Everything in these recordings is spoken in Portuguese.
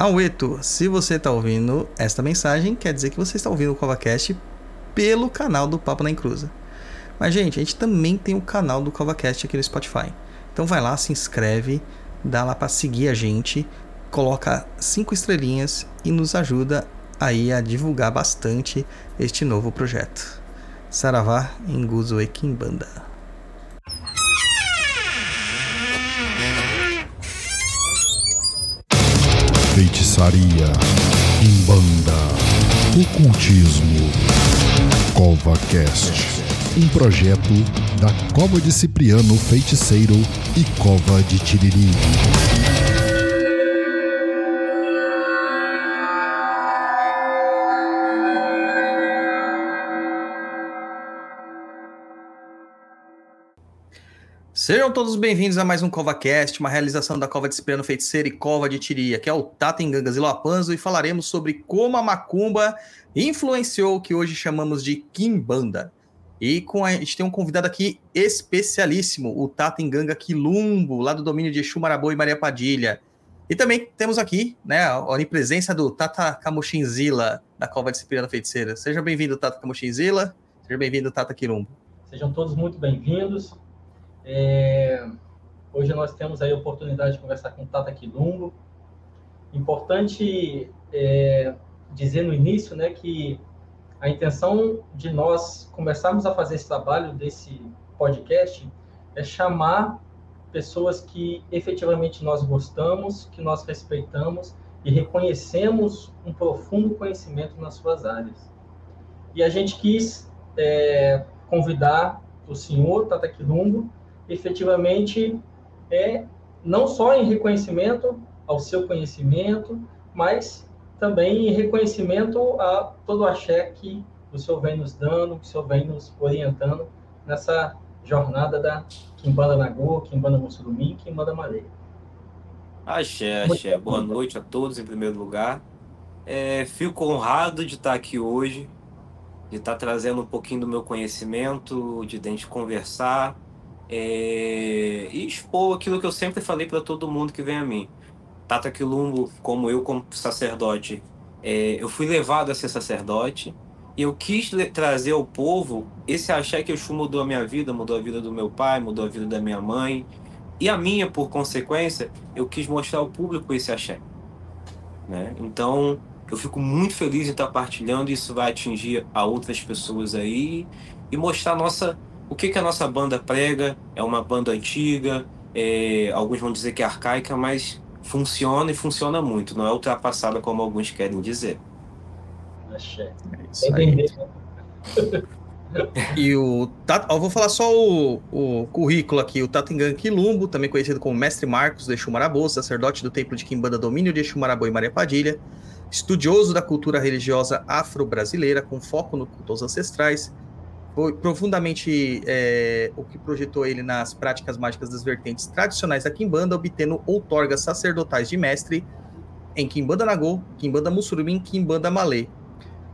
Aueto, se você está ouvindo esta mensagem, quer dizer que você está ouvindo o CovaCast pelo canal do Papo na Encruza. Mas, gente, a gente também tem o canal do CovaCast aqui no Spotify. Então vai lá, se inscreve, dá lá para seguir a gente, coloca cinco estrelinhas e nos ajuda aí a divulgar bastante este novo projeto. Saravá em Guzo e Kimbanda. Feitiçaria, Kimbanda, Ocultismo, CovaCast, um projeto da Cova de Cipriano Feiticeiro e Cova de Tiriri. Sejam todos bem-vindos a mais um CovaCast, uma realização da Cova de Cipriano Feiticeiro e Cova de Tiria, que é o Tata em Gangas e Loapanzo, e falaremos sobre como a macumba influenciou o que hoje chamamos de Kimbanda. E com a, a gente tem um convidado aqui especialíssimo, o Tata em Ganga Quilumbo, lá do domínio de Exu Marabô e Maria Padilha. E também temos aqui né, a onipresença do Tata Camochinzila, da Cova de Cipriano Feiticeira. Seja bem-vindo, Tata Camochinzila. Seja bem-vindo, Tata Quilumbo. Sejam todos muito bem-vindos. É... Hoje nós temos aí a oportunidade de conversar com Tata Quilumbo. Importante é, dizer no início né, que a intenção de nós começarmos a fazer esse trabalho desse podcast é chamar pessoas que efetivamente nós gostamos, que nós respeitamos e reconhecemos um profundo conhecimento nas suas áreas. E a gente quis é, convidar o senhor Tata Quilumbo efetivamente é não só em reconhecimento ao seu conhecimento, mas também em reconhecimento a todo o axé que o senhor vem nos dando, que o senhor vem nos orientando nessa jornada da Quimbanda Nagô, Quimbanda Mussurumim, Quimbanda Malê. Axé, axé. Boa noite a todos, em primeiro lugar. É, fico honrado de estar aqui hoje, de estar trazendo um pouquinho do meu conhecimento, de a gente conversar, é, e expor aquilo que eu sempre falei para todo mundo que vem a mim. Tata Quilumbo, como eu, como sacerdote, é, eu fui levado a ser sacerdote e eu quis trazer ao povo esse axé que Exu mudou a minha vida, mudou a vida do meu pai, mudou a vida da minha mãe e a minha, por consequência, eu quis mostrar ao público esse axé. Né? Então, eu fico muito feliz em estar partilhando, isso vai atingir a outras pessoas aí e mostrar nossa o que, que a nossa banda prega? É uma banda antiga, é, alguns vão dizer que é arcaica, mas funciona e funciona muito, não é ultrapassada como alguns querem dizer. Axé. É isso aí. e o Tata, eu vou falar só o, o currículo aqui. O Tatingan Quilumbo, também conhecido como Mestre Marcos de Exu Marabô, sacerdote do Templo de Quimbanda Domínio de Exu Marabô e Maria Padilha, estudioso da cultura religiosa afro-brasileira, com foco no culto aos ancestrais, profundamente é, o que projetou ele nas práticas mágicas das vertentes tradicionais da Kimbanda, obtendo outorgas sacerdotais de mestre em Kimbanda Nagô, Kimbanda Mussurumim, Kimbanda Malê.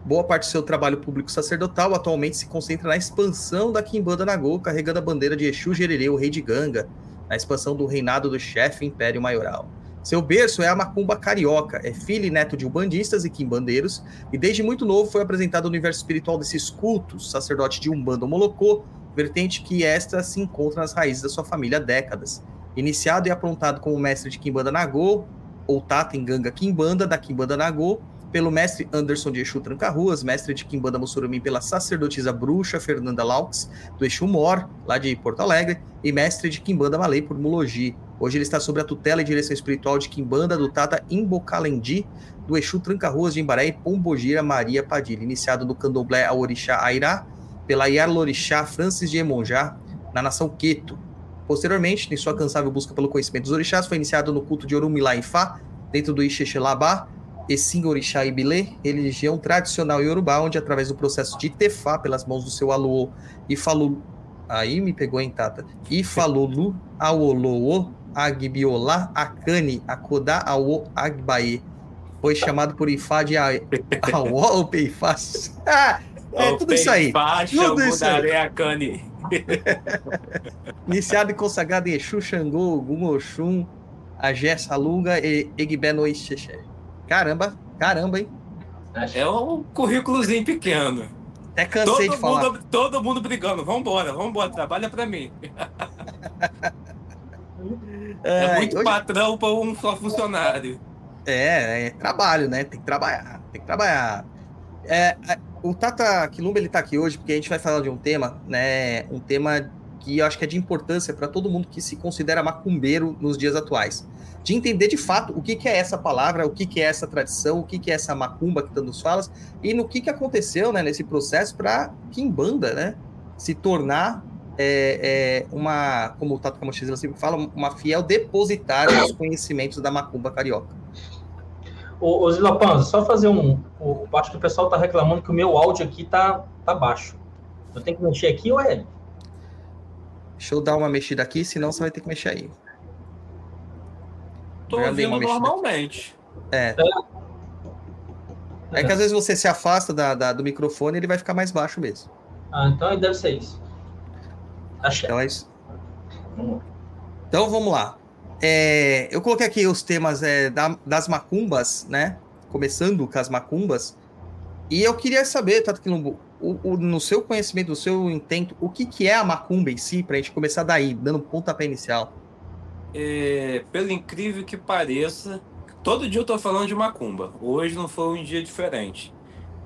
Boa parte do seu trabalho público sacerdotal atualmente se concentra na expansão da Kimbanda Nagô, carregando a bandeira de Exu Gererê, o rei de Ganga, na expansão do reinado do chefe Império Maioral. Seu berço é a macumba carioca, é filho e neto de umbandistas e quimbandeiros, e desde muito novo foi apresentado ao universo espiritual desses cultos, sacerdote de Umbanda Molocô, vertente que esta se encontra nas raízes da sua família há décadas. Iniciado e aprontado como mestre de Kimbanda Nagô, ou Tata em Ganga Kimbanda, da Kimbanda Nagô, pelo mestre Anderson de Exu Tranca-Ruas, mestre de Kimbanda Mussurumi pela sacerdotisa bruxa Fernanda Laux, do Exu Mor, lá de Porto Alegre, e mestre de Kimbanda Malay por Mulogi, Hoje ele está sob a tutela e direção espiritual de Kimbanda do Tata Imbocalendi, do Exu Tranca-Ruas de Embaré e Pombogira Maria Padilha, iniciado no candomblé ao Orixá Airá, pela Yarlorixá Francis de Emonjá, na nação Queto. Posteriormente, em sua cansável busca pelo conhecimento dos orixás, foi iniciado no culto de Orumilá Ifá, dentro do Ixexelabá, Essim Orixá Ibilê, religião tradicional iorubá, onde através do processo de Tefá, pelas mãos do seu Aluô e Falu, aí me pegou em Tata, Ifalulu, Aoloo, Agbiolá Akane Akodá Awo Agbae. Foi chamado por Ifá de Awo ou Peifás. Ah, é tudo isso aí. Tudo isso aí. Akane. Iniciado e consagrado em Exu, Xangô, Ogum, Oxum, Agé, Salunga e Egbeno Ixexé. Caramba, caramba, hein? É um currículozinho pequeno. Até cansei todo de falar. Mundo, todo mundo brigando. Vambora, vambora, trabalha pra mim. É, é muito hoje... patrão para um só funcionário. É, é, trabalho, né? Tem que trabalhar, tem que trabalhar. É, é o Tata Quilumba ele tá aqui hoje porque a gente vai falar de um tema, né? Um tema que eu acho que é de importância para todo mundo que se considera macumbeiro nos dias atuais. De entender de fato o que, que é essa palavra, o que, que é essa tradição, o que, que é essa macumba que tantos falas, e no que, que aconteceu né, nesse processo para Kimbanda né, se tornar é, é, uma, como o Tato Camachis sempre fala, uma fiel depositária dos conhecimentos da macumba carioca. Ô, ô Zilapanza, só fazer um. O, acho que o pessoal está reclamando que o meu áudio aqui tá, tá baixo. Eu tenho que mexer aqui ou é? Deixa eu dar uma mexida aqui, senão você vai ter que mexer aí. Tô ouvindo normalmente. É. É que às vezes você se afasta da, da, do microfone ele vai ficar mais baixo mesmo. Ah, então deve ser isso. Acho então é isso. Então vamos lá. É, eu coloquei aqui os temas é, da, das macumbas, né? Começando com as macumbas. E eu queria saber, Tato Quilombo, o, o, no seu conhecimento, no seu intento, o que, que é a macumba em si, para a gente começar daí, dando pontapé inicial? É, pelo incrível que pareça, todo dia eu tô falando de macumba. Hoje não foi um dia diferente.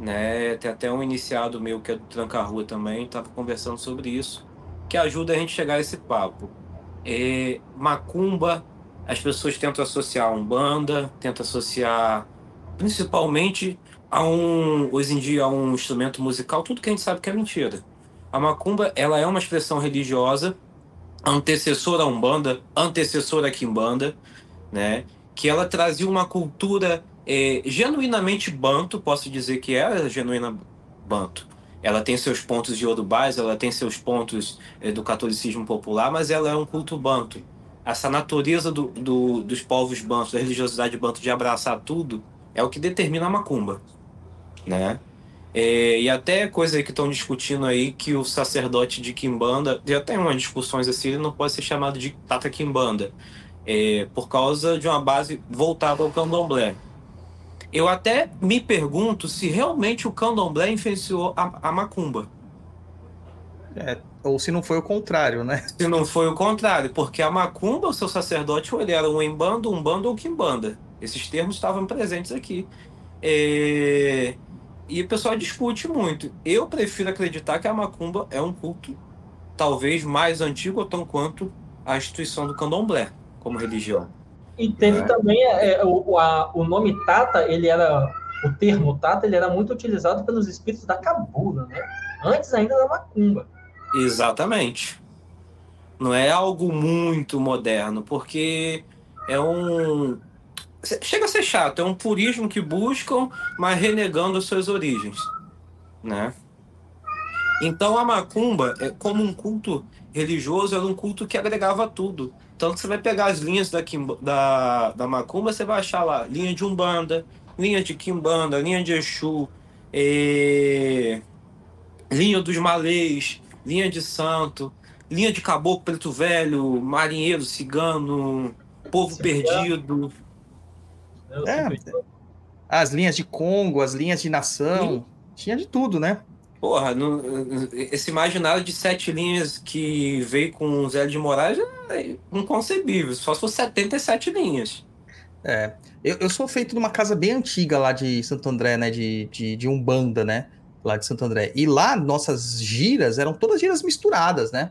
Né? Tem até um iniciado meu que é do Tranca-Rua também, tava conversando sobre isso, que ajuda a gente a chegar a esse papo. É, macumba, as pessoas tentam associar a Umbanda, tentam associar principalmente a um, hoje em dia, a um instrumento musical, tudo que a gente sabe que é mentira. A macumba, ela é uma expressão religiosa, antecessora a Umbanda, antecessora a Kimbanda, né? Que ela trazia uma cultura é, genuinamente banto, posso dizer que era genuína banto. Ela tem seus pontos de Yorubás, ela tem seus pontos é, do catolicismo popular, mas ela é um culto banto. Essa natureza do, do, dos povos bantos, da religiosidade banto de abraçar tudo, é o que determina a macumba né? É, e até coisa que estão discutindo aí que o sacerdote de Kimbanda, já tem umas discussões assim, ele não pode ser chamado de Tata Kimbanda, é, por causa de uma base voltada ao candomblé. Eu até me pergunto se realmente o candomblé influenciou a, a macumba. É, ou se não foi o contrário, né? Se não foi o contrário, porque a macumba, o seu sacerdote, ou ele era um embando, um bando ou quimbanda. Esses termos estavam presentes aqui. É... E o pessoal discute muito. Eu prefiro acreditar que a macumba é um culto talvez mais antigo ou tão quanto a instituição do candomblé como religião. E teve é. também é, é, o, a, o nome Tata, ele era o termo Tata, ele era muito utilizado pelos espíritos da Cabula, né? Antes ainda da macumba. Exatamente. Não é algo muito moderno, porque é um chega a ser chato, é um purismo que buscam, mas renegando suas origens, né? Então a macumba, é como um culto religioso, era um culto que agregava tudo. Então você vai pegar as linhas da, da, da macumba, você vai achar lá linha de umbanda, linha de quimbanda, linha de exu, é... linha dos malês, linha de santo, linha de caboclo preto velho, marinheiro, cigano, povo perdido. É, as linhas de Congo, as linhas de nação, Sim. tinha de tudo, né? Porra, no, esse imaginário de sete linhas que veio com o Zé de Moraes é inconcebível, só se for 77 linhas. É, eu, eu sou feito numa casa bem antiga lá de Santo André, né, de, de, de Umbanda, né, lá de Santo André. E lá, nossas giras eram todas giras misturadas, né?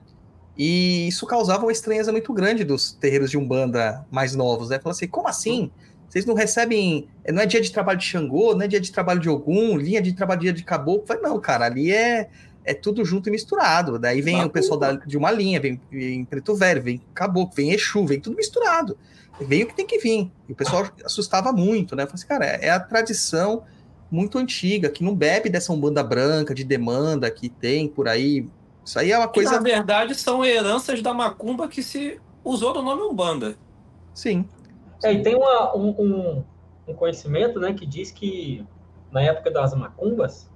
E isso causava uma estranheza muito grande dos terreiros de Umbanda mais novos, né? Falando assim, como assim? Vocês não recebem. Não é dia de trabalho de Xangô, não é dia de trabalho de Ogum, linha de trabalho dia de Caboclo. Falei, não, cara, ali é, é tudo junto e misturado. Daí vem o pessoal da, de uma linha, vem, vem Preto Velho, vem Caboclo, vem Exu, vem tudo misturado. Vem o que tem que vir. E o pessoal assustava muito, né? Eu falei assim, cara, é, é a tradição muito antiga, que não bebe dessa umbanda branca, de demanda que tem por aí. Isso aí é uma coisa. na verdade, são heranças da macumba que se usou do nome Umbanda. Sim. É, e tem uma, um, um, um, conhecimento né, que diz que na época das macumbas,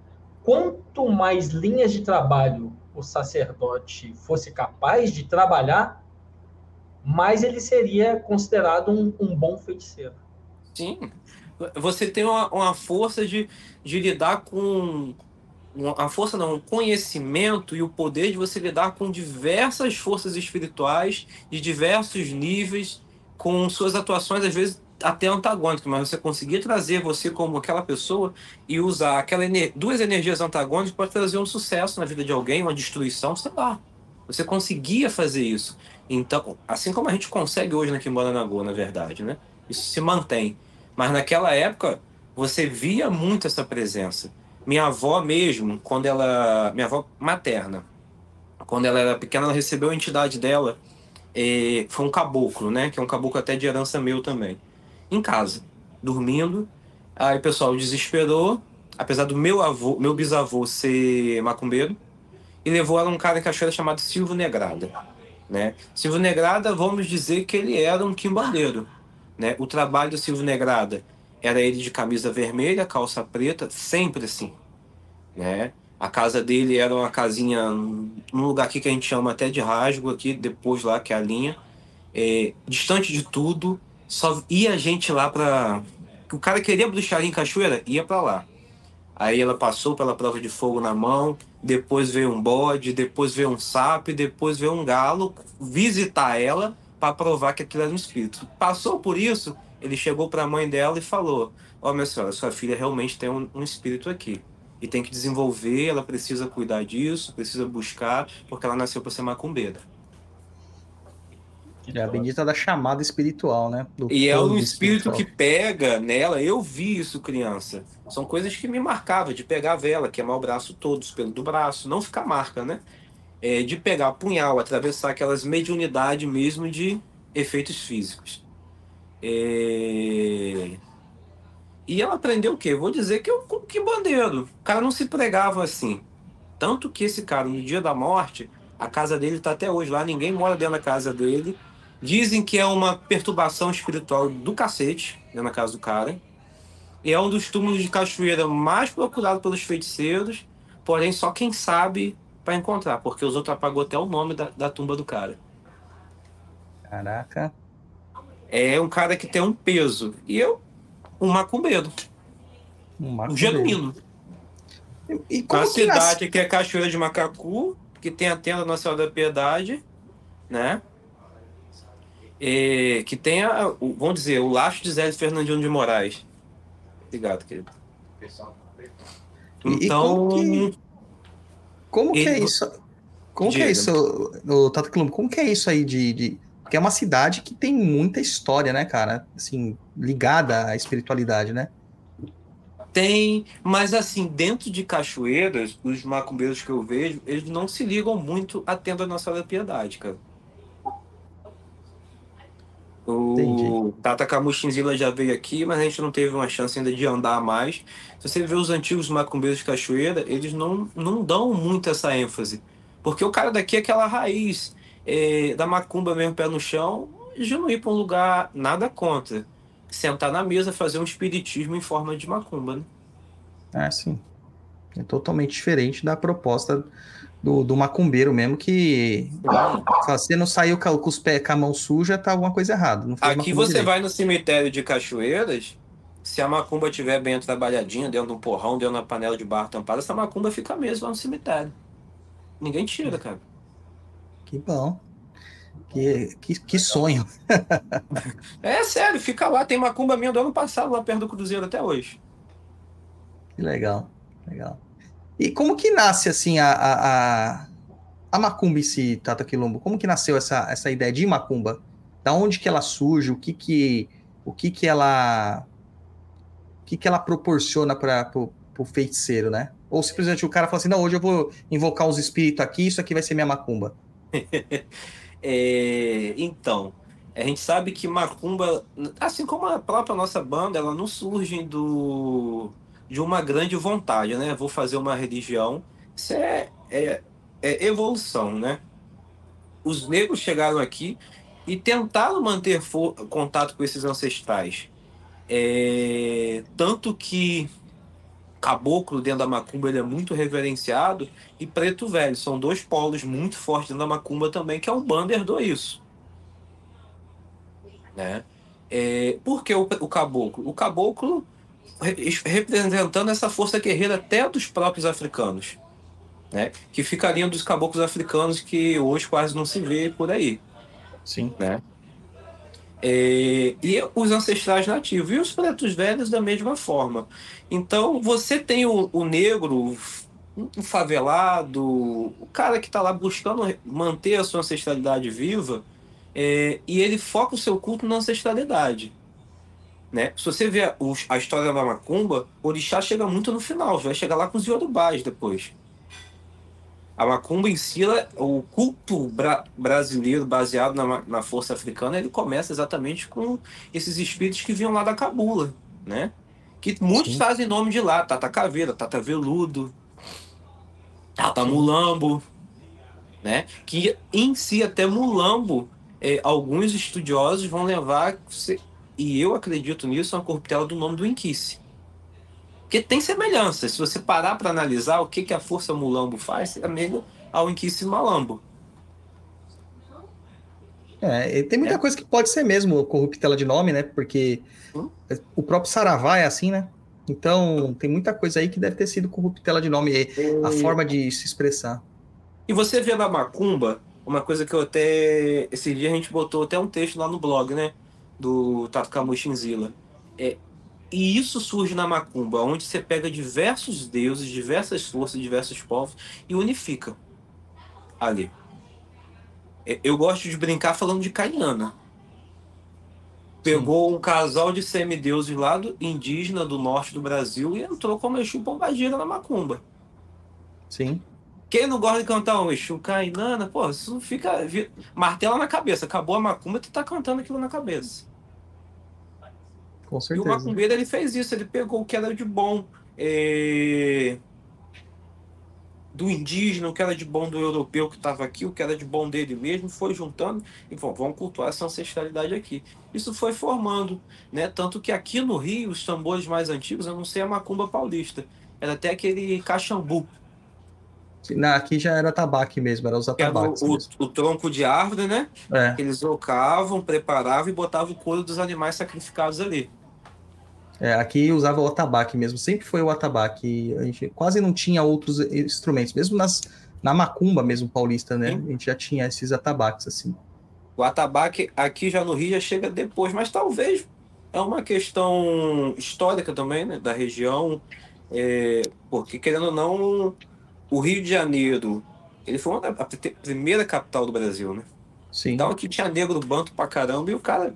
quanto mais linhas de trabalho o sacerdote fosse capaz de trabalhar, mais ele seria considerado um, um bom feiticeiro. Sim. Você tem uma, uma força de, de lidar com. A força não, o conhecimento e o poder de você lidar com diversas forças espirituais de diversos níveis, com suas atuações, às vezes, até antagônicas, mas você conseguir trazer você como aquela pessoa e usar aquela ener duas energias antagônicas pode trazer um sucesso na vida de alguém, uma destruição, sei lá. Você conseguia fazer isso. Então, assim como a gente consegue hoje na Kimbanda Nagô, na verdade, né? Isso se mantém. Mas naquela época, você via muito essa presença. Minha avó mesmo, quando ela. Minha avó materna, quando ela era pequena, ela recebeu a entidade dela. Eh, foi um caboclo, né? Que é um caboclo até de herança meu também em casa, dormindo. Aí o pessoal desesperou, apesar do meu avô, meu bisavô ser macumbeiro, e levou ela um cara em Cachoeira chamado Silvio Negrada. Né? Silvio Negrada, vamos dizer que ele era um quimbandeiro. Né? O trabalho do Silvio Negrada era ele de camisa vermelha, calça preta, sempre assim. Né? A casa dele era uma casinha num lugar aqui que a gente chama até de rasgo, aqui depois lá que é a linha, é, distante de tudo, só ia gente lá pra. O cara queria bruxaria em cachoeira, ia para lá. Aí ela passou pela prova de fogo na mão, depois veio um bode, depois veio um sapo, depois veio um galo visitar ela para provar que aquilo era um espírito. Passou por isso, ele chegou para a mãe dela e falou: Ó, oh, minha senhora, sua filha realmente tem um, um espírito aqui. E tem que desenvolver, ela precisa cuidar disso, precisa buscar, porque ela nasceu para ser macumbeira. É a bendita da chamada espiritual, né? Do e é um espírito espiritual. que pega nela. Eu vi isso, criança. São coisas que me marcavam, de pegar a vela, queimar o braço todo, o pelo do braço, não ficar marca, né? É, de pegar punhal, atravessar aquelas mediunidades mesmo de efeitos físicos. É... E ela aprendeu o quê? Vou dizer que eu que bandeiro. O cara não se pregava assim. Tanto que esse cara, no dia da morte, a casa dele está até hoje lá, ninguém mora dentro da casa dele Dizem que é uma perturbação espiritual do cacete, né, na casa do cara. E é um dos túmulos de cachoeira mais procurado pelos feiticeiros, porém só quem sabe para encontrar, porque os outros apagou até o nome da, da tumba do cara. Caraca. É um cara que tem um peso. E eu, um macumbeiro. Um, macumbeiro. um genuíno. E, e a cidade que é Cachoeira de Macacu, que tem a tenda Nossa Senhora da Piedade, né? é, que tenha, vamos dizer, o laço de Zé Fernandino de Moraes. Obrigado, querido. Então. como que, como que é isso? Como Diga. que é isso, o Colombo? Como que é isso aí de, de. Porque é uma cidade que tem muita história, né, cara? Assim, ligada à espiritualidade, né? Tem, mas assim, dentro de cachoeiras, os macumbeiros que eu vejo, eles não se ligam muito à tenda da Nossa Piedade, cara. O Tata Camuchinzila já veio aqui, mas a gente não teve uma chance ainda de andar mais. Se você vê os antigos macumbeiros de cachoeira, eles não, não dão muito essa ênfase. Porque o cara daqui é aquela raiz é, da macumba mesmo, pé no chão, de não ir para um lugar nada contra. Sentar na mesa, fazer um espiritismo em forma de macumba, né? É, sim. É totalmente diferente da proposta do, do macumbeiro mesmo que você não saiu com, os pés com a mão suja, tá alguma coisa errada. Aqui você direito. vai no cemitério de Cachoeiras, se a macumba estiver bem trabalhadinha, dentro de um porrão, dentro de uma panela de barro tampada, essa macumba fica mesmo lá no cemitério. Ninguém tira, cara. Que bom. Que, que, que sonho. é sério, fica lá. Tem macumba minha do ano passado lá perto do Cruzeiro até hoje. Que legal, legal. E como que nasce, assim, a, a, a Macumba em si, Tata Quilombo? Como que nasceu essa, essa ideia de Macumba? Da onde que ela surge? O que que, o que, que ela... O que que ela proporciona para o feiticeiro, né? Ou simplesmente o cara fala assim, não, hoje eu vou invocar os espíritos aqui, isso aqui vai ser minha Macumba. é, então, a gente sabe que Macumba, assim como a própria nossa banda, ela não surge do de uma grande vontade, né? Vou fazer uma religião. Isso é, é, é evolução, né? Os negros chegaram aqui e tentaram manter contato com esses ancestrais. É, tanto que caboclo dentro da macumba ele é muito reverenciado e preto velho são dois polos muito fortes dentro da macumba também que é um banda herdou isso né É, por que o, o caboclo? O caboclo representando essa força guerreira até dos próprios africanos, né? Que ficariam dos caboclos africanos que hoje quase não se vê por aí. Sim. Né? É, e os ancestrais nativos, e os pretos velhos da mesma forma. Então, você tem o, o negro, um favelado, o cara que está lá buscando manter a sua ancestralidade viva, é, e ele foca o seu culto na ancestralidade. Né? Se você a, a história da Macumba, o orixá chega muito no final, vai chegar lá com os Yorubás depois. A macumba em si, o culto bra brasileiro baseado na, na força africana, ele começa exatamente com esses espíritos que vinham lá da Cabula, né? Que muitos Sim. trazem nome de lá, Tata Caveira, Tata Veludo, Tata Mulambo, né? Que em si até Mulambo, é, alguns estudiosos vão levar, e eu acredito nisso, uma corruptela do nome do Inquice. Porque tem semelhança. Se você parar para analisar o que, que a força Mulambo faz, é meio ao Inquice Malambo. É, tem muita é. coisa que pode ser mesmo corruptela de nome, né? Porque hum? o próprio Saravá é assim, né? Então, tem muita coisa aí que deve ter sido corruptela de nome, a forma de se expressar. E você vê na Macumba, uma coisa que eu até. Esse dia a gente botou até um texto lá no blog, né? Do Tato Camuxinzila. É, e isso surge na Macumba, onde você pega diversos deuses, diversas forças, diversos povos e unifica ali. Eu gosto de brincar falando de Cainana. Pegou Sim. um casal de semideuses lá do indígena do norte do Brasil e entrou como Exu Pombagira na Macumba. Sim. Quem não gosta de cantar um Exu Cainana, pô, isso fica. Martela na cabeça. Acabou a Macumba, tu tá cantando aquilo na cabeça. Com certeza. E o macumbeiro ele fez isso, ele pegou o que era de bom é... do indígena, o que era de bom do europeu que estava aqui, o que era de bom dele mesmo, foi juntando e falou, vamos cultuar essa ancestralidade aqui. Isso foi formando, né? Tanto que aqui no Rio, os tambores mais antigos, eu não sei a macumba paulista, era até aquele caxambu. Na, aqui já era tabaque mesmo, era os o, o, o, tronco de árvore, né? É. Eles locavam, preparavam e botavam o couro dos animais sacrificados ali. É, aqui usava o atabaque mesmo, sempre foi o atabaque. A gente quase não tinha outros instrumentos, mesmo nas, na macumba mesmo paulista, né? Sim. A gente já tinha esses atabaques assim. O atabaque aqui já no Rio já chega depois, mas talvez é uma questão histórica também, né, da região, é, porque querendo ou não, o Rio de Janeiro, ele foi uma, a primeira capital do Brasil, né? Sim. Então aqui tinha negro banto pra caramba e o cara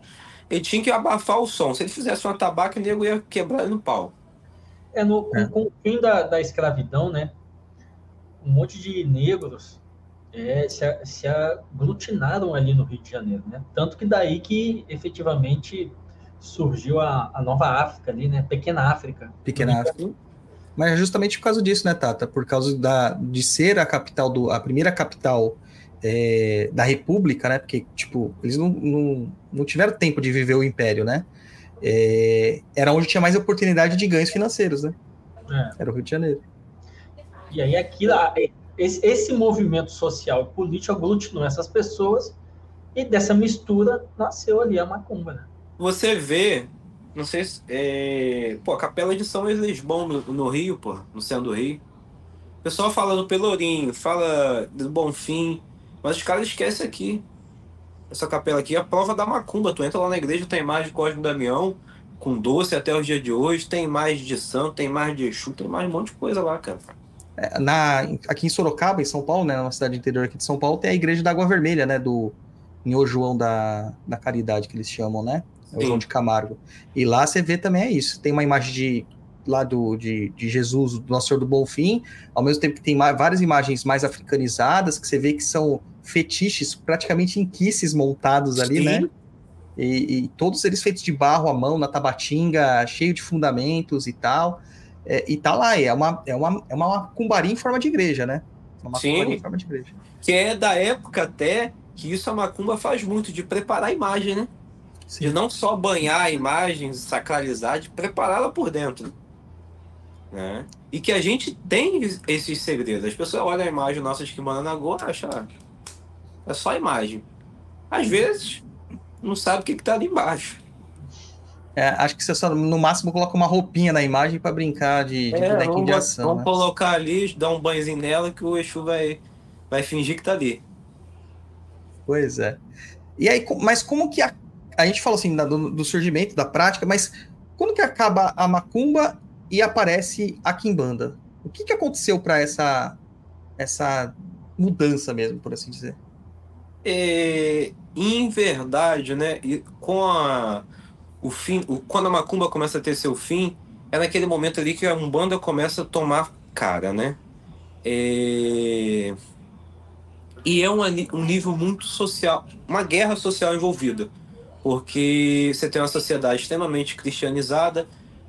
ele tinha que abafar o som. Se ele fizesse uma tabaca, o nego ia quebrar ele no pau. É, no, é. Com, o fim da, da escravidão, né? Um monte de negros é, se, se aglutinaram ali no Rio de Janeiro, né? Tanto que daí que efetivamente surgiu a, a nova África ali, né? Pequena África. Pequena África. Mas é justamente por causa disso, né, Tata? Por causa da, de ser a capital do. a primeira capital é, da República, né? Porque, tipo, eles não, não, não tiveram tempo de viver o Império, né? É, era onde tinha mais oportunidade de ganhos financeiros, né? É. Era o Rio de Janeiro. E aí aquilo, esse, esse movimento social e político aglutinou essas pessoas e dessa mistura nasceu ali a macumba, né? Você vê, não sei se. É, pô, a Capela de São Elisbão no, no Rio, pô, no céu do Rio. O pessoal fala do Pelourinho, fala do Bonfim, mas os caras esquecem aqui. Essa capela aqui é a prova da macumba. Tu entra lá na igreja, tem imagem de Cosme Damião, com doce até os dias de hoje, tem imagem de santo, tem imagem de Exu, tem mais um monte de coisa lá, cara. É, na, aqui em Sorocaba, em São Paulo, né, na cidade interior aqui de São Paulo, tem a igreja da Água Vermelha, né, do Senhor João da, da Caridade, que eles chamam, né? É o João de Camargo. E lá você vê também é isso. Tem uma imagem de lá do, de, de Jesus, do Nosso Senhor do Bom Fim, ao mesmo tempo que tem várias imagens mais africanizadas, que você vê que são fetiches, praticamente inquices montados ali, Sim. né? E, e, todos eles feitos de barro à mão, na tabatinga, cheio de fundamentos e tal. É, e tá lá, é uma, é uma, é uma macumbaria em forma de igreja, né? Uma macumbaria em forma de igreja. Que é da época até que isso a macumba faz muito, de preparar a imagem, né? Sim. De não só banhar a imagem, sacralizar, de prepará-la por dentro. Né? E que a gente tem esses segredos. As pessoas olham a imagem nossa de Kimana Nagô e acham, ah, é só imagem. Às vezes, não sabe o que está ali embaixo. É, acho que você só, no máximo, coloca uma roupinha na imagem para brincar de, de é, bonequinho vamos, de ação. Vamos né? colocar ali, dar um banhozinho nela que o Exu vai, vai fingir que tá ali. Pois é. E aí, mas como que a, a gente falou assim do, do, surgimento, da prática, mas quando que acaba a macumba e aparece a quimbanda? O que, que aconteceu para essa, essa mudança mesmo, por assim dizer? É, em verdade, né, com a o fim, o, quando a macumba começa a ter seu fim, é naquele momento ali que a umbanda começa a tomar cara, né? É... E é um, um nível muito social, uma guerra social envolvida, porque você tem uma sociedade extremamente cristianizada,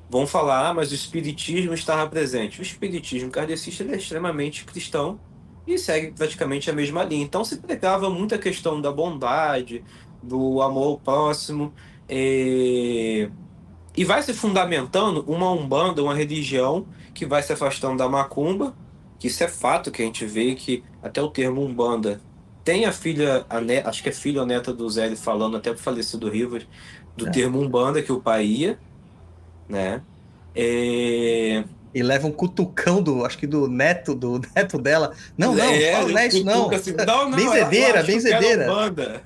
vão falar, ah, mas o espiritismo estava presente. O espiritismo kardecista é extremamente cristão e segue praticamente a mesma linha. Então se pregava muita questão da bondade, do amor ao próximo, é... E vai se fundamentando uma umbanda, uma religião que vai se afastando da macumba, que isso é fato que a gente vê que até o termo umbanda tem a filha, a net, acho que é filha ou neta do Zé falando até pro falecido Rivas, do é. termo umbanda que o pai ia, né? É... E leva um cutucão do, acho que do neto, do neto dela. Não, não, é, fala, não é isso não. Assim, não, não benzedeira, benzedeira.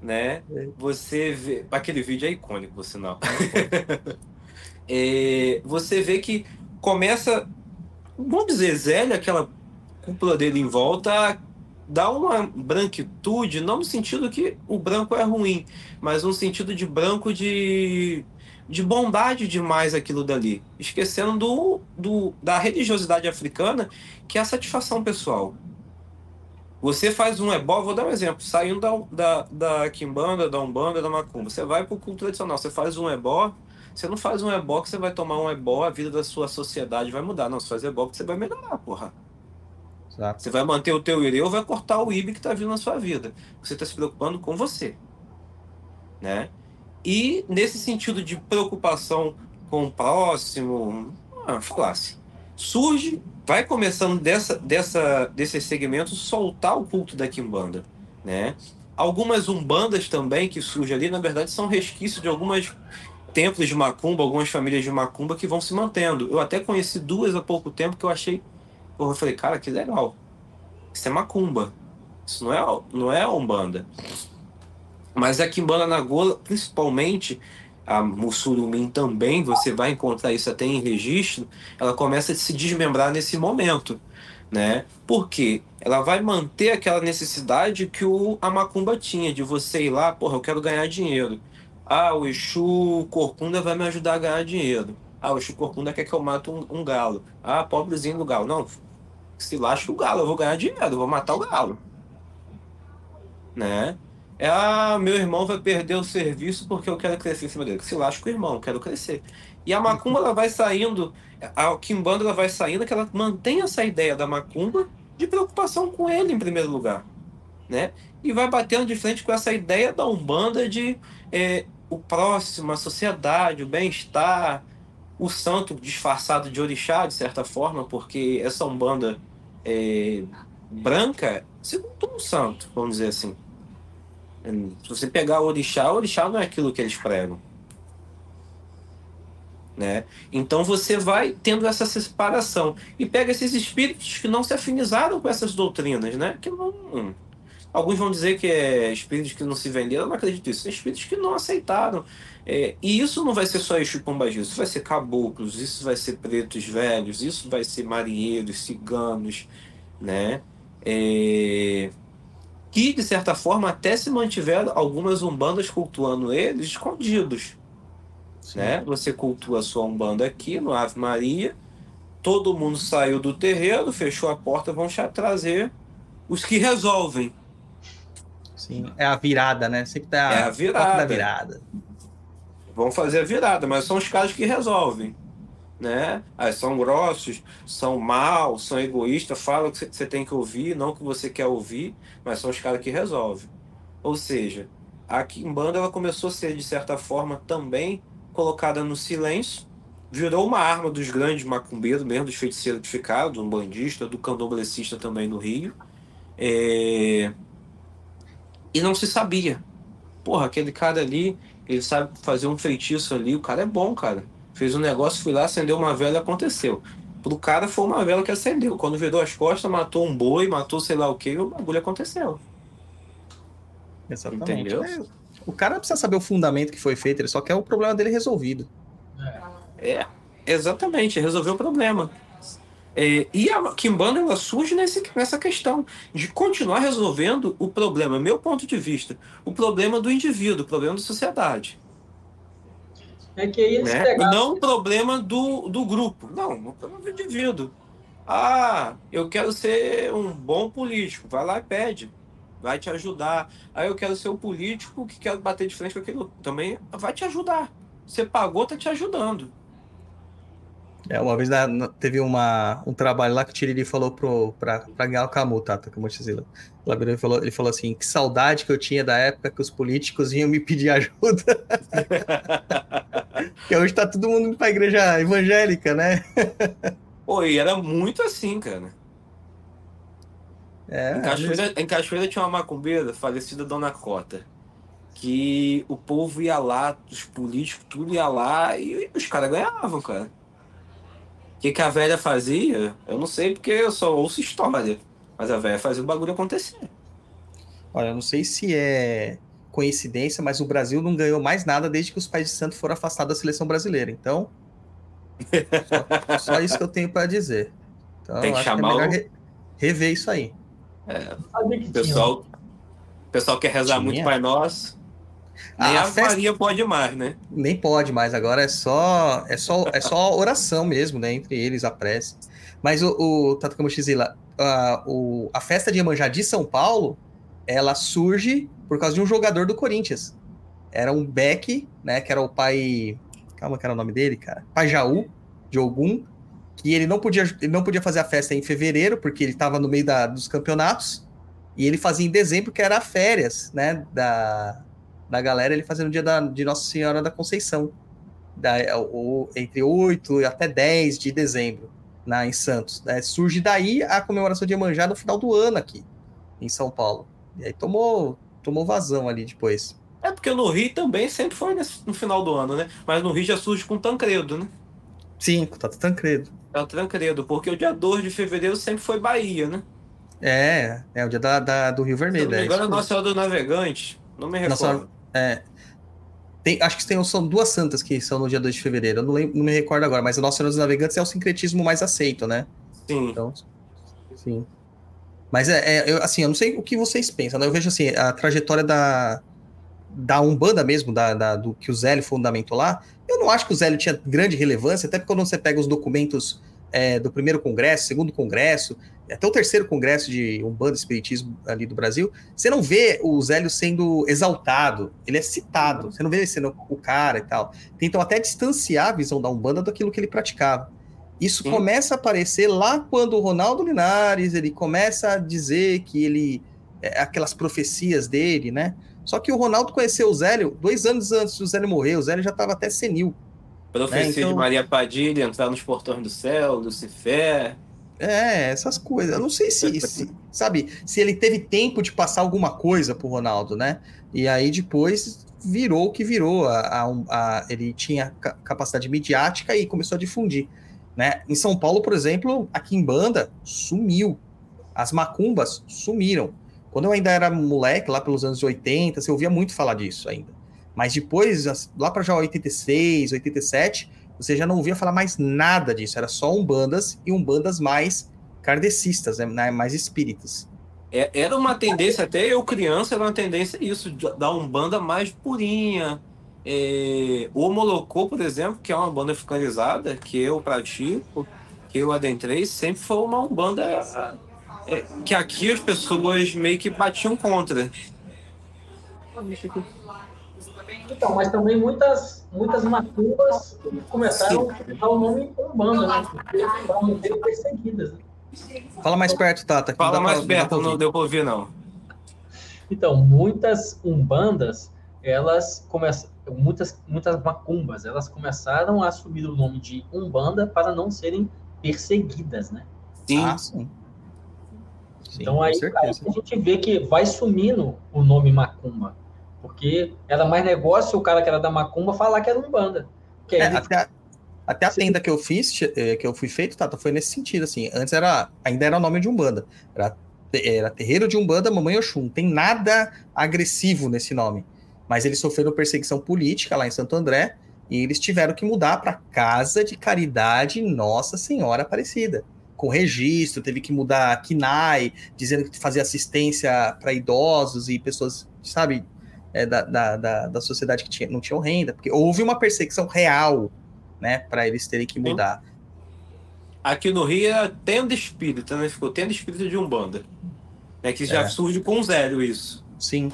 né? É. Você vê. Aquele vídeo é icônico, por sinal. é, você vê que começa. Vamos dizer, Zélia, aquela cúpula dele em volta, dá uma branquitude, não no sentido que o branco é ruim, mas no sentido de branco de, de bondade demais aquilo dali. Esquecendo do, do, da religiosidade africana, que é a satisfação pessoal. Você faz um ebó, vou dar um exemplo, saindo da, da, da Kimbanda, da Umbanda, da Macumba. Você vai para o culto tradicional, você faz um ebó, você não faz um ebó que você vai tomar um ebó, a vida da sua sociedade vai mudar. Não, você faz ebó que você vai melhorar, porra. Exato. Você vai manter o teu ireu ou vai cortar o ibe que está vindo na sua vida. Você está se preocupando com você. Né? E nesse sentido de preocupação com o próximo, ah, falasse, surge vai começando dessa, dessa, desse segmento soltar o culto da Kimbanda, né? Algumas umbandas também que surgem ali, na verdade, são resquícios de algumas templos de macumba, algumas famílias de macumba que vão se mantendo. Eu até conheci duas há pouco tempo que eu achei, eu falei, cara, que legal. Isso é macumba. Isso não é, não é umbanda. Mas a Kimbanda na Gola, principalmente, a Mussurumim também, você vai encontrar isso até em registro, ela começa a se desmembrar nesse momento, né? Porque ela vai manter aquela necessidade que o a macumba tinha de você ir lá, porra, eu quero ganhar dinheiro. Ah, o Exu Corcunda vai me ajudar a ganhar dinheiro. Ah, o Exu Corcunda quer que eu mate um, um galo. Ah, pobrezinho do galo. Não, se lasca o galo, eu vou ganhar dinheiro, eu vou matar o galo. Né? É, ah, meu irmão vai perder o serviço porque eu quero crescer em cima dele. Se lasca o irmão, eu quero crescer. E a macumba ela vai saindo, a Kimbanda ela vai saindo que ela mantém essa ideia da macumba de preocupação com ele em primeiro lugar, né? E vai batendo de frente com essa ideia da umbanda de é, o próximo, a sociedade, o bem-estar, o santo disfarçado de orixá de certa forma, porque essa umbanda é, branca se um santo, vamos dizer assim. Se você pegar o orixá, o orixá não é aquilo que eles pregam. Né? Então você vai tendo essa separação e pega esses espíritos que não se afinizaram com essas doutrinas, né? Que não, alguns vão dizer que é espíritos que não se venderam, eu não acredito nisso. São espíritos que não aceitaram. É, e isso não vai ser só Exu Pombagira, isso vai ser caboclos, isso vai ser pretos velhos, isso vai ser marinheiros, ciganos, né? É, que, de certa forma, até se mantiveram algumas umbandas cultuando eles escondidos. Né? Você cultua sua umbanda aqui no Ave Maria, todo mundo saiu do terreiro, fechou a porta, vão trazer os que resolvem. Sim, é a virada, né? Sempre tá é a virada. virada. Vão fazer a virada, mas são os caras que resolvem né? Ah, são grossos, são maus, são egoístas, falam o que você tem que ouvir, não o que você quer ouvir, mas são os caras que resolvem. Ou seja, a Kimbanda ela começou a ser, de certa forma, também colocada no silêncio, virou uma arma dos grandes macumbeiros, mesmo dos feiticeiros que ficaram, do bandista, do candomblessista também no Rio. É... E não se sabia. Porra, aquele cara ali, ele sabe fazer um feitiço ali, o cara é bom, cara. Fez um negócio, fui lá, acendeu uma vela e aconteceu. Pro cara foi uma vela que acendeu. Quando virou as costas, matou um boi, matou sei lá o que, o bagulho aconteceu. Exatamente. Entendeu? É, o cara não precisa saber o fundamento que foi feito, ele só quer o problema dele resolvido. É, exatamente, resolveu o problema. É, e a Kimbanda ela surge nesse, nessa questão de continuar resolvendo o problema, meu ponto de vista, o problema do indivíduo, o problema da sociedade. É que eles né? pegaram... Não o problema do, do grupo, não, o problema do indivíduo. Ah, eu quero ser um bom político, vai lá e pede, vai te ajudar. Aí eu quero ser um político que quer bater de frente com aquilo, também vai te ajudar. Você pagou, tá te ajudando. É, uma vez na, na, teve uma, um trabalho lá que o Tiriri falou pro, pra, pra ganhar o Camu, tá? Como Ele falou, ele falou assim: que saudade que eu tinha da época que os políticos vinham me pedir ajuda. que hoje tá todo mundo indo pra igreja evangélica, né? Pô, e era muito assim, cara. É, em, Cachoeira, em Cachoeira tinha uma macumbeira, falecida Dona Cota. Que o povo ia lá, os políticos, tudo ia lá e os caras ganhavam, cara. O que, que a velha fazia? Eu não sei porque eu só ouço história. Mas a velha fazia o bagulho acontecer. Olha, eu não sei se é coincidência, mas o Brasil não ganhou mais nada desde que os pais de santo foram afastados da seleção brasileira. Então, só, só isso que eu tenho para dizer. Então, Tem que chamar que é o... re rever isso aí. É, o pessoal, o pessoal quer rezar tinha. muito Pai Nosso. Nem a, a festa... Maria pode mais, né? Nem pode mais, agora é só é só, é só oração mesmo, né? Entre eles, a prece. Mas o, o Tato Kamushizila, a, o, a festa de Iemanjá de São Paulo, ela surge por causa de um jogador do Corinthians. Era um Beck, né? Que era o pai. Calma, que era o nome dele, cara. Pai Jaú, de Ogum. Que ele não podia, ele não podia fazer a festa em fevereiro, porque ele estava no meio da, dos campeonatos. E ele fazia em dezembro, que era férias, né? Da, da galera, ele fazia no dia da, de Nossa Senhora da Conceição, da, o, entre 8 e até 10 de dezembro, na, em Santos. Né? Surge daí a comemoração de Iemanjá no final do ano aqui, em São Paulo. E aí tomou, tomou vazão ali depois. É porque no Rio também sempre foi nesse, no final do ano, né? Mas no Rio já surge com Tancredo, né? Sim, com Tato Tancredo. É o Tancredo, porque o dia 2 de fevereiro sempre foi Bahia, né? É, é o dia da, da do Rio Vermelho. Agora é Nossa Senhora do Navegante, não me recordo. Nossa, é, tem, acho que tem, são duas santas que são no dia 2 de fevereiro. Eu não, lembro, não me recordo agora, mas a Nossa Senhora dos Navegantes é o sincretismo mais aceito, né? Sim. Então, sim. Mas é, é eu, assim, eu não sei o que vocês pensam, né? Eu vejo assim, a trajetória da, da Umbanda mesmo, da, da, do que o Zélio fundamentou lá, eu não acho que o Zélio tinha grande relevância, até porque quando você pega os documentos é, do primeiro congresso, segundo congresso, até o terceiro congresso de Umbanda Espiritismo ali do Brasil, você não vê o Zélio sendo exaltado, ele é citado, você não vê ele sendo o cara e tal. Tentam até distanciar a visão da Umbanda daquilo que ele praticava. Isso Sim. começa a aparecer lá quando o Ronaldo Linares, ele começa a dizer que ele, é, aquelas profecias dele, né? Só que o Ronaldo conheceu o Zélio dois anos antes do Zélio morrer, o Zélio já estava até senil. Profecia né? então... de Maria Padilha, entrar nos portões do céu, Lucifer... É, essas coisas. Eu não sei se, se, sabe, se ele teve tempo de passar alguma coisa pro Ronaldo, né? E aí depois virou o que virou. A, a, a, ele tinha capacidade midiática e começou a difundir. Né? Em São Paulo, por exemplo, aqui em Banda, sumiu. As macumbas sumiram. Quando eu ainda era moleque, lá pelos anos 80, você ouvia muito falar disso ainda. Mas depois, lá para já 86, 87, você já não ouvia falar mais nada disso, era só umbandas e umbandas mais kardecistas, né, mais espíritas. É, era uma tendência, até eu criança, era uma tendência isso, da umbanda mais purinha. É, o Molocô, por exemplo, que é uma banda fiscalizada, que eu pratico, que eu adentrei, sempre foi uma umbanda é, que aqui as pessoas meio que batiam contra. Então, mas também muitas, muitas macumbas começaram a dar o nome Umbanda, né? Porque estavam sendo perseguidas. Né? Fala mais perto, Tata. Fala mais pra, perto, não deu para ouvir, não. Então, muitas umbandas, elas começam, muitas, muitas macumbas, elas começaram a assumir o nome de umbanda para não serem perseguidas, né? Sim. Ah, sim. Então aí, aí, a gente vê que vai sumindo o nome macumba Porque era mais negócio o cara que era da Macumba falar que era um banda. É, até, até a tenda que eu fiz, eh, que eu fui feito, Tata, foi nesse sentido, assim. Antes era, ainda era o nome de Umbanda. Era, era Terreiro de Umbanda, Mamãe Oxum. Não tem nada agressivo nesse nome. Mas eles sofreram perseguição política lá em Santo André e eles tiveram que mudar para Casa de Caridade Nossa Senhora Aparecida. Com registro, teve que mudar KNAI, dizendo que fazia assistência para idosos e pessoas, sabe, é, da, da, da, da, sociedade que tinha, não tinham renda, porque houve uma perseguição real, né, para eles terem que mudar. Aqui no Rio é tendo espírito, né? Ficou tendo espírito de Umbanda. É que já é. surge com zero isso. Sim.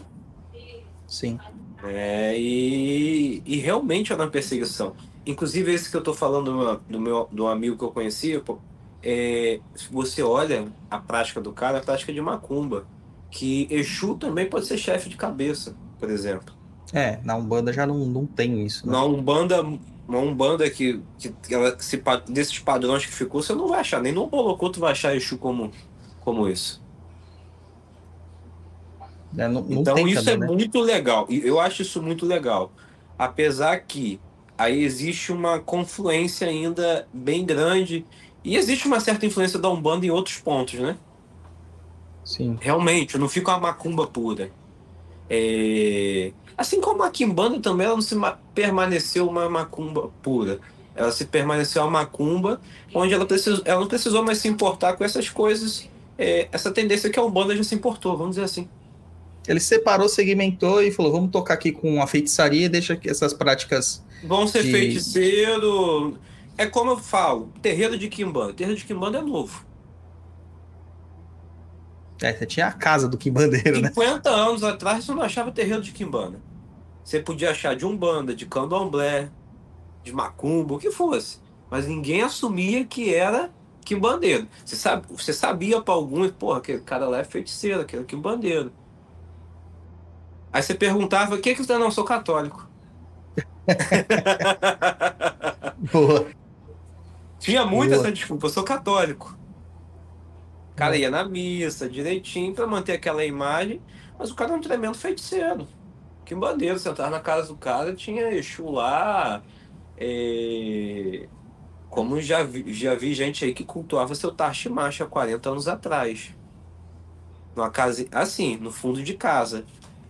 Sim. É, e, e realmente é uma perseguição. Inclusive, esse que eu tô falando do meu, do amigo que eu conhecia, pô, é, você olha a prática do cara, a prática de macumba, que Exu também pode ser chefe de cabeça, por exemplo. É, na Umbanda já não, não tem isso. Né? Na Umbanda, uma Umbanda que, que, que ela, se, desses padrões que ficou, você não vai achar, nem no Bolocoto vai achar Exu como, como isso. É, não, não então isso também, é né? muito legal. Eu acho isso muito legal. Apesar que aí existe uma confluência ainda bem grande e existe uma certa influência da Umbanda em outros pontos, né? Sim. Realmente, não fica uma macumba pura. É... Assim como a Kimbanda também, ela não se permaneceu uma macumba pura. Ela se permaneceu uma macumba onde ela, precisou, ela não precisou mais se importar com essas coisas, é, essa tendência que a Umbanda já se importou, vamos dizer assim. Ele separou, segmentou e falou: vamos tocar aqui com a feitiçaria deixa essas práticas. Vão ser de... feiticeiro. É como eu falo: terreiro de Kimbanda. Terreiro de Kimbanda é novo. É, você tinha a casa do Kimbandeiro, 50 né? 50 anos atrás você não achava terreiro de Kimbanda. Você podia achar de Umbanda, de Candomblé, de Macumba, o que fosse. Mas ninguém assumia que era Kimbandeiro. Você, sabe, você sabia para alguns, porra, aquele cara lá é feiticeiro, aquele é Kimbandeiro. Aí você perguntava, o que que você não sou católico? Boa. Tinha muito Boa. essa desculpa, eu sou católico. O cara ia na missa direitinho para manter aquela imagem, mas o cara é um tremendo feiticeiro. Que bandeira, sentar na casa do cara, tinha Exu lá. É... Como já vi, já vi gente aí que cultuava seu Tarshimash há 40 anos atrás. Numa casa, assim, no fundo de casa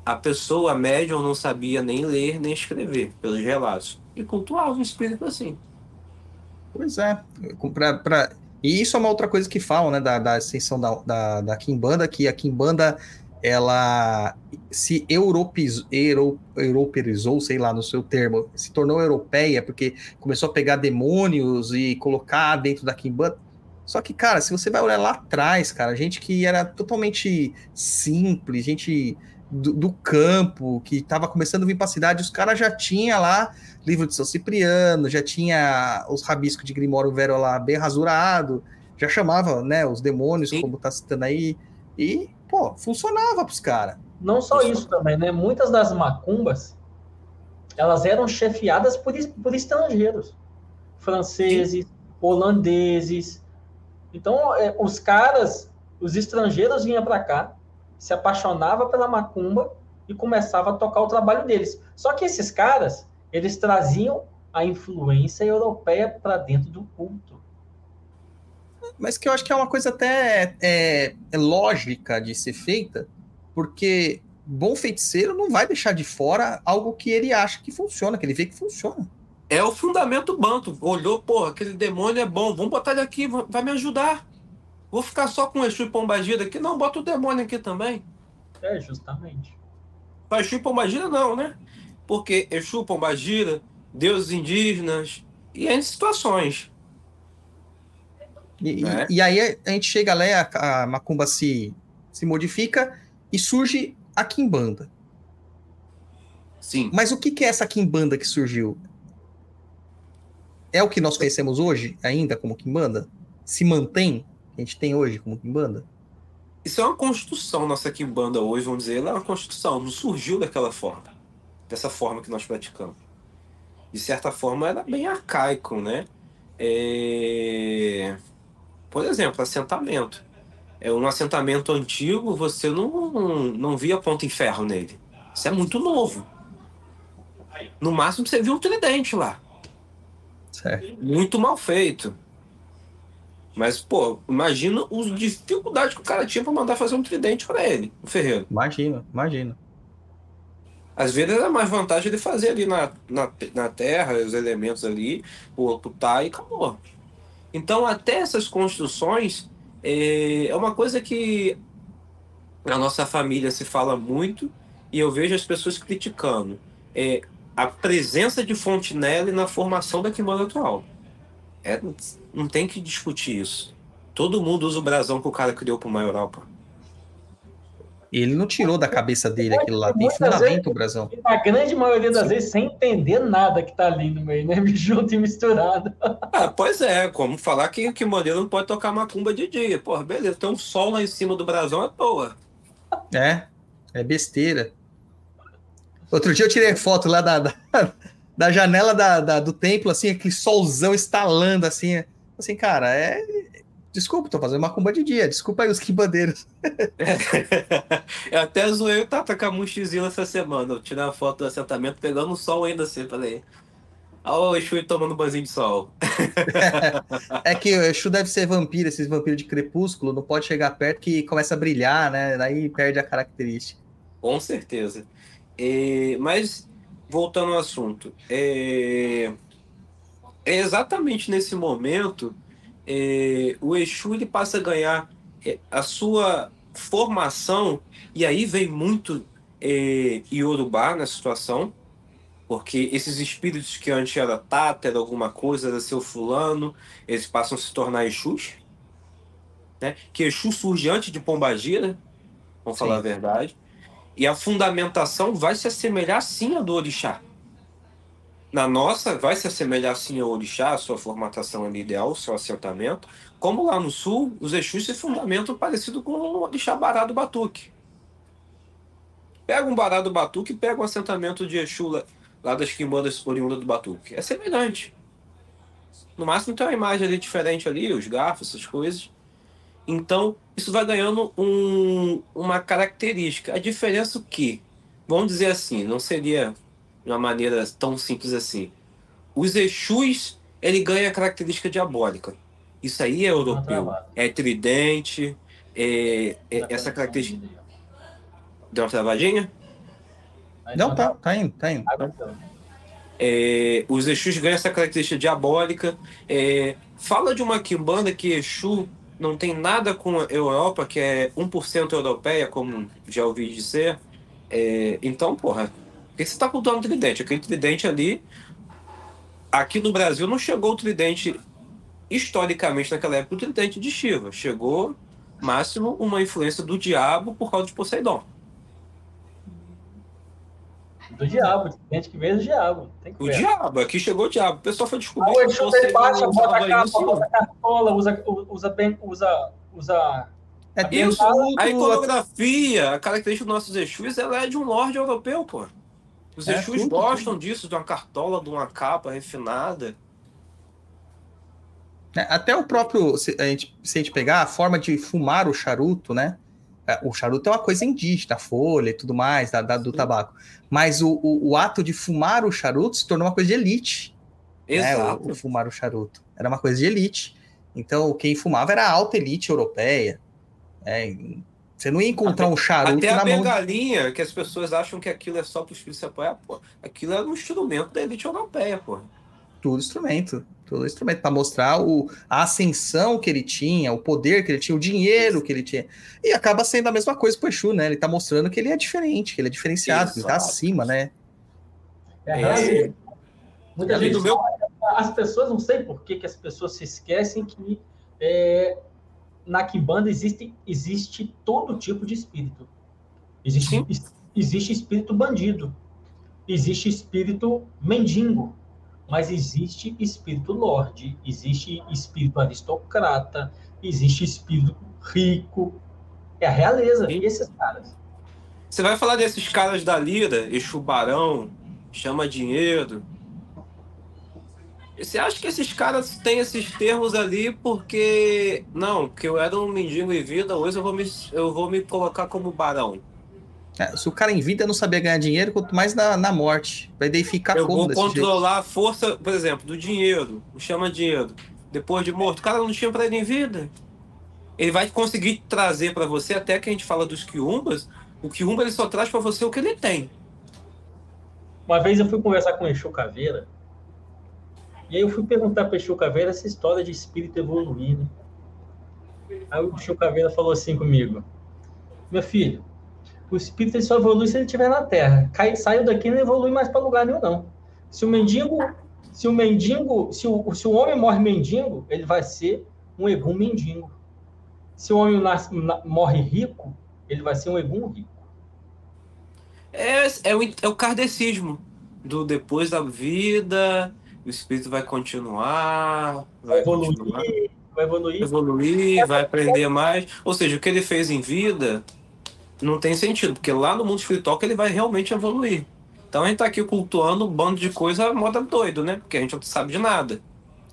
a pessoa médium não sabia nem ler nem escrever, pelos relatos. E cultuava o espírito assim. Pois é. Pra, pra... E isso é uma outra coisa que falam, né, da, da ascensão da, da, da Kimbanda, que a Kimbanda ela se europeizou, europeizou, sei lá, no seu termo, se tornou europeia, porque começou a pegar demônios e colocar dentro da Kimbanda. Só que, cara, se você vai olhar lá atrás, cara, gente que era totalmente simples, gente do, do campo, que estava começando a vir para a cidade, os caras já tinha lá livro de São Cipriano, já tinha os rabiscos de Grimório Vero lá bem rasurado, já chamava, né, os demônios, Sim. como tá citando aí, e, pô, funcionava pros caras. Não só isso também, né? Muitas das macumbas, elas eram chefiadas por, por estrangeiros, franceses, Sim. holandeses. Então, é, os caras, os estrangeiros vinham para cá, se apaixonava pela macumba e começava a tocar o trabalho deles. Só que esses caras, eles traziam a influência europeia para dentro do culto. Mas que eu acho que é uma coisa até é, é lógica de ser feita, porque bom feiticeiro não vai deixar de fora algo que ele acha que funciona, que ele vê que funciona. É o fundamento banto. Olhou, porra, aquele demônio é bom, vamos botar ele aqui, vai me ajudar. Vou ficar só com Exu e Pombagira aqui? Não, bota o demônio aqui também. É, justamente. Para Exu e Pombagira não, né? Porque Exu, Pombagira, deuses indígenas e em situações. E, é. e, aí a gente chega lá, a, a macumba se, se modifica e surge a quimbanda. Sim. Mas o que, que é essa quimbanda que surgiu? É o que nós conhecemos hoje ainda como quimbanda? Se mantém? a gente tem hoje como Kimbanda? Isso é uma construção, nossa Kimbanda hoje, vamos dizer, ela é uma construção, não surgiu daquela forma, dessa forma que nós praticamos. De certa forma, era bem arcaico, né? É... Por exemplo, assentamento. É um assentamento antigo, você não, não via ponto em ferro nele. Isso é muito novo. No máximo você viu um tridente lá. Certo. Muito mal feito. Mas, pô, imagina as dificuldades que o cara tinha para mandar fazer um tridente para ele, o ferreiro. Imagina, imagina. Às vezes era mais vantagem ele fazer ali na, na, na terra, os elementos ali, o tá e acabou. Então, até essas construções é, é uma coisa que a nossa família se fala muito e eu vejo as pessoas criticando. É, a presença de Fontenelle na formação da Quimbanda atual. É, não tem que discutir isso. Todo mundo usa o brasão que o cara criou para uma Ele não tirou da cabeça dele aquilo lá, tem fundamento o brasão. A grande maioria das Sim. vezes sem entender nada que tá ali no meio, né? Junto e misturado. Ah, pois é, como falar que, que modelo não pode tocar macumba de dia. Porra, beleza, tem um sol lá em cima do brasão, é boa. É, é besteira. Outro dia eu tirei foto lá da, da, da janela da, da, do templo, assim, aquele solzão estalando, assim. Assim, cara, é. Desculpa, tô fazendo macumba de dia. Desculpa aí os quimbandeiros. eu até zoei o Tata com a mochizila essa semana. Eu tirei a foto do assentamento pegando o sol ainda assim. Falei, Olha o Exu tomando um banzinho de sol. é que o Exu deve ser vampiro, esses vampiros de crepúsculo, não pode chegar perto que começa a brilhar, né? Daí perde a característica. Com certeza. É, mas, voltando ao assunto, é, é exatamente nesse momento é, o Exu ele passa a ganhar é, a sua formação, e aí vem muito é, Yorubá na situação, porque esses espíritos que antes era Tata, era alguma coisa, era seu fulano, eles passam a se tornar Exus. Né? Que Exu surge antes de Pombagira, vamos Sim. falar a verdade. E a fundamentação vai se assemelhar sim à do orixá. Na nossa, vai se assemelhar sim ao orixá, a sua formatação ideal, o seu assentamento. Como lá no sul, os Exus se fundamentam parecido com o orixá Bará do Batuque. Pega um Bará do Batuque e pega um assentamento de Exu lá, lá das quimbandas oriundas do Batuque. É semelhante. No máximo tem uma imagem ali diferente ali, os garfos, essas coisas. Então, isso vai ganhando um, uma característica. A diferença é que, vamos dizer assim, não seria de uma maneira tão simples assim. Os Exus, ele ganha a característica diabólica. Isso aí é europeu. É tridente, é, é essa característica. Deu uma travadinha? Não, tá, tá indo, tá indo. É, os Exus ganham essa característica diabólica. É, fala de uma quimbanda que Exu não tem nada com a Europa, que é 1% europeia, como já ouvi dizer. É, então, porra, por que você está cultuando tridente? Aquele tridente ali, aqui no Brasil não chegou o tridente, historicamente naquela época, o tridente de Shiva. Chegou, máximo, uma influência do diabo por causa de Poseidon. Do diabo, gente que veio do diabo. o diabo, aqui chegou o diabo. O pessoal foi descobrir que o baixa, bota a capa, bota cartola, usa, usa bem, usa, usa é isso, a iconografia, a característica dos nossos Exus, ela é de um lorde europeu, pô. Os é, Exus tudo, gostam tudo. disso, de uma cartola, de uma capa refinada. É, até o próprio, se a, gente, se a gente pegar a forma de fumar o charuto, né? É, o charuto é uma coisa indígena, a folha e tudo mais, da, da do tabaco. Mas o, o, o, ato de fumar o charuto se tornou uma coisa de elite. Exato. Né? O, o, fumar o charuto. Era uma coisa de elite. Então, quem fumava era a alta elite europeia. É, você não ia encontrar até, um charuto até a bengalinha, mão... que as pessoas acham que aquilo é só para os filhos se apoiar, pô. Aquilo é um instrumento da elite europeia, pô. Tudo instrumento todo instrumento para mostrar o, a ascensão que ele tinha, o poder que ele tinha, o dinheiro que ele tinha. E acaba sendo a mesma coisa pro Exu, né? Ele tá mostrando que ele é diferente, que ele é diferenciado, que ele tá acima, né? É, é. Muita gente meu... as pessoas, não sei por que, que as pessoas se esquecem que é, na Kimbanda existe, existe todo tipo de espírito. Existe, existe espírito bandido, existe espírito mendigo, mas existe espírito lorde, existe espírito aristocrata, existe espírito rico. É a realeza, Sim. esses caras. Você vai falar desses caras da lira, Exu Barão, chama dinheiro. Você acha que esses caras têm esses termos ali porque. Não, que eu era um mendigo em vida, hoje eu vou me, eu vou me colocar como barão. É, se o cara em vida não sabia ganhar dinheiro, quanto mais na, na morte. Vai daí ficar Eu como vou desse controlar jeito? a força, por exemplo, do dinheiro. O chama dinheiro. Depois de morto, o cara não tinha pra ele em vida. Ele vai conseguir trazer pra você, até que a gente fala dos quiumbas, o quiumba ele só traz pra você o que ele tem. Uma vez eu fui conversar com o Exu Caveira, e aí eu fui perguntar para o Exu Caveira essa história de espírito evoluir, né? Aí o Caveira falou assim comigo, meu filho, o espírito só evolui se ele estiver na Terra. Cai, saiu daqui não evolui mais para lugar nenhum, não. Se o mendigo, se o mendigo, se o, se o homem morre mendigo, ele vai ser um egum mendigo. Se o homem nasce, na- morre rico, ele vai ser um egum rico. É, é, o, é o kardecismo. Do depois da vida, o espírito vai continuar, vai Vai evoluir, continuar, vai evoluir. evoluir, vai aprender mais. Ou seja, o que ele fez em vida não tem sentido, porque lá no mundo espiritual que ele vai realmente evoluir. Então a gente tá aqui cultuando um bando de coisa moda doido, né? Porque a gente não sabe de nada.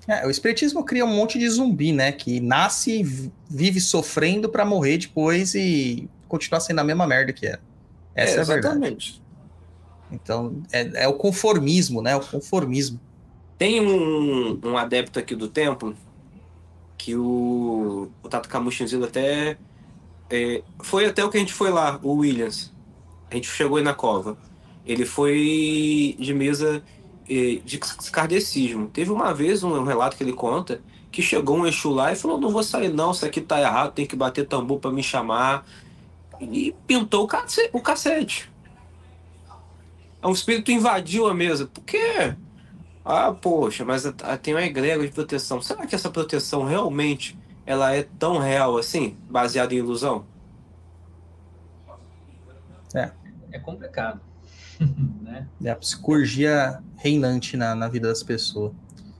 É, o espiritismo cria um monte de zumbi, né? Que nasce, vive sofrendo pra morrer depois e continuar sendo a mesma merda que era. Essa é, a verdade. exatamente. Então, é, é o conformismo, né? O conformismo. Tem um, um adepto aqui do templo que o, o Tato Camuchinzilo até. é, foi até o que a gente foi lá, o Williams. A gente chegou aí na cova. Ele foi de mesa é, de kardecismo. Teve uma vez um, um relato que ele conta que chegou um Exu lá e falou: Não vou sair, não, isso aqui tá errado, tem que bater tambor para me chamar. E pintou o cacete. O cacete. É um espírito invadiu a mesa. Por quê? Ah, poxa, mas a- a- tem uma egrégora de proteção. Será que essa proteção realmente ela é tão real assim, baseada em ilusão? É complicado. né? É a psicologia reinante na, na vida das pessoas.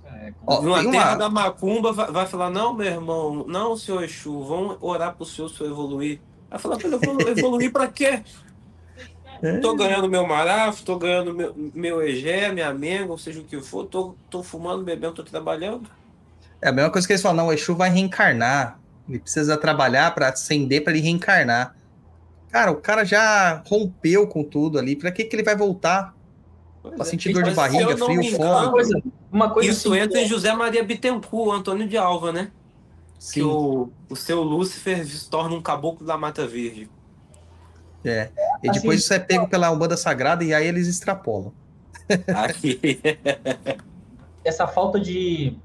É Ó, Numa tem terra uma- da macumba, vai, vai falar: Não, meu irmão, não, senhor Exu, vamos orar pro senhor, senhor evoluir. Vai falar: "Pô, evolu- Evoluir pra quê? É. Tô ganhando meu marafo, tô ganhando meu, meu egé, minha menga, seja o que for, tô, tô fumando, bebendo, tô trabalhando. É a mesma coisa que eles falam, não, o Exu vai reencarnar. Ele precisa trabalhar para ascender para ele reencarnar. Cara, o cara já rompeu com tudo ali. Pra que, que ele vai voltar? Pois Pra é. sentir dor de barriga, frio, me fome. Uma engano, coisa, uma coisa Isso assim, entra em José Maria Bittencourt, Antônio de Alva, né? Que Sim. o, o seu Lúcifer se torna um caboclo da Mata Verde. É. E depois Assim- isso é pego pela Umbanda Sagrada e aí eles extrapolam. Aqui. essa falta de,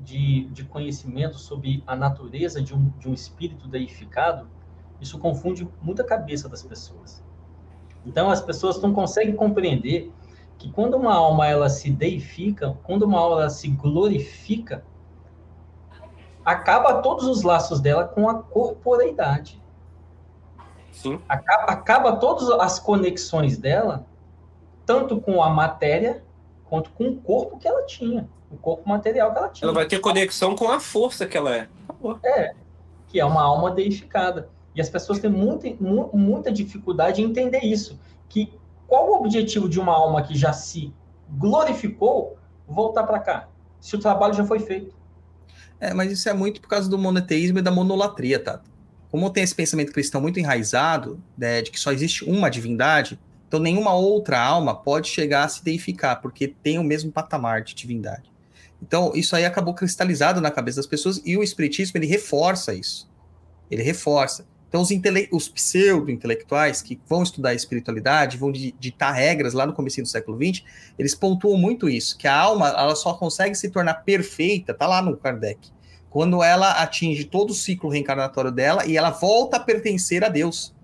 de, de conhecimento sobre a natureza de um, de um espírito deificado, isso confunde muito a cabeça das pessoas. Então, as pessoas não conseguem compreender que quando uma alma ela se deifica, quando uma alma ela se glorifica, acaba todos os laços dela com a corporeidade. Sim. Acaba, acaba todas as conexões dela, tanto com a matéria, quanto com o corpo que ela tinha, o corpo material que ela tinha. Ela vai ter conexão com a força que ela é. Acabou. que é uma alma deificada. E as pessoas têm muita, mu- muita dificuldade em entender isso. Que qual o objetivo de uma alma que já se glorificou voltar para cá? Se o trabalho já foi feito. É, mas isso é muito por causa do monoteísmo e da monolatria, tá? Como tem esse pensamento cristão muito enraizado, né, de que só existe uma divindade, então nenhuma outra alma pode chegar a se deificar, porque tem o mesmo patamar de divindade. Então, isso aí acabou cristalizado na cabeça das pessoas e o espiritismo, ele reforça isso. Ele reforça. Então, os, intele- os pseudo-intelectuais que vão estudar a espiritualidade, vão di- ditar regras lá no começo do século XX, eles pontuam muito isso, que a alma ela só consegue se tornar perfeita, tá lá no Kardec, quando ela atinge todo o ciclo reencarnatório dela e ela volta a pertencer a Deus,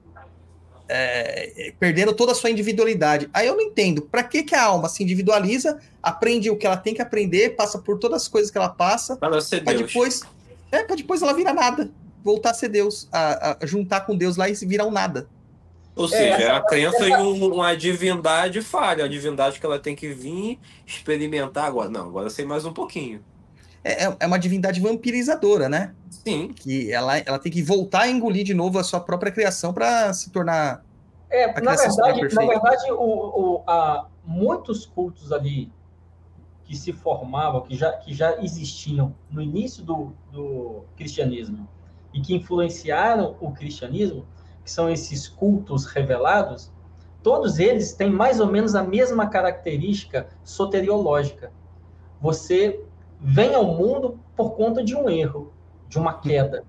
É, perdendo toda a sua individualidade. Aí eu não entendo, para que, que a alma se individualiza, aprende o que ela tem que aprender, passa por todas as coisas que ela passa, Para depois, é, para depois ela virar nada, voltar a ser Deus, a, a juntar com Deus lá e se virar um nada. Ou seja, essa- é a crença em um- uma divindade falha, a divindade que ela tem que vir experimentar agora. Não, agora eu sei mais um pouquinho. É, é- é uma divindade vampirizadora, né? Sim, que ela, ela tem que voltar a engolir de novo a sua própria criação para se tornar. É, A na verdade, na verdade o, o- a, muitos cultos ali que se formavam, que já, que já existiam no início do, do cristianismo e que influenciaram o cristianismo, que são esses cultos revelados, todos eles têm mais ou menos a mesma característica soteriológica. Você vem ao mundo por conta de um erro, de uma queda.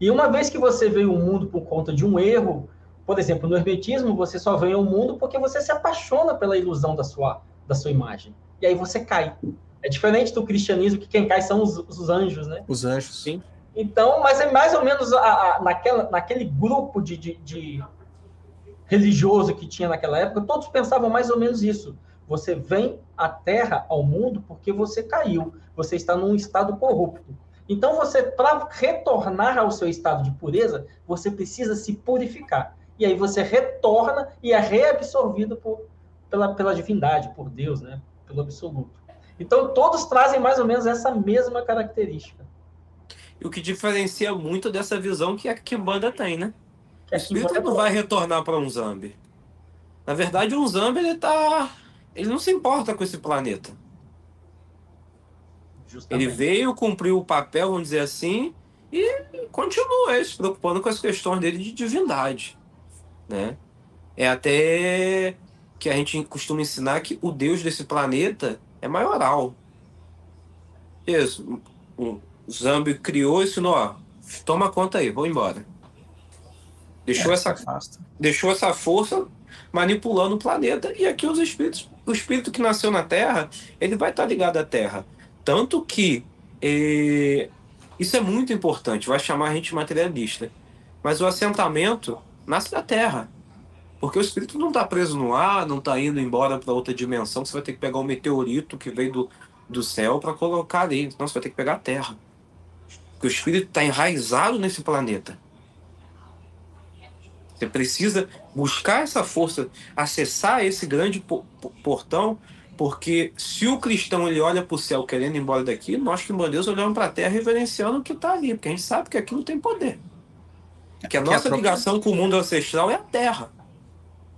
E uma vez que você veio ao mundo por conta de um erro, por exemplo, no hermetismo, você só vem ao mundo porque você se apaixona pela ilusão da sua, da sua imagem. E aí você cai. É diferente do cristianismo, que quem cai são os, os anjos, né? Os anjos, sim. Então, mas é mais ou menos a, a, naquela, naquele grupo de, de, de religioso que tinha naquela época, todos pensavam mais ou menos isso. Você vem à Terra, ao mundo, porque você caiu. Você está num estado corrupto. Então, você, para retornar ao seu estado de pureza, você precisa se purificar. E aí você retorna e é reabsorvido por, pela, pela divindade, por Deus, né? pelo absoluto. Então, todos trazem mais ou menos essa mesma característica. E o que diferencia muito dessa visão que a Kimbanda tem, né? O espírito não vai retornar para um Zambi. Na verdade, um Zambi ele tá. Ele não se importa com esse planeta. Justamente. Ele veio, cumpriu o papel, vamos dizer assim, e continua se preocupando com as questões dele de divindade. Né? É até que a gente costuma ensinar que o Deus desse planeta é maioral. Isso. O Zambi criou ensinou, ó, toma conta aí, vou embora. Deixou, é, essa, deixou essa força manipulando o planeta. E aqui os espíritos, o espírito que nasceu na Terra, ele vai estar ligado à Terra. Tanto que eh, isso é muito importante, vai chamar a gente materialista. Mas o assentamento nasce da Terra. Porque o espírito não está preso no ar, não está indo embora para outra dimensão, você vai ter que pegar um meteorito que veio do, do céu para colocar ali. Então você vai ter que pegar a Terra. Porque o espírito está enraizado nesse planeta. Você precisa buscar essa força, acessar esse grande portão, porque se o cristão ele olha para o céu querendo ir embora daqui, nós que Deus olhamos para a terra reverenciando o que está ali, porque a gente sabe que aquilo tem poder. Que a nossa a própria... ligação com o mundo ancestral é a terra.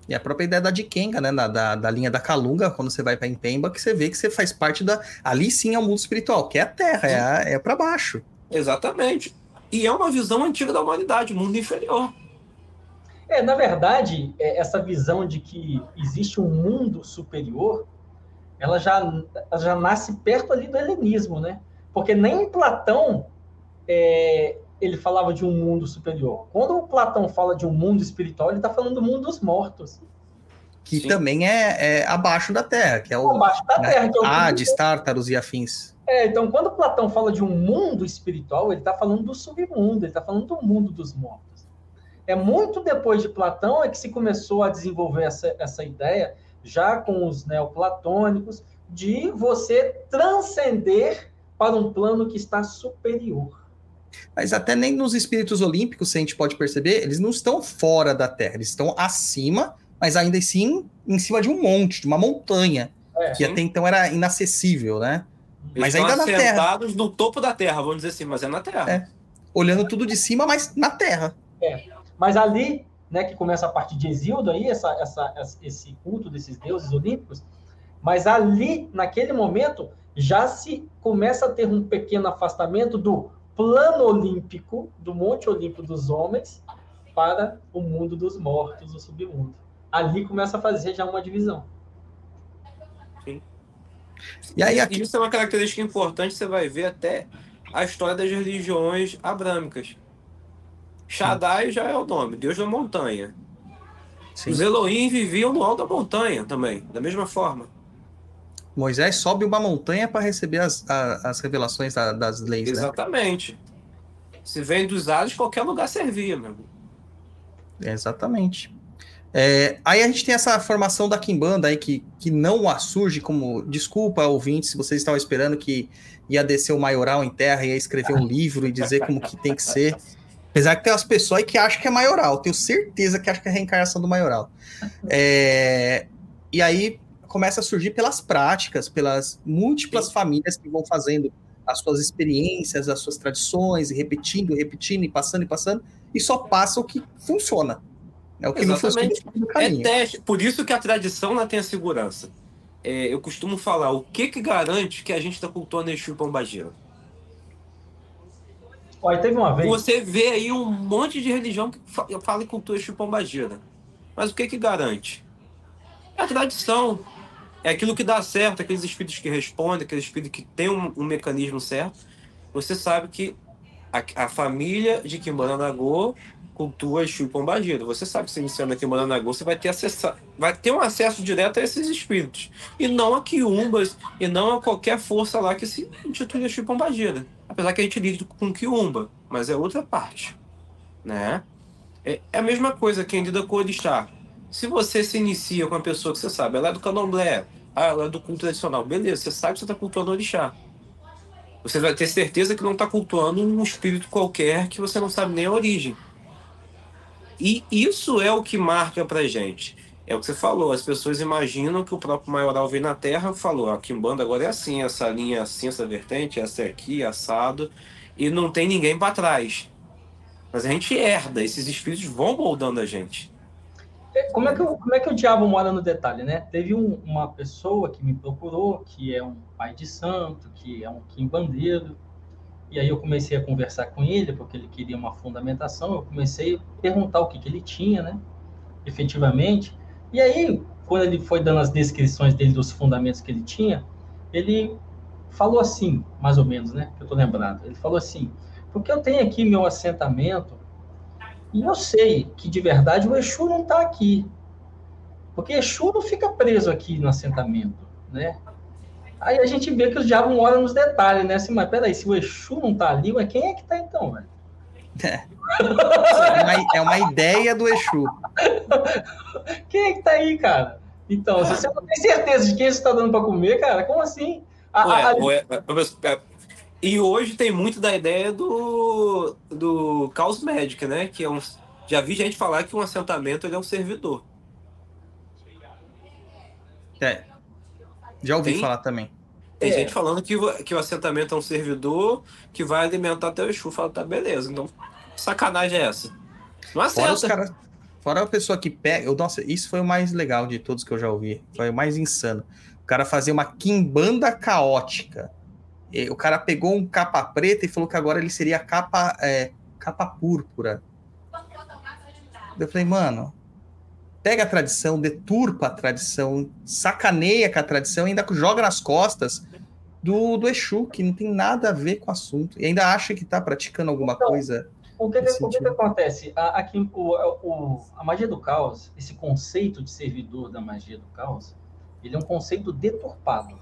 E a própria ideia da Dikenga, né? Da, da, da, linha da Calunga, quando você vai para Impemba, que você vê que você faz parte da. Ali sim é o mundo espiritual, que é a terra, é, é para baixo. Exatamente. E é uma visão antiga da humanidade, mundo inferior. É, na verdade, é, essa visão de que existe um mundo superior, ela já, ela já nasce perto ali do helenismo, né? Porque nem Platão é, ele falava de um mundo superior. Quando o Platão fala de um mundo espiritual, ele está falando do mundo dos mortos. Que Sim. também é, é, abaixo da Terra, que é o abaixo da Terra, que é o Hades, Tártaros e afins. É, então quando Platão fala de um mundo espiritual, ele está falando do submundo, ele está falando do mundo dos mortos. É muito depois de Platão é que se começou a desenvolver essa, essa ideia, já com os neoplatônicos, de você transcender para um plano que está superior. Mas até nem nos espíritos olímpicos, se a gente pode perceber, eles não estão fora da Terra, eles estão acima, mas ainda assim em cima de um monte, de uma montanha, é, que sim. até então era inacessível, né? Eles mas ainda na Terra. no topo da Terra, vamos dizer assim, mas é na Terra. É. Olhando tudo de cima, mas na Terra. É. Mas ali, né, que começa a partir de Exildo aí, essa, essa, esse culto desses deuses olímpicos, mas ali, naquele momento, já se começa a ter um pequeno afastamento do plano olímpico, do Monte Olímpico dos homens, para o mundo dos mortos, o submundo. Ali começa a fazer já uma divisão. Sim. E aí, aqui... Isso é uma característica importante, você vai ver até a história das religiões abrâmicas. Shaddai já é o nome, Deus da montanha. Sim. Os Elohim viviam no alto da montanha também, da mesma forma. Moisés sobe uma montanha para receber as, a, as revelações da, das leis. Né? Exatamente. Né? Se vem dos ares, qualquer lugar servia, meu. Exatamente. É, aí a gente tem essa formação da Kimbanda aí que, que não surge como. Desculpa, ouvintes, se vocês estavam esperando que ia descer o maioral em terra, ia escrever um livro e dizer como que tem que ser. Apesar que tem as pessoas que acham que é maioral. Tenho certeza que acham que é a reencarnação do maioral. É, e aí começa a surgir pelas práticas, pelas múltiplas famílias que vão fazendo as suas experiências, as suas tradições, e repetindo, repetindo, e passando e passando, e só passa o que funciona. É o que Exatamente. não funciona. É teste. Por isso que a tradição não tem a segurança. É, eu costumo falar, o que que garante que a gente está cultuando Exu Pombagira? Teve uma vez. Você vê aí um monte de religião que fala em cultura chupambagira. Mas o que que garante? É a tradição. É aquilo que dá certo, aqueles espíritos que respondem, aqueles espíritos que têm um, um mecanismo certo. Você sabe que a, a família de Kimbaranagô cultua Exu Pombagira. Você sabe que se iniciando aqui em Moranagô, você vai ter, acessa, vai ter um acesso direto a esses espíritos. E não a Quiumbas, e não a qualquer força lá que se intitule Exu Pombagira. Apesar que a gente lida com Quiumba, mas é outra parte. Né? É, é a mesma coisa quem lida com Orixá. Se você se inicia com uma pessoa que você sabe, ela é do candomblé, ah, ela é do culto tradicional, beleza, você sabe que você está cultuando o Orixá. Você vai ter certeza que não está cultuando um espírito qualquer que você não sabe nem a origem. E isso é o que marca pra gente. É o que você falou, as pessoas imaginam que o próprio maioral veio na Terra e falou, aqui em banda agora é assim, essa linha é assim, essa vertente, essa aqui, assado, e não tem ninguém para trás. Mas a gente herda, esses espíritos vão moldando a gente. É, como é que, como é que o diabo mora no detalhe, né? Teve um, uma pessoa que me procurou, que é um pai de santo, que é um quimbandeiro, e aí eu comecei a conversar com ele, porque ele queria uma fundamentação. Eu comecei a perguntar o que, que ele tinha, né? Efetivamente. E aí, quando ele foi dando as descrições dele dos fundamentos que ele tinha, ele falou assim, mais ou menos, né? Eu tô lembrado. Ele falou assim: porque eu tenho aqui meu assentamento e eu sei que de verdade o Exu não está aqui. Porque Exu não fica preso aqui no assentamento, né? Aí a gente vê que os diabos moram nos detalhes, né? Assim, mas peraí, se o Exu não tá ali, mas quem é que tá então, velho? É. é, uma, é uma ideia do Exu. Quem é que tá aí, cara? Então, se você não tem certeza de quem você está dando para comer, cara, como assim? A, ué, a... Ué, é, e hoje tem muito da ideia do, do Caos Magic, né? Que é um, já vi gente falar que um assentamento ele é um servidor. É. Já ouvi tem, falar também. Tem é. gente falando que, que o assentamento é um servidor que vai alimentar até o Exu. Fala, tá, beleza. Então, sacanagem é essa? Não acerta. Fora, cara, fora a pessoa que pega. Eu, nossa, isso foi o mais legal de todos que eu já ouvi. Foi o mais insano. O cara fazia uma quimbanda caótica. E, o cara pegou um capa preta e falou que agora ele seria capa, é, capa púrpura. Eu falei, mano, pega a tradição, deturpa a tradição, sacaneia com a tradição e ainda joga nas costas do, do Exu, que não tem nada a ver com o assunto, e ainda acha que está praticando alguma então, coisa. O que, que, o que, que acontece? A, aqui, o, o, a magia do caos, esse conceito de servidor da magia do caos, ele é um conceito deturpado.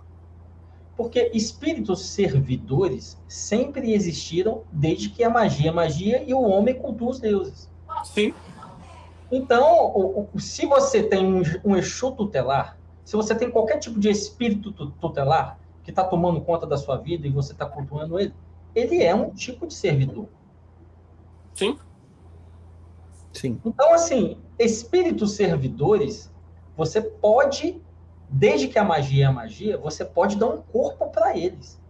Porque espíritos servidores sempre existiram desde que a magia é magia e o homem cultua os deuses. Sim. Então, se você tem um, um Exu tutelar, se você tem qualquer tipo de espírito tutelar que está tomando conta da sua vida e você está cultuando ele, ele é um tipo de servidor. Sim. Sim. Então, assim, espíritos servidores, você pode, desde que a magia é a magia, você pode dar um corpo para eles.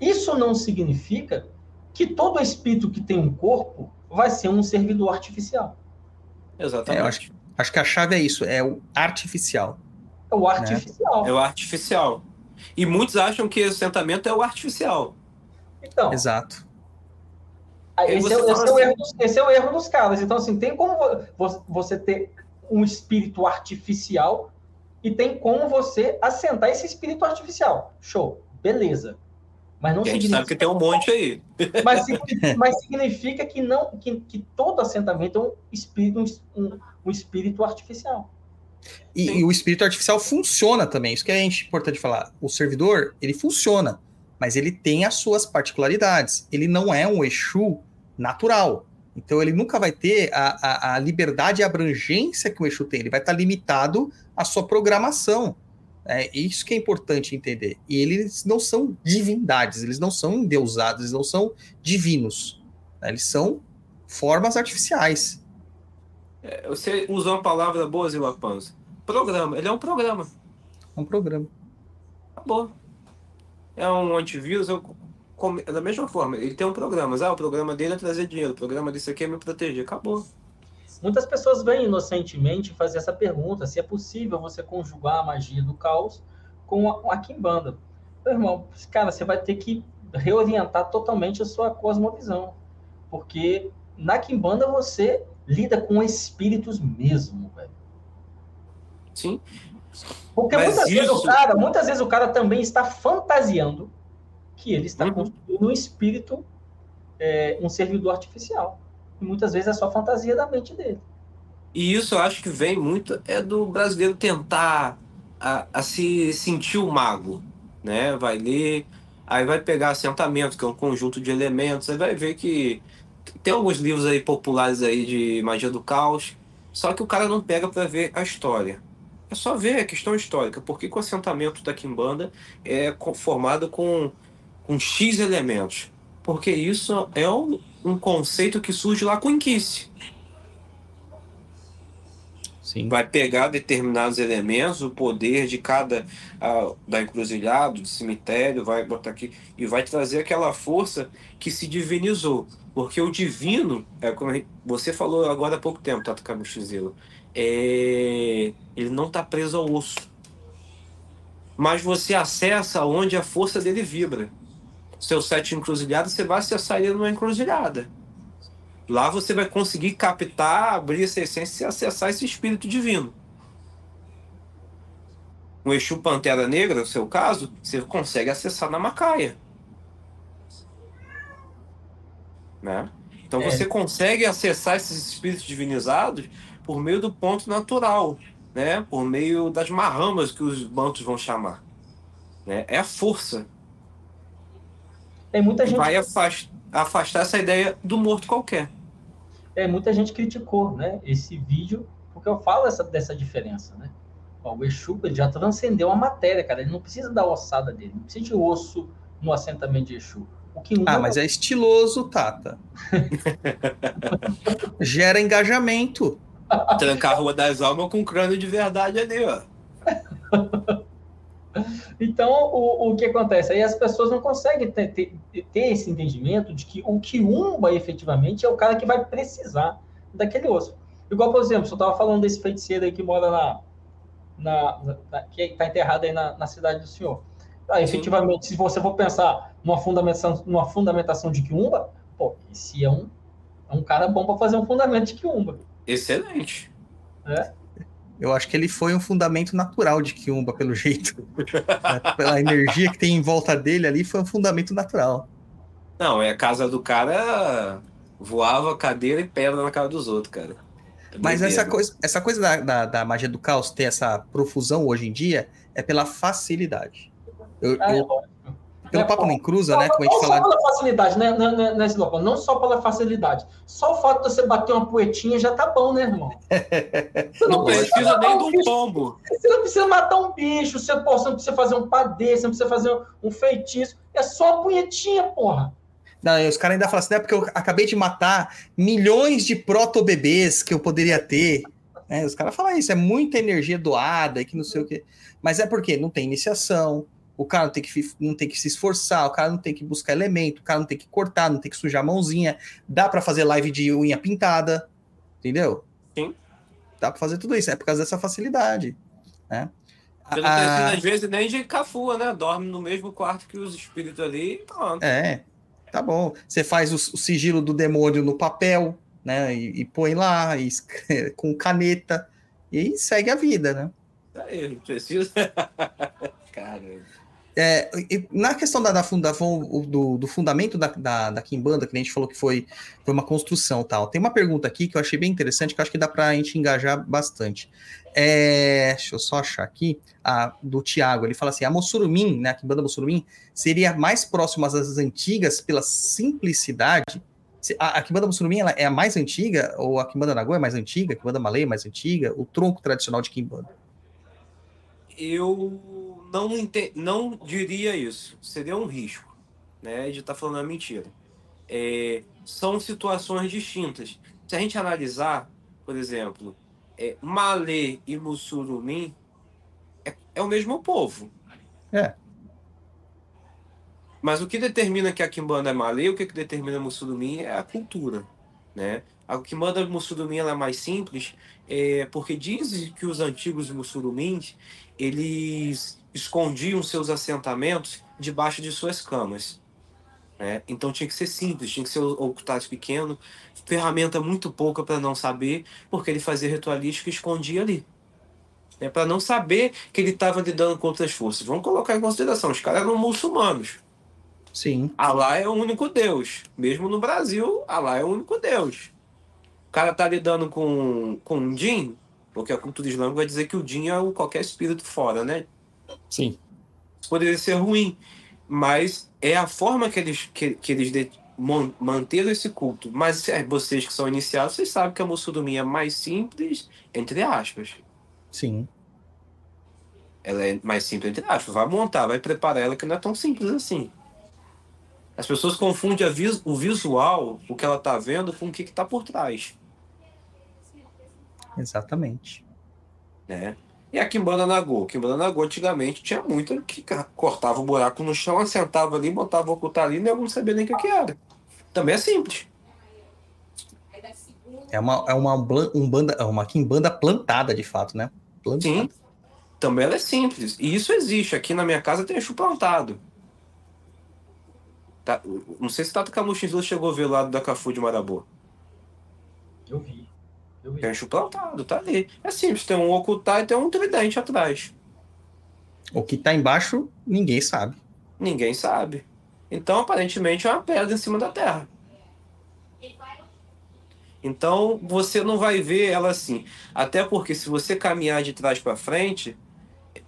Isso não significa que todo espírito que tem um corpo vai ser um servidor artificial. Exatamente. É, acho, acho, que a chave é isso, é o artificial. É o artificial. Né? É o artificial. E muitos acham que o assentamento é o artificial. Então. Exato. Esse, é, esse, assim, é o erro dos, esse é o erro dos caras. Então, assim, tem como você ter um espírito artificial e tem como você assentar esse espírito artificial. Show. Beleza. Mas não significa. sabe que tem um monte aí. Mas, mas significa que, não, que, que todo assentamento é um espírito, um, um espírito artificial. E, e, o espírito artificial funciona também. Isso que é importante falar. O servidor, ele funciona, mas ele tem as suas particularidades. Ele não é um Exu natural. Então ele nunca vai ter a, a, a liberdade e abrangência que o Exu tem. Ele vai estar limitado à sua programação. É isso que é importante entender. E eles não são divindades, eles não são endeusados, eles não são divinos. Né? Eles são formas artificiais. É, você usou uma palavra boa, Zila Panza. Programa. Ele é um programa. Um programa. Acabou. É um antivírus. Eu, da mesma forma, ele tem um programa. Ah, o programa dele é trazer dinheiro. O programa desse aqui é me proteger. Acabou. Muitas pessoas vêm inocentemente fazer essa pergunta: se é possível você conjugar a magia do caos com a, a Kimbanda. Meu irmão, cara, você vai ter que reorientar totalmente a sua cosmovisão. Porque na Kimbanda você lida com espíritos mesmo, velho. Sim. Porque muitas, isso... vezes o cara, muitas vezes o cara também está fantasiando que ele está uhum. construindo um espírito, é, um servidor artificial. E muitas vezes é só fantasia da mente dele. E isso eu acho que vem muito é do brasileiro tentar a, a se sentir o mago, né? Vai ler, aí vai pegar assentamento, que é um conjunto de elementos, aí vai ver que tem alguns livros aí populares aí de magia do caos, só que o cara não pega para ver a história. É só ver a questão histórica, por que o assentamento da Kimbanda é formado com, com X elementos? Porque isso é um, um conceito que surge lá com Inquice. Sim. Vai pegar determinados elementos, o poder de cada uh, da encruzilhada, do cemitério, vai botar aqui e vai trazer aquela força que se divinizou. Porque o divino, é como você falou agora há pouco tempo, Tato Camuchizelo, é, ele não está preso ao osso. Mas você acessa onde a força dele vibra. Seu sete encruzilhado, você vai acessar ele numa encruzilhada. Lá você vai conseguir captar, abrir essa essência e acessar esse espírito divino. O Exu Pantera Negra, no seu caso, você consegue acessar na Macaia. Né? Então é. você consegue acessar esses espíritos divinizados por meio do ponto natural, né? por meio das marramas que os bantos vão chamar. Né? É a força. Tem muita gente. Vai afastar, essa ideia do morto qualquer é, muita gente criticou né, esse vídeo, porque eu falo essa, dessa diferença, né? Ó, o Exu ele já transcendeu a matéria, cara. Ele não precisa da ossada dele, não precisa de osso no assentamento de Exu. Que ah, mas é estiloso, Tata. Gera engajamento. Trancar a Rua das Almas com crânio de verdade ali, ó. Então, o, o que acontece? Aí as pessoas não conseguem ter, ter, ter, esse entendimento de que o quiumba, efetivamente, é o cara que vai precisar daquele osso. Igual, por exemplo, você estava falando desse feiticeiro aí que mora na... na, na que está enterrado aí na, na, cidade do senhor. Ah, efetivamente, Sim. se você for pensar numa fundamentação, numa fundamentação de quiumba, pô, esse é um, é um cara bom para fazer um fundamento de quiumba. Excelente. É? Eu acho que ele foi um fundamento natural de Kiumba, pelo jeito. Pela energia que tem em volta dele ali, foi um fundamento natural. Não, é a casa do cara voava cadeira e pedra na cara dos outros, cara. É Mas essa coisa, essa coisa da, da, da, magia do caos ter essa profusão hoje em dia é pela facilidade. Eu, ah, eu, pelo é, papo nem cruza, né? Como a gente não fala... só pela facilidade, né, né, né, né Não só pela facilidade. Só o fato de você bater uma poetinha já tá bom, né, irmão? Você não, não precisa nem um de um pombo. Você não precisa matar um bicho, você, pô, você não precisa fazer um padê, você não precisa fazer um feitiço. É só uma punhetinha, porra. Não, os caras ainda falam assim, né? Porque eu acabei de matar milhões de proto-bebês que eu poderia ter. É, os caras falam isso, é muita energia doada e que não sei o quê. Mas é porque não tem iniciação, o cara não tem, que, não tem que se esforçar, o cara não tem que buscar elemento, o cara não tem que cortar, não tem que sujar a mãozinha. Dá para fazer live de unha pintada, entendeu? Sim. Dá para fazer tudo isso, é por causa dessa facilidade, né? Você não precisa, às vezes, nem de cafua, né? Dorme no mesmo quarto que os espíritos ali e pronto. É, tá bom. Você faz o, o sigilo do demônio no papel, né? E, e põe lá, e, com caneta, e segue a vida, né? Aí, não precisa. Caramba. É, na questão da, da fundação, do, do, fundamento da, da, da Kimbanda, que a gente falou que foi, foi uma construção tal, tem uma pergunta aqui que eu achei bem interessante, que acho que dá para a gente engajar bastante. É, deixa eu só achar aqui, a, do Tiago, ele fala assim, a Mossurumim, né, a Kimbanda Mossurumim, seria mais próxima às antigas pela simplicidade? A, a Kimbanda Mossurumim ela é a mais antiga, ou a Kimbanda Nagô é mais antiga, a Kimbanda Malay é mais antiga, o tronco tradicional de Kimbanda? Eu não, não diria isso. Seria um risco, né? De estar tá falando a mentira. É, são situações distintas. Se a gente analisar, por exemplo, é, Malê e Mussurumim é, é o mesmo povo. É. Mas o que determina que a Kimbanda é Malê, o que, que determina Mussurumim é a cultura, né? A Kimbanda ela é mais simples, é, porque dizem que os antigos Mussurumins, eles escondiam seus assentamentos debaixo de suas camas. Né? Então tinha que ser simples, tinha que ser ocultado pequeno, ferramenta muito pouca para não saber, porque ele fazia ritualística e escondia ali. É para não saber que ele estava lidando com outras forças. Vamos colocar em consideração, os caras eram muçulmanos. Sim. Alá é o único Deus. Mesmo no Brasil, Alá é o único Deus. O cara tá lidando com, com um Jin, porque a cultura islâmica vai dizer que o Jin é o qualquer espírito fora, né? Sim. Poderia ser ruim, mas é a forma que eles, que, que eles de, manteram esse culto. Mas é, vocês que são iniciados, vocês sabem que a muçulmania é mais simples, entre aspas. Sim. Ela é mais simples, entre aspas. Vai montar, vai preparar ela, que não é tão simples assim. As pessoas confundem vis o visual, o que ela está vendo, com o que está por trás. Exatamente. Né? E a Kimbanda Nagô. Kimbanda Nagô antigamente tinha muito que cortava o um buraco no chão, assentava ali, botava o ocultar ali e não sabia nem o que, que era. Também é simples. É uma, é uma, um banda, é uma Kimbanda plantada, de fato, né? Plantada. Sim. Também ela é simples. E isso existe. Aqui na minha casa tem chu plantado. Tá, não sei se Tato Camuxinzula chegou a ver lá da Cafu de Marabô. Eu vi. Um plantado, tá ali. É simples, tem um ocultar e tem um tridente atrás. O que tá embaixo, ninguém sabe. Ninguém sabe. Então, aparentemente, é uma pedra em cima da terra. Então, você não vai ver ela assim. Até porque, se você caminhar de trás para frente,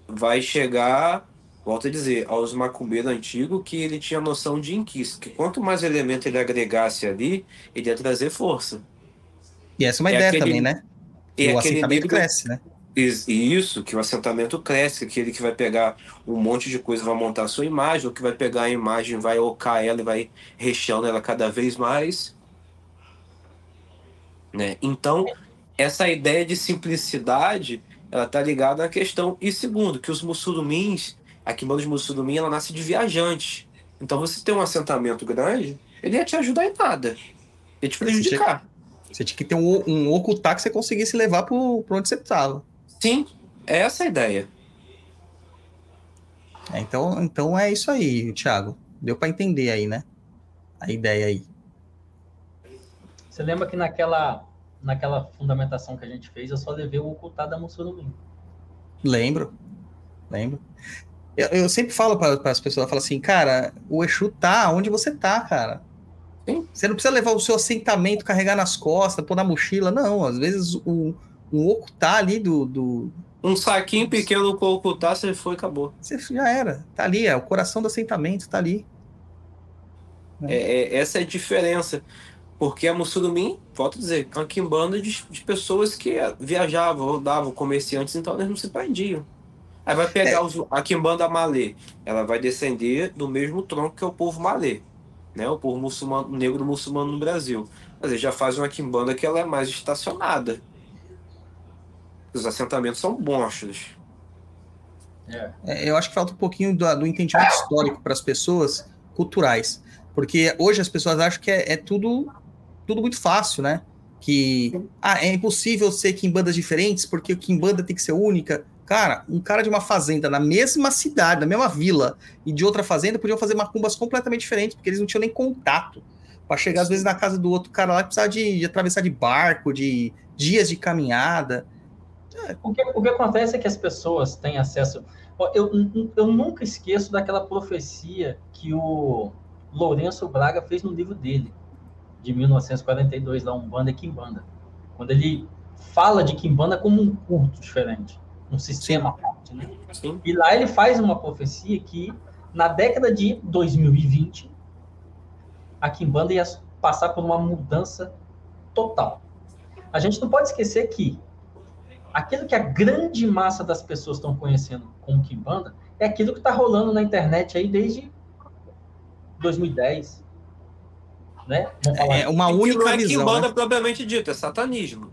vai chegar volto a dizer, aos macumbeiros antigos que ele tinha noção de inquisto, que quanto mais elemento ele agregasse ali, ele ia trazer força. E essa é uma é ideia aquele, também, né? E o assentamento cresce, né? Isso, que o assentamento cresce, aquele que vai pegar um monte de coisa vai montar a sua imagem, ou que vai pegar a imagem, vai ocar ela e vai recheando ela cada vez mais. Né? Então, essa ideia de simplicidade, ela tá ligada à questão. E segundo, que os muçulmins a Quimbanda de Mussudumi, ela nasce de viajante. Então você tem um assentamento grande, ele ia te ajudar em nada. Ia te prejudicar. Você tinha, que ter um, um ocultar que você conseguisse levar para onde você estava. Sim, é essa a ideia. É, então, então é isso aí, Thiago. Deu para entender aí, né? A ideia aí. Você lembra que naquela, naquela fundamentação que a gente fez, eu só levei o ocultar da Mussurubim. Lembro. Lembro. Eu, eu sempre falo para as pessoas, eu falo assim, cara, o Exu tá onde você tá, cara. Sim. Você não precisa levar o seu assentamento, carregar nas costas, pôr na mochila, não. Às vezes o, o oco tá ali do, do... Um saquinho pequeno com o ocultar, você foi e acabou. Você já era. Tá ali, é o coração do assentamento, tá ali. É, é, essa é a diferença. Porque a Mussurumim, volto a dizer, é uma quimbanda de, de pessoas que viajavam, rodavam, comerciantes, então eles não se prendiam. Aí vai pegar é. os, a Kimbanda Malê. Ela vai descender do mesmo tronco que é o povo Malê, né? O povo muçulmano, negro muçulmano no Brasil. Mas ele já faz uma Kimbanda que ela é mais estacionada. Os assentamentos são monstros. É. É, eu acho que falta um pouquinho do, do entendimento histórico para as pessoas culturais. Porque hoje as pessoas acham que é, é tudo, tudo muito fácil, né? Que ah, é impossível ser Kimbandas diferentes, porque o Kimbanda tem que ser única. Cara, um cara de uma fazenda na mesma cidade, na mesma vila, e de outra fazenda, podiam fazer macumbas completamente diferentes, porque eles não tinham nem contato. Para chegar, às vezes, na casa do outro cara lá, precisava de, de atravessar de barco, de dias de caminhada. É. O, que, o que acontece é que as pessoas têm acesso. Eu, eu nunca esqueço daquela profecia que o Lourenço Braga fez no livro dele, de 1942, lá, Umbanda e Quimbanda. Quando ele fala de Quimbanda como um culto diferente um sistema forte, né? Sim. E lá ele faz uma profecia que na década de 2020 a Kimbanda ia passar por uma mudança total. A gente não pode esquecer que aquilo que a grande massa das pessoas estão conhecendo como Kimbanda é aquilo que está rolando na internet aí desde 2010. Né? É uma única não é visão. Kimbanda né? propriamente dito, é satanismo.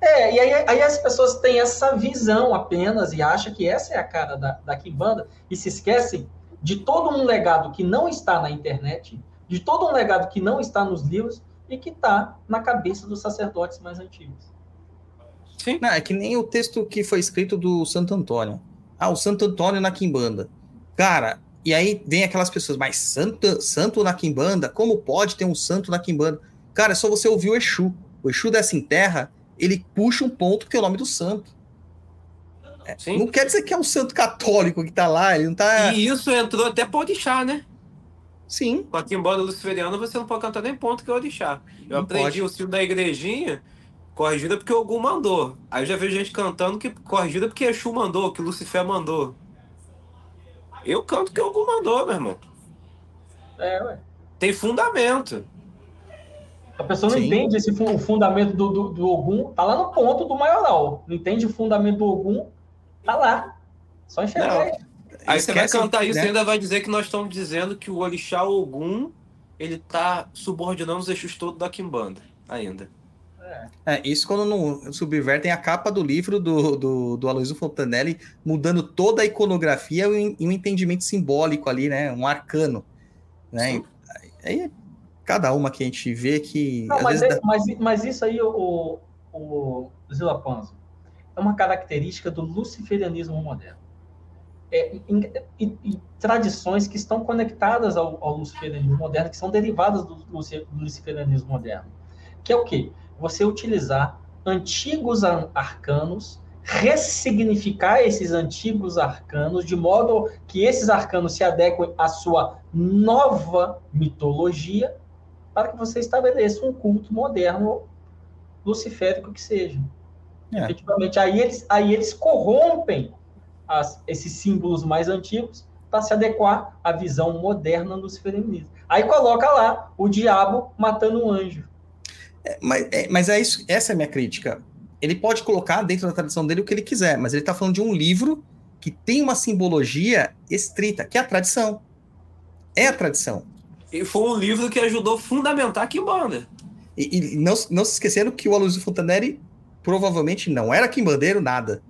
É, e aí, aí, as pessoas têm essa visão apenas e acham que essa é a cara da, da Kimbanda e se esquecem de todo um legado que não está na internet, de todo um legado que não está nos livros e que está na cabeça dos sacerdotes mais antigos. Sim. Não, é que nem o texto que foi escrito do Santo Antônio. Ah, o Santo Antônio na Quimbanda. Cara, E aí vem aquelas pessoas, mas santo, santo na Quimbanda? Como pode ter um santo na Quimbanda? Cara, é só você ouvir o Exu. O Exu dessa em terra, ele puxa um ponto que é o nome do santo. É, não quer dizer que é um santo católico que tá lá, ele não tá. E isso entrou até para orixá, né? Sim. Com a Quimbanda luciferiana, você não pode cantar nem ponto que é orixá. Eu não aprendi pode. o sino da igrejinha, corrigida porque algum mandou. Aí eu já vejo gente cantando que corrigida porque Exu mandou, que Lucifer mandou. Eu canto que algum mandou, meu irmão. É, ué. Tem fundamento. A pessoa não Sim. entende esse o fundamento do, do, do, Ogum, tá lá no ponto do maioral. Não entende o fundamento do Ogum, tá lá. Só enxergar. Não. Aí você vai cantar isso né? e ainda vai dizer que nós estamos dizendo que o Orixá Ogum ele tá subordinando os eixos todos da Kimbanda ainda. É, isso quando não subvertem a capa do livro do, do, do Aloysio Fontanelli, mudando toda a iconografia e um entendimento simbólico ali, né? Um arcano. Né? Aí é cada uma que a gente vê que. Não, mas, é, dá... mas, mas, isso aí, o, o Zila Panzo, é uma característica do luciferianismo moderno. É, em, em, em, tradições que estão conectadas ao, ao luciferianismo moderno, que são derivadas do, do luciferianismo moderno. Que é o quê? você utilizar antigos arcanos, ressignificar esses antigos arcanos de modo que esses arcanos se adequem à sua nova mitologia, para que você estabeleça um culto moderno luciférico que seja. É. Efetivamente, aí eles, aí eles corrompem as, esses símbolos mais antigos para se adequar à visão moderna do luciferianismo. Aí coloca lá o diabo matando um anjo. É, mas, é, mas é isso, essa é a minha crítica. Ele pode colocar dentro da tradição dele o que ele quiser, mas ele está falando de um livro que tem uma simbologia estrita, que é a tradição. É a tradição. E foi um livro que ajudou a fundamentar a Kimbanda. E, e não, não se esquecendo que o Aloysio Fontanelli provavelmente não era quimbandeiro nada.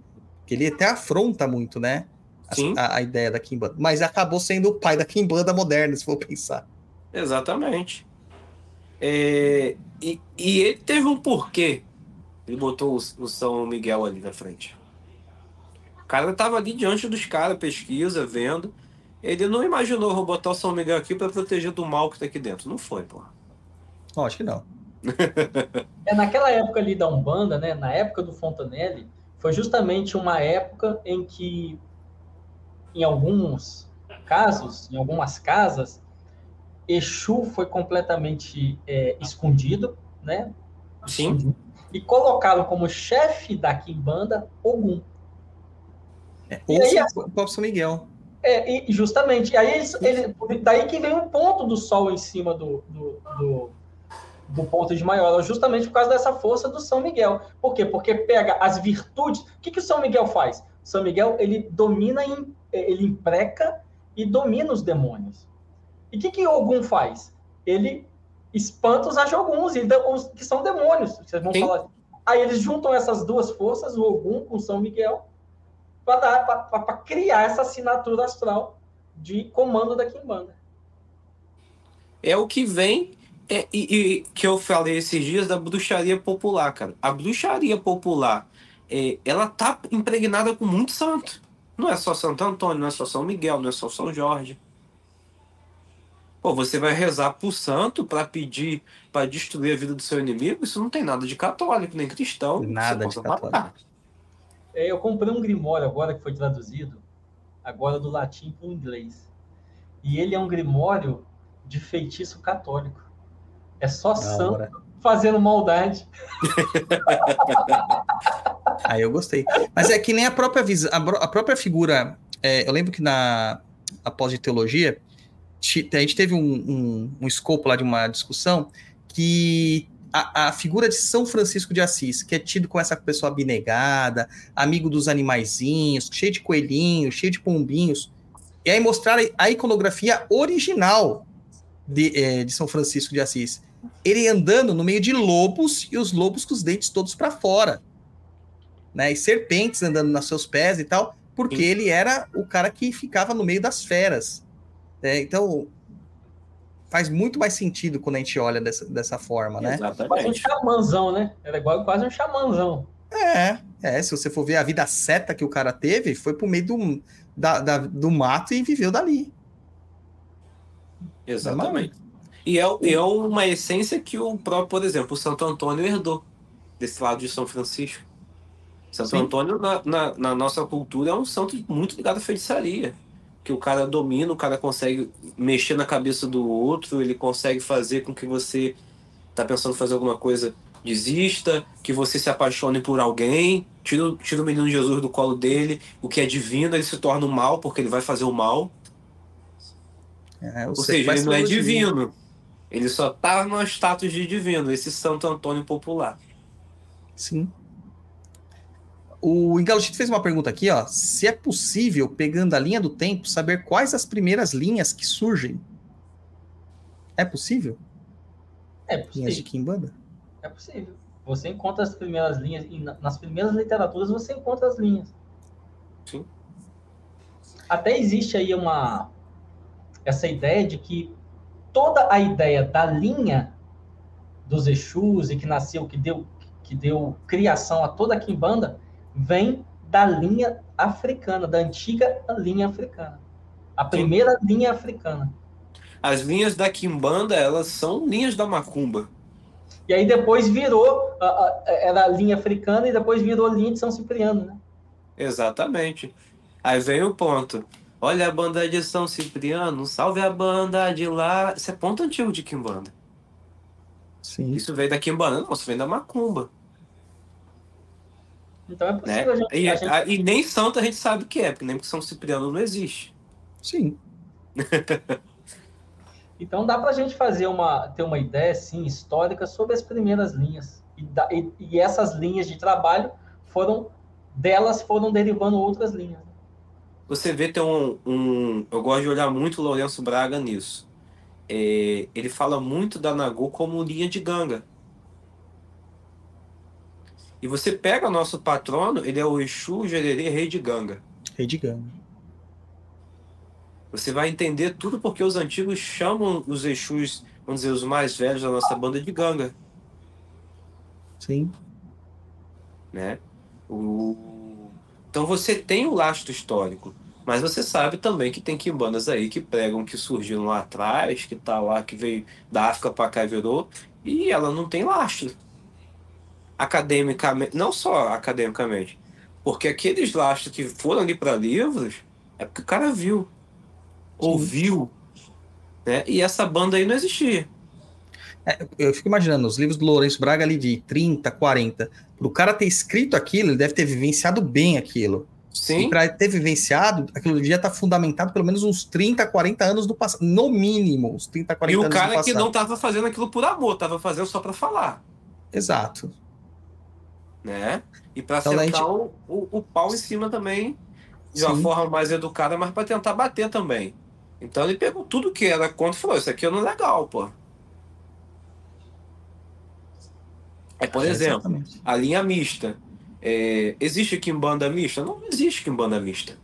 Que ele até afronta muito, né? A, a, a, ideia da Kimbanda. Mas acabou sendo o pai da Kimbanda moderna, se for pensar. Exatamente. É, e, e ele teve um porquê. Ele botou o, o São Miguel ali na frente. O cara tava ali diante dos caras, pesquisa, vendo. Ele não imaginou, vou botar o São Miguel aqui para proteger do mal que tá aqui dentro. Não foi, porra. Não, acho que não. é, naquela época ali da Umbanda, né, na época do Fontanelli, foi justamente uma época em que, em alguns casos, em algumas casas, Exu foi completamente é, escondido, né? Sim. E colocaram como chefe da Kimbanda Ogum. É, ou aí, o próprio São Miguel. É, e justamente. Aí eles, daí que vem o ponto do sol em cima do, do, do, do ponto de maior, justamente por causa dessa força do São Miguel. Por quê? Porque pega as virtudes. O que, que o São Miguel faz? O São Miguel ele domina, ele impreca e domina os demônios. E o que, que Ogum faz? Ele espanta os Ajoguns, que são demônios. Vocês vão Sim. falar. Aí eles juntam essas duas forças, o Ogum com São Miguel, para criar essa assinatura astral de comando da Kimbanda. É o que vem é, e, e, que eu falei esses dias da bruxaria popular, cara. A bruxaria popular, é, ela tá impregnada com muito santo. Não é só Santo Antônio, não é só São Miguel, não é só São Jorge. Pô, você vai rezar pro santo para pedir para destruir a vida do seu inimigo? Isso não tem nada de católico, nem cristão. Nada de católico. É, eu comprei um grimório agora que foi traduzido, agora do latim para o inglês. E ele é um grimório de feitiço católico. É só santo fazendo maldade. Aí eu gostei. Mas é que nem a própria, a própria figura. É, eu lembro que na após de teologia a gente teve um, um, um escopo lá de uma discussão que a, a, figura de São Francisco de Assis, que é tido com essa pessoa abnegada, amigo dos animaizinhos, cheio de coelhinhos, cheio de pombinhos, e aí mostrar a iconografia original de, é, de São Francisco de Assis. Ele andando no meio de lobos e os lobos com os dentes todos para fora. Né? E serpentes andando nos seus pés e tal, porque Sim. ele era o cara que ficava no meio das feras. É, então, faz muito mais sentido quando a gente olha dessa, dessa forma, né? Exatamente. Quase um xamãzão, né? Era igual quase um xamãzão. É, é, se você for ver a vida seta que o cara teve, foi pro meio do, da, da, do mato e viveu dali. Exatamente. E é, é uma essência que o próprio, por exemplo, o Santo Antônio herdou desse lado de São Francisco. Santo Sim. Antônio, na, na, na, nossa cultura, é um santo muito ligado à feitiçaria. Que o cara domina, o cara consegue mexer na cabeça do outro, ele consegue fazer com que você tá pensando em fazer alguma coisa, desista, que você se apaixone por alguém, tira, tira o menino Jesus do colo dele, o que é divino, ele se torna o mal, porque ele vai fazer o mal. É, Ou seja, ele não é divino. Ele só tá no status de divino, esse Santo Antônio popular. Sim. O Engalchito fez uma pergunta aqui, ó. Se é possível, pegando a linha do tempo, saber quais as primeiras linhas que surgem? É possível? É possível. Linhas de Kimbanda? É possível. Você encontra as primeiras linhas, e nas primeiras literaturas você encontra as linhas. Sim. Até existe aí uma essa ideia de que toda a ideia da linha dos Exus e que nasceu, que deu que deu criação a toda a Kimbanda, vem da linha africana, da antiga linha africana. A primeira Sim. linha africana. As linhas da Kimbanda, elas são linhas da Macumba. E aí depois virou, era a linha africana e depois virou a linha de São Cipriano, né? Exatamente. Aí vem o ponto. Olha a banda de São Cipriano, salve a banda de lá. Isso é ponto antigo de Kimbanda. Sim. Isso veio da Kimbanda, não, isso vem da Macumba. Então é possível né? a, gente, e, a gente... e, nem santo a gente sabe o que é, porque nem porque São Cipriano não existe. Sim. então dá para a gente fazer uma, ter uma ideia assim, histórica sobre as primeiras linhas. E, da, e, e, essas linhas de trabalho foram, delas foram derivando outras linhas. Você vê, tem um, um. Eu gosto de olhar muito o Lourenço Braga nisso. É, ele fala muito da Nagô como linha de ganga. E você pega o nosso patrono, ele é o Exu Gererê Rei de Ganga. Rei de Ganga. Você vai entender tudo porque os antigos chamam os Exus, vamos dizer, os mais velhos da nossa banda de Ganga. Sim. Né? O... Então você tem o lastro histórico, mas você sabe também que tem quimbandas aí que pregam que surgiram lá atrás, que tá lá, que veio da África para cá e virou, e ela não tem lastro academicamente, não só academicamente, porque aqueles lastros que foram ali para livros é porque o cara viu, Sim. ouviu, né? E essa banda aí não existia. É, eu fico imaginando, os livros do Lourenço Braga ali de 30, 40, para o cara ter escrito aquilo, ele deve ter vivenciado bem aquilo. Sim. E para ter vivenciado, aquilo devia estar tá fundamentado pelo menos uns 30, 40 anos do passado. No mínimo, uns 30, 40 anos. E o cara que não estava fazendo aquilo por amor, estava fazendo só para falar. Exato né? E para então, sentar gente... o, o, pau em cima também, de Sim. uma forma mais educada, mas para tentar bater também. Então ele pegou tudo que era contra e falou: Isso aqui não é legal, pô. É, por é, exemplo, exatamente. a linha mista. É, existe aqui em banda mista? Não existe aqui em banda mista.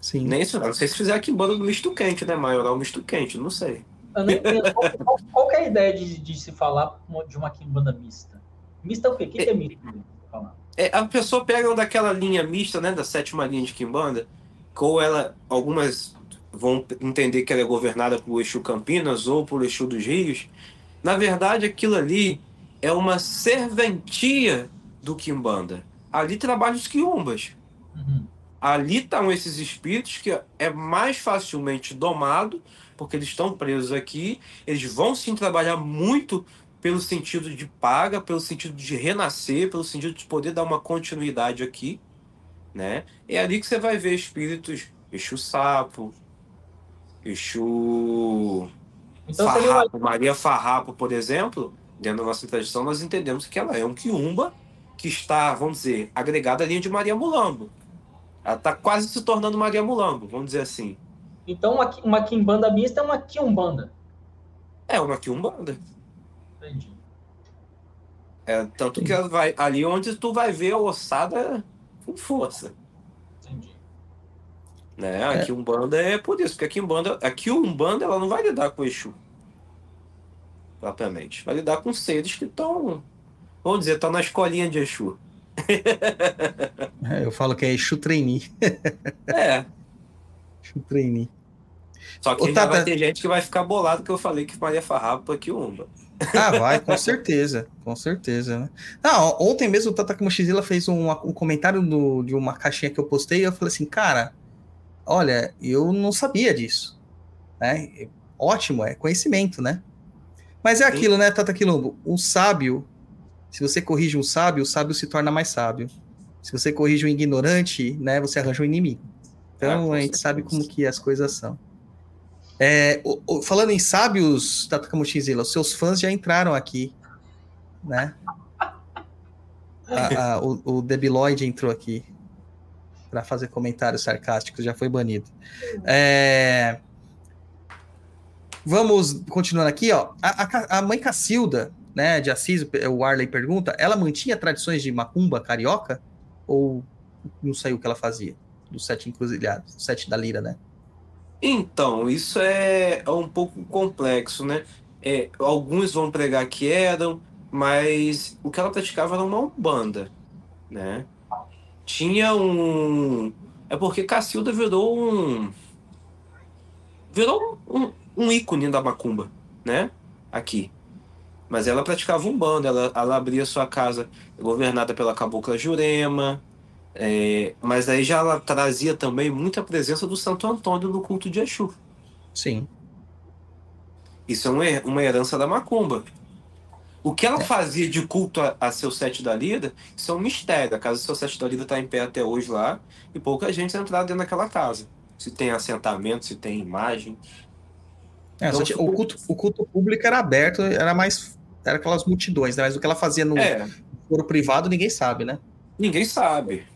Sim. Nem isso, não sei se fizer aqui em banda do misto quente, né? Maioral misto quente, não sei. Eu nem entendo. qual, qual, é a ideia de, de, se falar de uma quimbanda mista? Mista é o quê? O que, é, é mista? É, a pessoa pega daquela linha mista, né? Da sétima linha de quimbanda, ou ela, algumas vão entender que ela é governada por Exu Campinas ou por Exu dos Rios. Na verdade, aquilo ali é uma serventia do Kimbanda. Ali trabalham os quiumbas. Uhum. Ali estão esses espíritos que é mais facilmente domado porque eles estão presos aqui, eles vão sim trabalhar muito pelo sentido de paga, pelo sentido de renascer, pelo sentido de poder dar uma continuidade aqui, né? É ali que você vai ver espíritos Exu Sapo, Exu então, Farrapo, uma... Maria Farrapo, por exemplo, dentro da nossa tradição, nós entendemos que ela é um quiumba que está, vamos dizer, agregada à linha de Maria Mulambo. Ela está quase se tornando Maria Mulambo, vamos dizer assim. Então, uma, uma quimbanda mista é uma quiumbanda. É uma quiumbanda. Entendi. É, tanto Entendi. que vai ali onde tu vai ver a ossada com força. Entendi. Né? A é. quiumbanda é por isso, porque a quiumbanda, a quiumbanda ela não vai lidar com o Exu. Propriamente. Vai lidar com seres que estão, vamos dizer, estão na escolinha de Exu. É, eu falo que é Exu trainee. é. Exu trainee. Só que Tata... vai ter gente que vai ficar bolado que eu falei que Maria Farrapa aqui umba. Ah, vai, com certeza, com certeza, né? Não, ontem mesmo o Tata Mochizila fez um, um comentário do, de uma caixinha que eu postei e eu falei assim, cara, olha, eu não sabia disso, né? Ótimo, é conhecimento, né? Mas é aquilo, né, Tata Quilombo? Um sábio, se você corrige um sábio, o sábio se torna mais sábio. Se você corrige um ignorante, né, você arranja um inimigo. Então ah, a gente sabe como que as coisas são. É, o, o, falando em sábios, Tata Kamushizila, os seus fãs já entraram aqui, né? A, a, o, o Debiloid entrou aqui para fazer comentários sarcásticos, já foi banido. É, vamos continuando aqui, ó. A, a, mãe Cacilda, né, de Assis, o Arley pergunta, ela mantinha tradições de macumba carioca? Ou não saiu o que ela fazia? Do sete encruzilhados, sete da lira, né? Então, isso é, é um pouco complexo, né? É, alguns vão pregar que eram, mas o que ela praticava era uma umbanda, né? Tinha um... É porque Cacilda virou um... Virou um, um ícone da macumba, né? Aqui. Mas ela praticava umbanda, ela, ela abria sua casa governada pela cabocla Jurema, é, mas aí já ela trazia também muita presença do Santo Antônio no culto de Exu. Sim. Isso é uma, herança da Macumba. O que ela é. fazia de culto a, a, seu sete da lida, isso é um mistério. A casa do seu sete da lida está em pé até hoje lá, e pouca gente entrou dentro daquela casa. Se tem assentamento, se tem imagem. É, então, o, culto, o culto público era aberto, era mais. Era aquelas multidões, né? Mas o que ela fazia no é. foro privado, ninguém sabe, né? Ninguém sabe.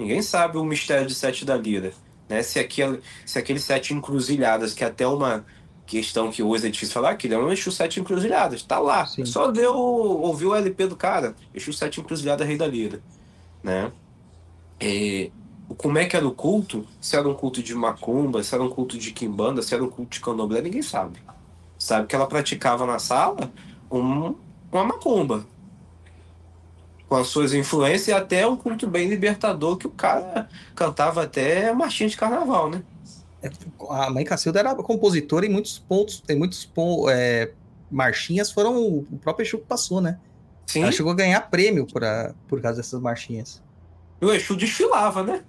Ninguém sabe o mistério de Sete da Lira. Né? Se, aquele, se aqueles sete encruzilhadas, que é até uma questão que hoje é difícil falar, que ele é um Exu Sete Encruzilhadas. Tá lá. Sim. Só deu, ouviu o LP do cara. Exu Sete Encruzilhadas, Rei da Lira. Né? E, como é que era o culto? Se era um culto de macumba, se era um culto de quimbanda, se era um culto de candomblé, ninguém sabe. Sabe que ela praticava na sala um, uma macumba com as suas influências e até um culto bem libertador que o cara cantava até marchinha de carnaval, né? É, a mãe Cacilda era compositora e muitos pontos, tem muitos é, marchinhas foram o próprio Exu que passou, né? Sim. Ela chegou a ganhar prêmio pra, por causa dessas marchinhas. E o Exu desfilava, né?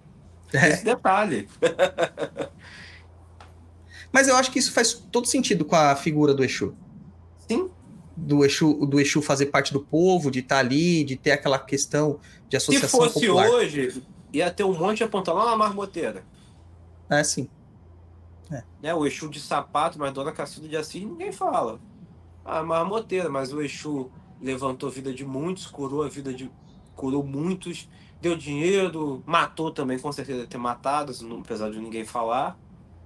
É. Esse detalhe. Mas eu acho que isso faz todo sentido com a figura do Exu. Sim do Exu, do Exu fazer parte do povo, de estar tá ali, de ter aquela questão de associação Se fosse popular. hoje, ia ter um monte de apontar lá na marmoteira. É, sim. É. Né, o Exu de sapato, mas Dona Cacilda de Assis ninguém fala. Ah, marmoteira, mas o Exu levantou a vida de muitos, curou a vida de. curou muitos, deu dinheiro, matou também, com certeza ter matado, apesar de ninguém falar.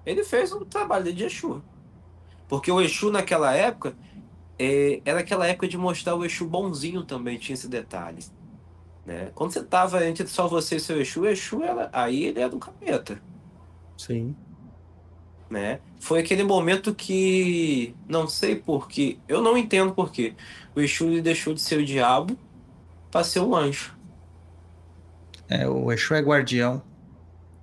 Ele fez um trabalho de Exu. Porque o Exu naquela época é, era aquela época de mostrar o Exu bonzinho também, tinha esse detalhe. Né? Quando você tava entre só você e seu Exu, o Exu era, aí ele era um capeta. Sim. Né? Foi aquele momento que não sei porquê, eu não entendo porquê. O Exu deixou de ser o diabo para ser um anjo. É, o Exu é guardião.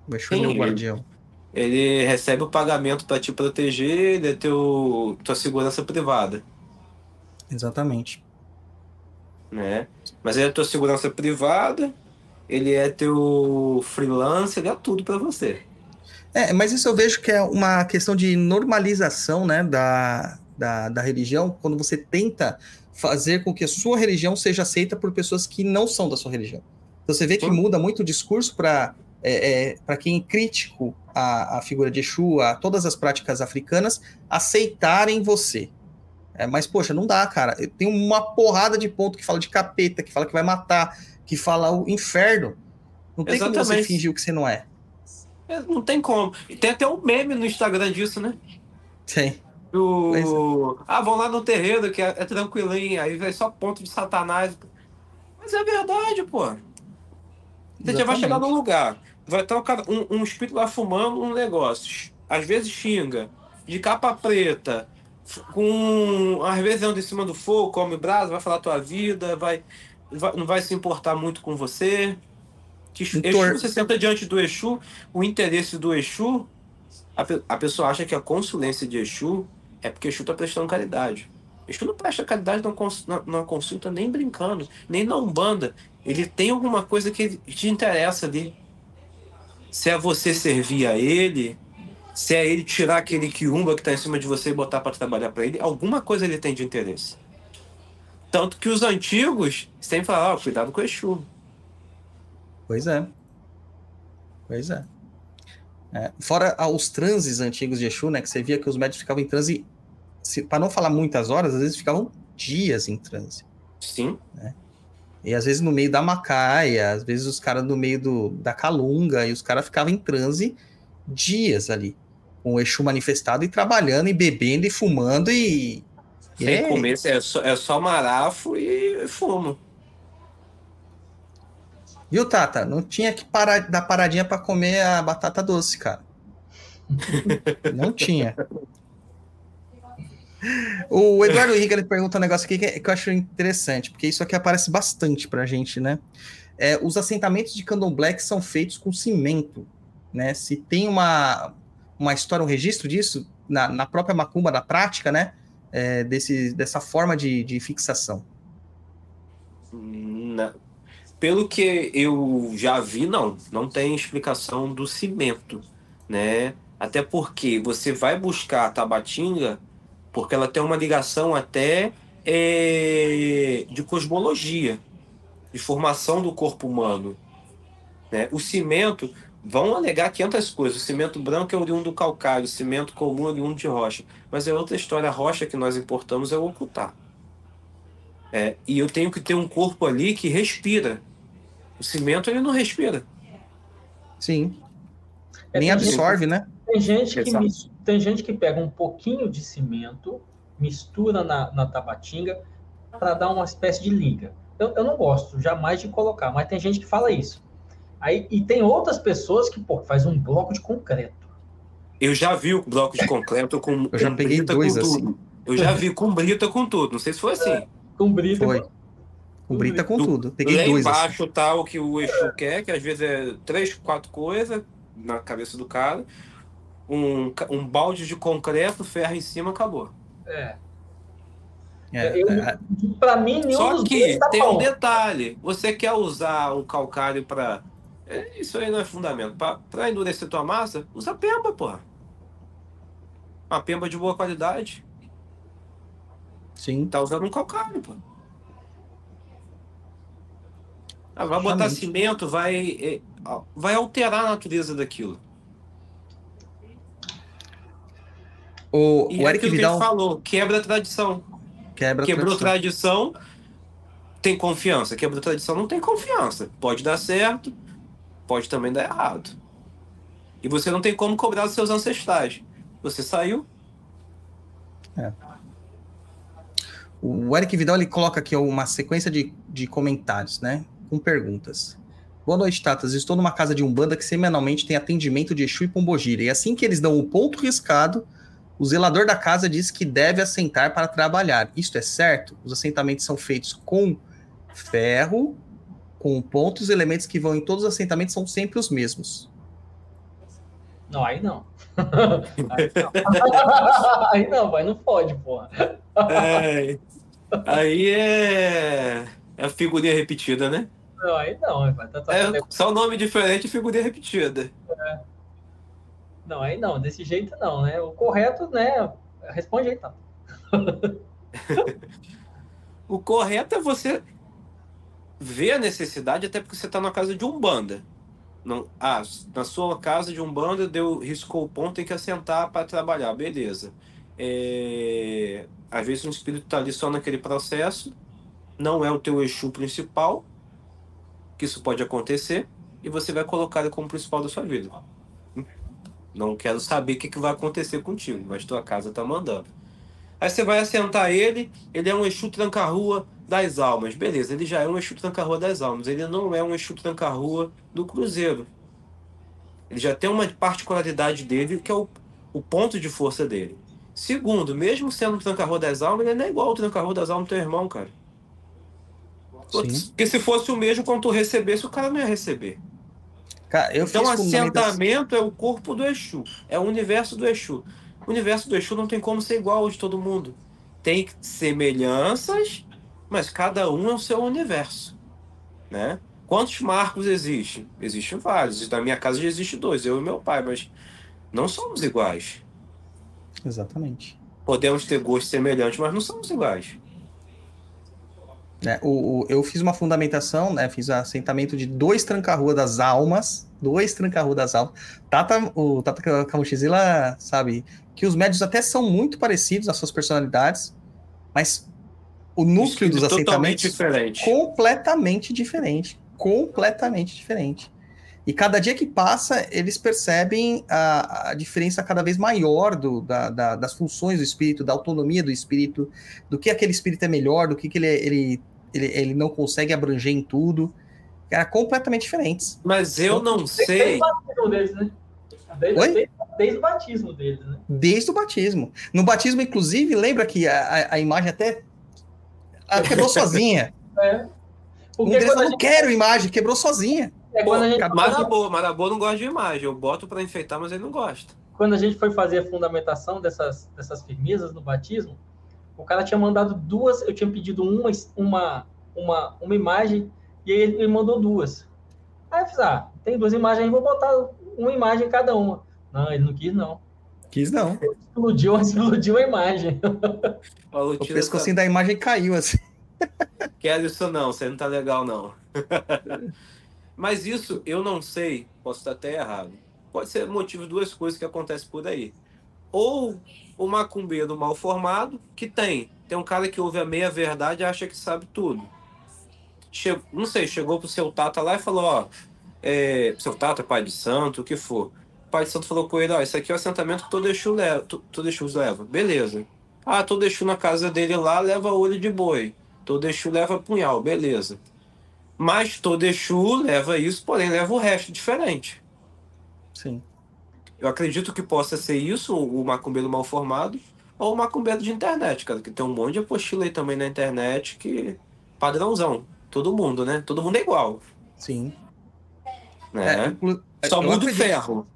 O Exu Sim, é meu guardião. Ele, ele recebe o pagamento para te proteger, ele é teu, tua segurança privada. Exatamente. Né? Mas ele é tua segurança privada, ele é teu freelance, ele é tudo para você. É, mas isso eu vejo que é uma questão de normalização né, da, da, da religião, quando você tenta fazer com que a sua religião seja aceita por pessoas que não são da sua religião. Então você vê que muda muito o discurso para é, é, para quem é crítico à, à figura de Exu, a todas as práticas africanas, aceitarem você. É, mas, poxa, não dá, cara. Tem uma porrada de ponto que fala de capeta, que fala que vai matar, que fala o inferno. Não tem Exatamente. como você fingir o que você não é. é. Não tem como. E tem até um meme no Instagram disso, né? Tem. O... É. Ah, vão lá no terreiro, que é, é tranquilinho, aí vai só ponto de satanás. Mas é verdade, pô. Você já vai chegar num lugar, vai estar um, um espírito lá fumando um negócio. Às vezes xinga, de capa preta, com às vezes anda em cima do fogo, come brasa, vai falar tua vida, vai, vai, não vai se importar muito com você. Que Exu, você senta diante do Exu, o interesse do Exu A, a pessoa acha que a consulência de Exu é porque Exu está prestando caridade. Exu não presta caridade numa consulta nem brincando, nem na Umbanda. Ele tem alguma coisa que te interessa ali. Se é você servir a ele, se é ele tirar aquele quiumba que está em cima de você e botar para trabalhar para ele, alguma coisa ele tem de interesse. Tanto que os antigos sempre falavam, oh, cuidado com o Exu. Pois é. Pois é. é. Fora os transes antigos de Exu, né? Que você via que os médicos ficavam em transe, para não falar muitas horas, às vezes ficavam dias em transe. Sim. Né? E às vezes no meio da macaia, às vezes os caras no meio do, da calunga, e os caras ficavam em transe dias ali, com o Exu manifestado e trabalhando, e bebendo, e fumando, e. Sem é... comer, é só, é só marafo e fumo. Viu, Tata? Não tinha que parar, dar paradinha para comer a batata doce, cara. Não tinha. O Eduardo Henrique ele pergunta um negócio aqui que, que, eu acho interessante, porque isso aqui aparece bastante pra gente, né? É, os assentamentos de candomblé são feitos com cimento, né? Se tem uma, uma história, um registro disso na, na própria macumba, na prática, né? É, desse, dessa forma de, de fixação. Não. Pelo que eu já vi, não. Não tem explicação do cimento, né? Até porque você vai buscar a tabatinga porque ela tem uma ligação até é, de cosmologia, de formação do corpo humano. Né? O cimento, vão alegar 500 coisas. O cimento branco é oriundo do calcário, o cimento comum é oriundo de rocha. Mas é outra história. A rocha que nós importamos é o ocultar. É, e eu tenho que ter um corpo ali que respira. O cimento ele não respira. Sim. É, Nem absorve, gente, né? Tem gente que tem gente que pega um pouquinho de cimento, mistura na, na tabatinga para dar uma espécie de liga. Eu, eu não gosto jamais de colocar, mas tem gente que fala isso. Aí, e tem outras pessoas que pô, faz um bloco de concreto. Eu já vi o bloco de concreto com. Eu já com peguei dois assim. Eu já vi com brita com tudo. Não sei se foi assim. É, com brita. Foi. Com brita com tudo. Peguei Lá dois. embaixo assim. tá o que o Exu quer, que às vezes é três, quatro coisas na cabeça do cara um, um balde de concreto, ferro em cima, acabou. É. é, é. Para mim, nenhum Só que tá tem bom. um detalhe: você quer usar um calcário para. É, isso aí não é fundamento. Para endurecer tua massa, usa pemba, porra. Uma pemba de boa qualidade. Sim. Tá usando um calcário, pô. Ah, vai botar cimento, vai, é, vai alterar a natureza daquilo. O, e o Eric Vidal que falou, quebra a tradição. Quebra Quebrou tradição. tradição, tem confiança. Quebrou tradição, não tem confiança. Pode dar certo, pode também dar errado. E você não tem como cobrar dos seus ancestrais. Você saiu. É. O Eric Vidal ele coloca aqui uma sequência de, de comentários, né? Com perguntas. Boa noite, Tatas. Estou numa casa de Umbanda que semanalmente tem atendimento de Exu e Pombogira. E assim que eles dão o ponto riscado, o zelador da casa diz que deve assentar para trabalhar. Isto é certo? Os assentamentos são feitos com ferro, com pontos, elementos que vão em todos os assentamentos são sempre os mesmos. Não, aí não. aí não, vai, não pode, porra. É, aí é, é a figurinha repetida, né? Não, aí não. Vai, tá, tá, é, só nome diferente e figurinha repetida. É. Não, aí não, desse jeito não, né? O correto, né? Responde aí, tá? o correto é você ver a necessidade, até porque você está na casa de Umbanda. Não, ah, na sua casa de Umbanda deu, riscou o ponto, tem que assentar para trabalhar, beleza. É, às vezes um espírito está ali só naquele processo, não é o teu Exu principal, que isso pode acontecer, e você vai colocar ele como principal da sua vida. Não quero saber o que, que vai acontecer contigo, mas tua casa tá mandando. Aí você vai assentar ele, ele é um Exu tranca-rua das almas. Beleza, ele já é um Exu tranca-rua das almas. Ele não é um Exu tranca-rua do Cruzeiro. Ele já tem uma particularidade dele, que é o, o ponto de força dele. Segundo, mesmo sendo um tranca-rua das almas, ele não é igual ao tranca-rua das almas do teu irmão, cara. Sim. Porque se fosse o mesmo, quando tu recebesse, o cara não ia receber. Cara, então, assentamento é o corpo do Exu, é o universo do Exu. O universo do Exu não tem como ser igual ao de todo mundo. Tem semelhanças, mas cada um é o seu universo, né? Quantos marcos existem? Existem vários. Na minha casa já existe dois, eu e meu pai, mas não somos iguais. Exatamente. Podemos ter gostos semelhantes, mas não somos iguais. É, o, o, eu fiz uma fundamentação, né? Fiz assentamento de dois tranca-rua das almas. Dois tranca-rua das almas. Tata, o Tata Kamushizila sabe que os médios até são muito parecidos nas suas personalidades, mas o núcleo dos assentamentos diferente. completamente diferente. Completamente diferente. E cada dia que passa, eles percebem a, a diferença cada vez maior do, da, da, das funções do espírito, da autonomia do espírito, do que aquele espírito é melhor, do que, que ele, ele ele, ele não consegue abranger em tudo. Era completamente diferentes. Mas eu não sei. Desde o batismo deles, né? Desde, Oi? Desde, o batismo deles, né? Desde o batismo. No batismo, inclusive, lembra que a, a imagem até quebrou sozinha. É. Porque um não gente... quero imagem, quebrou sozinha. É, Pô, gente... Marabô, Marabô não gosta de imagem. Eu boto para enfeitar, mas ele não gosta. Quando a gente foi fazer a fundamentação dessas, dessas firmezas no batismo, o cara tinha mandado duas, eu tinha pedido uma, uma, uma, uma imagem e ele, ele mandou duas. Aí eu fiz, ah, tem duas imagens aí, vou botar uma imagem em cada uma. Não, ele não quis, não. Quis não. explodiu, explodiu a imagem. O, o pescocinho tá... da imagem caiu assim. Quero isso não, você não tá legal não. Mas isso eu não sei, posso estar até errado. Pode ser motivo de duas coisas que acontecem por aí. Ou o macumbeiro mal formado, que tem. Tem um cara que ouve a meia verdade e acha que sabe tudo. Chegou, não sei, chegou pro seu Tata lá e falou, ó, é, seu Tata, pai de santo, o que for. O pai santo falou com ele, ó, isso aqui é o assentamento que todo Exu leva. Todo Exu leva. Beleza. Ah, todo Exu na casa dele lá leva olho de boi. Todo Exu leva punhal. Beleza. Mas todo Exu leva isso, porém leva o resto diferente. Sim. Eu acredito que possa ser isso, o macumbeiro mal formado, ou o macumbeiro de internet, cara, que tem um monte de apostila aí também na internet que. padrãozão. Todo mundo, né? Todo mundo é igual. Sim. Né? É, Só muda o ferro.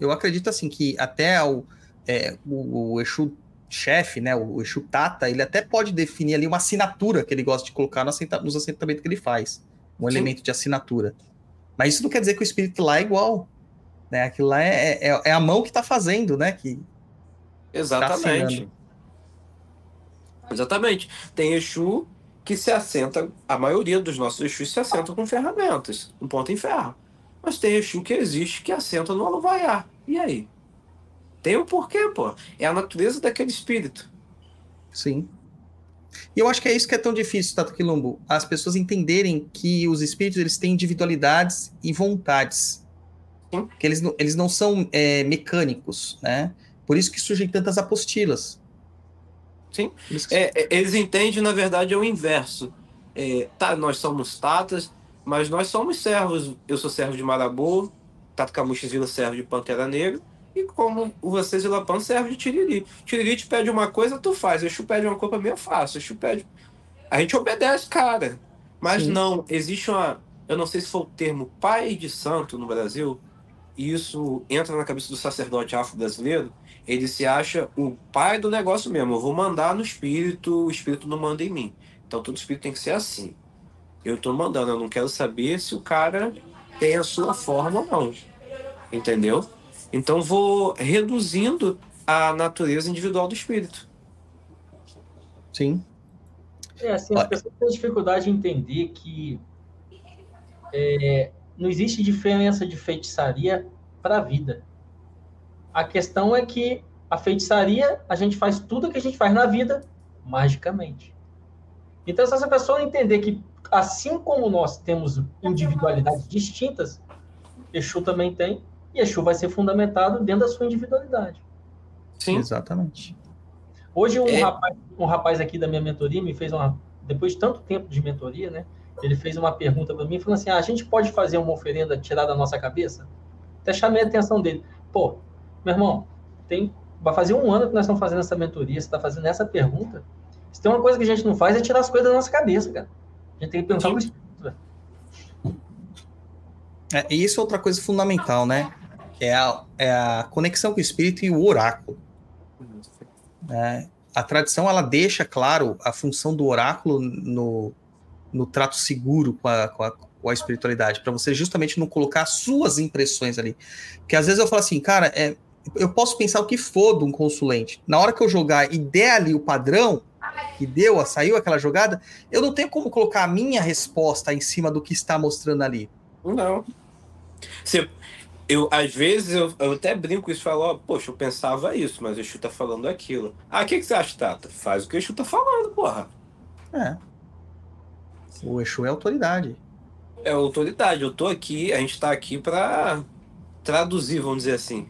Eu acredito assim que até o, é, o, o Exu chefe, né, o Exu Tata, ele até pode definir ali uma assinatura que ele gosta de colocar no assenta, nos assentamentos que ele faz. Um Sim. elemento de assinatura. Mas isso não quer dizer que o espírito lá é igual. Né? Aquilo lá é, é, é a mão que está fazendo, né? Que tá Exatamente. Tá Exatamente. Tem Exu que se assenta, a maioria dos nossos Exus se assentam com ferramentas, um ponto em ferro. Mas tem Exu que existe que assenta no aluvaiar. E aí? Tem um porquê, pô. É a natureza daquele espírito. Sim. E eu acho que é isso que é tão difícil, Tato Quilombo. As pessoas entenderem que os espíritos eles têm individualidades e vontades. Que eles não, eles não são é, mecânicos, né? Por isso que surgem tantas apostilas. Sim. É, é, eles entendem, na verdade, é o inverso. É, tá, nós somos tatas, mas nós somos servos. Eu sou servo de Marabô, Tato vira servo de Pantera Negra, e como vocês Ilapan serve de Tiriri. Tiriri te pede uma coisa, tu faz. Exu pede uma coisa, meio fácil. Exu pede. A gente obedece, cara. Mas Sim. não, existe uma. Eu não sei se foi o termo pai de santo no Brasil, e isso entra na cabeça do sacerdote afro-brasileiro, ele se acha o pai do negócio mesmo. Eu vou mandar no espírito, o espírito não manda em mim. Então todo espírito tem que ser assim. Eu estou mandando, eu não quero saber se o cara tem a sua forma ou não. Entendeu? Então vou reduzindo a natureza individual do espírito. Sim. É assim, as pessoas têm dificuldade em entender que é, não existe diferença de feitiçaria para a vida. A questão é que a feitiçaria, a gente faz tudo que a gente faz na vida magicamente. Então, se essa pessoa entender que, assim como nós temos individualidades distintas, Exu também tem, Exu vai ser fundamentado dentro da sua individualidade. Sim. Exatamente. Hoje, um, é. rapaz, um rapaz aqui da minha mentoria me fez uma. Depois de tanto tempo de mentoria, né? ele fez uma pergunta para mim, falando assim: ah, a gente pode fazer uma oferenda tirar da nossa cabeça? Até chamei a atenção dele. Pô, meu irmão, tem, vai fazer um ano que nós estamos fazendo essa mentoria, você está fazendo essa pergunta. Se tem uma coisa que a gente não faz é tirar as coisas da nossa cabeça, cara. A gente tem que pensar no espírito. É, e isso é outra coisa fundamental, né? É a, é a conexão com o espírito e o oráculo. É, a tradição ela deixa claro a função do oráculo no, no trato seguro com a, com a, com a espiritualidade, para você justamente não colocar suas impressões ali. Porque às vezes eu falo assim, cara, é, eu posso pensar o que for de um consulente. Na hora que eu jogar e der ali o padrão que deu, saiu aquela jogada, eu não tenho como colocar a minha resposta em cima do que está mostrando ali. Não. Você, eu, às vezes, eu, eu até brinco isso e falo, ó, poxa, eu pensava isso, mas o Exu tá falando aquilo. Ah, o que, que você acha, Tata? Faz o que o Exu tá falando, porra. É. O Exu é autoridade. É autoridade. Eu tô aqui, a gente tá aqui para traduzir, vamos dizer assim.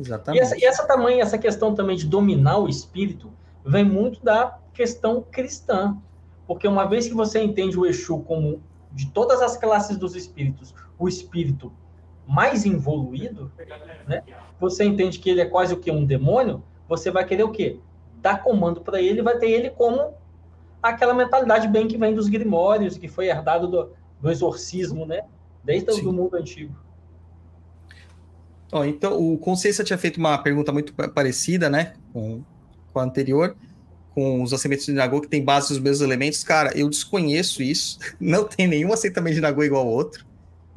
Exatamente. E essa, e essa também, essa questão também de dominar o espírito, vem muito da questão cristã. Porque uma vez que você entende o Exu como, de todas as classes dos espíritos, o espírito mais evoluído, né? Você entende que ele é quase o que um demônio, você vai querer o quê? Dar comando para ele, vai ter ele como aquela mentalidade bem que vem dos grimórios, que foi herdado do, do exorcismo, né? Desde o mundo antigo. Oh, então, o Consciência tinha feito uma pergunta muito parecida, né, com, com a anterior, com os assentamentos de Nagô, que tem base nos mesmos elementos. Cara, eu desconheço isso. Não tem nenhum assentamento de Nagô igual ao outro.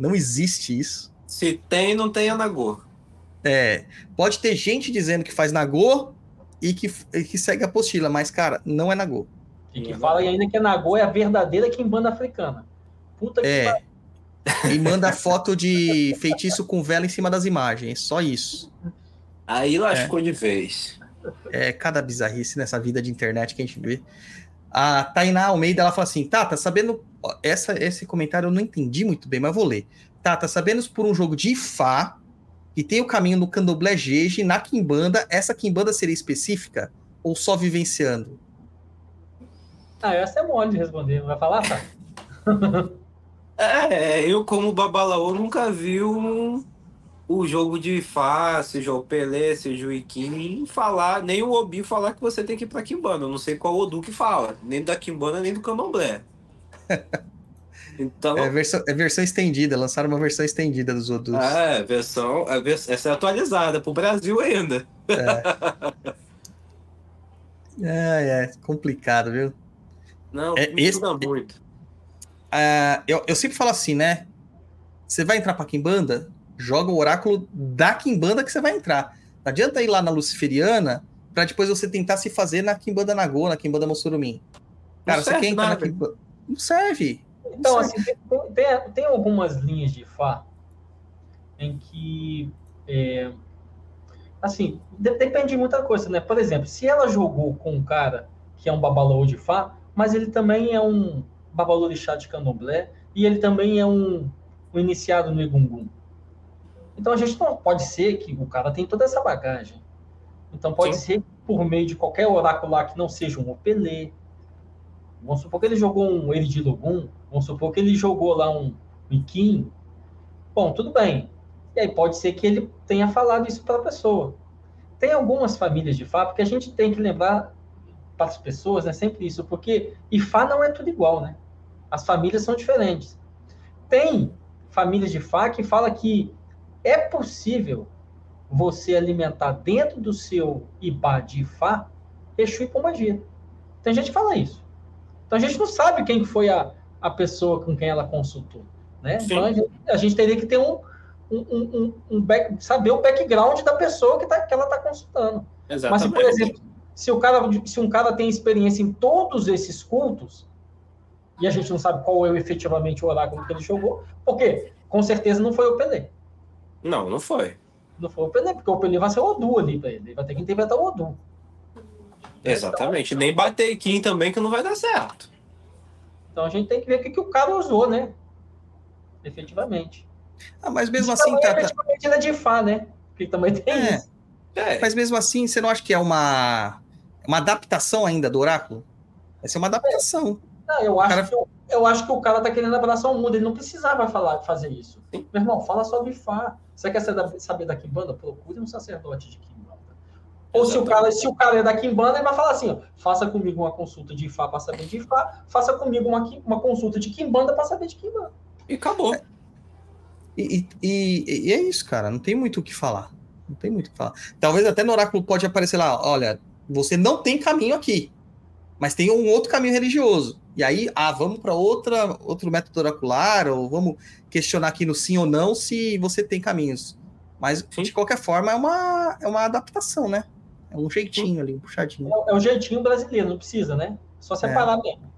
Não existe isso. Se tem, não tem a Nagô. É, pode ter gente dizendo que faz Nagô e que, e que segue a apostila, mas, cara, não é Nagô. E que fala ainda que a Nagô é a verdadeira Kimbanda africana. Puta que é. E manda foto de feitiço com vela em cima das imagens. Só isso. Aí lascou é. de vez. É cada bizarrice nessa vida de internet que a gente vê. A Tainá Almeida, ela fala assim, tá, tá sabendo... Essa, esse comentário eu não entendi muito bem, mas vou ler. Tá, tá sabendo por um jogo de Fá, que tem o caminho no candomblé Jeje, na Kimbanda, essa Kimbanda seria específica? Ou só vivenciando? Ah, essa é mole de responder, vai falar, tá? É, eu como babalaô nunca vi um, o jogo de Fá, seja o Pelé, seja o Iquim, falar, nem o Obi falar que você tem que ir pra Kimbanda. Eu não sei qual Odu que fala, nem da Kimbanda, nem do Candomblé. Então... É, versão, é versão estendida, lançaram uma versão estendida dos Odus. É, versão, é, essa é atualizada pro Brasil ainda. É, é, é complicado, viu? Não, é, esse, muito. Uh, eu, eu sempre falo assim, né? Você vai entrar pra Kimbanda, joga o oráculo da Kimbanda que você vai entrar. Não adianta ir lá na Luciferiana para depois você tentar se fazer na Kimbanda Nagô, na Kimbanda Mossurumim. Cara, você quer entrar na Kimbanda... Não serve. Então, não serve. assim, tem, tem, algumas linhas de Fá em que. É, assim, depende de muita coisa, né? Por exemplo, se ela jogou com um cara que é um babalô de Fá, mas ele também é um babalorixá de candomblé, e ele também é um, um iniciado no Egungun. Então a gente não pode ser que o cara tem toda essa bagagem. Então pode Sim. ser por meio de qualquer oráculo lá que não seja um Opelê. Vamos supor que ele jogou um Eridilogum, vamos supor que ele jogou lá um Miquim. Bom, tudo bem. E aí pode ser que ele tenha falado isso para a pessoa. Tem algumas famílias de fato que a gente tem que lembrar para as pessoas, é sempre isso, porque Ifá não é tudo igual, né? As famílias são diferentes. Tem famílias de Fá que fala que é possível você alimentar dentro do seu Ibá de Fá Exu e Pomagia. Tem gente que fala isso. Então a gente não sabe quem foi a, a pessoa com quem ela consultou. Né? Então a gente, a gente, teria que ter um, um, um, um back, saber o background da pessoa que, tá, que ela está consultando. Exatamente. Mas se, por exemplo, se, o cara, se um cara tem experiência em todos esses cultos, e a gente não sabe qual é efetivamente o oráculo que ele jogou, porque com certeza não foi o Pelé. Não, não foi. Não foi o Pelé, porque o Pelé vai ser o Odu ali para ele. Ele vai ter que interpretar o Odu. Exatamente. Então, Nem bater Kim também que não vai dar certo. Então a gente tem que ver o que, que o cara usou, né? Efetivamente. Ah, mas mesmo assim, tá, efetivamente ele é de Fá, né? Porque também tem é. isso. É. Mas mesmo assim, você não acha que é uma, uma adaptação ainda do oráculo? Vai ser uma adaptação. Não, eu, acho cara... que, eu, eu, acho que o cara tá querendo abraçar o mundo. Ele não precisava falar, fazer isso. Sim. Meu irmão, fala sobre Fá. Você quer saber da Kimbanda? Procure um sacerdote de Kimbanda. Ou se o, cara, se o cara é da Kimbanda, ele vai falar assim: ó, faça comigo uma consulta de Fá para saber de Fá, faça comigo uma, uma consulta de Kimbanda para saber de Kimbanda. E acabou. E, e, e, é isso, cara. Não tem muito o que falar. Não tem muito o que falar. Talvez até no oráculo pode aparecer lá, olha, você não tem caminho aqui, mas tem um outro caminho religioso. E aí, ah, vamos para outra outro método oracular ou vamos questionar aqui no sim ou não se você tem caminhos. Mas Sim. de qualquer forma é uma é uma adaptação, né? É um jeitinho ali, um puxadinho. É, é um jeitinho brasileiro, não precisa, né? Só separar é. mesmo.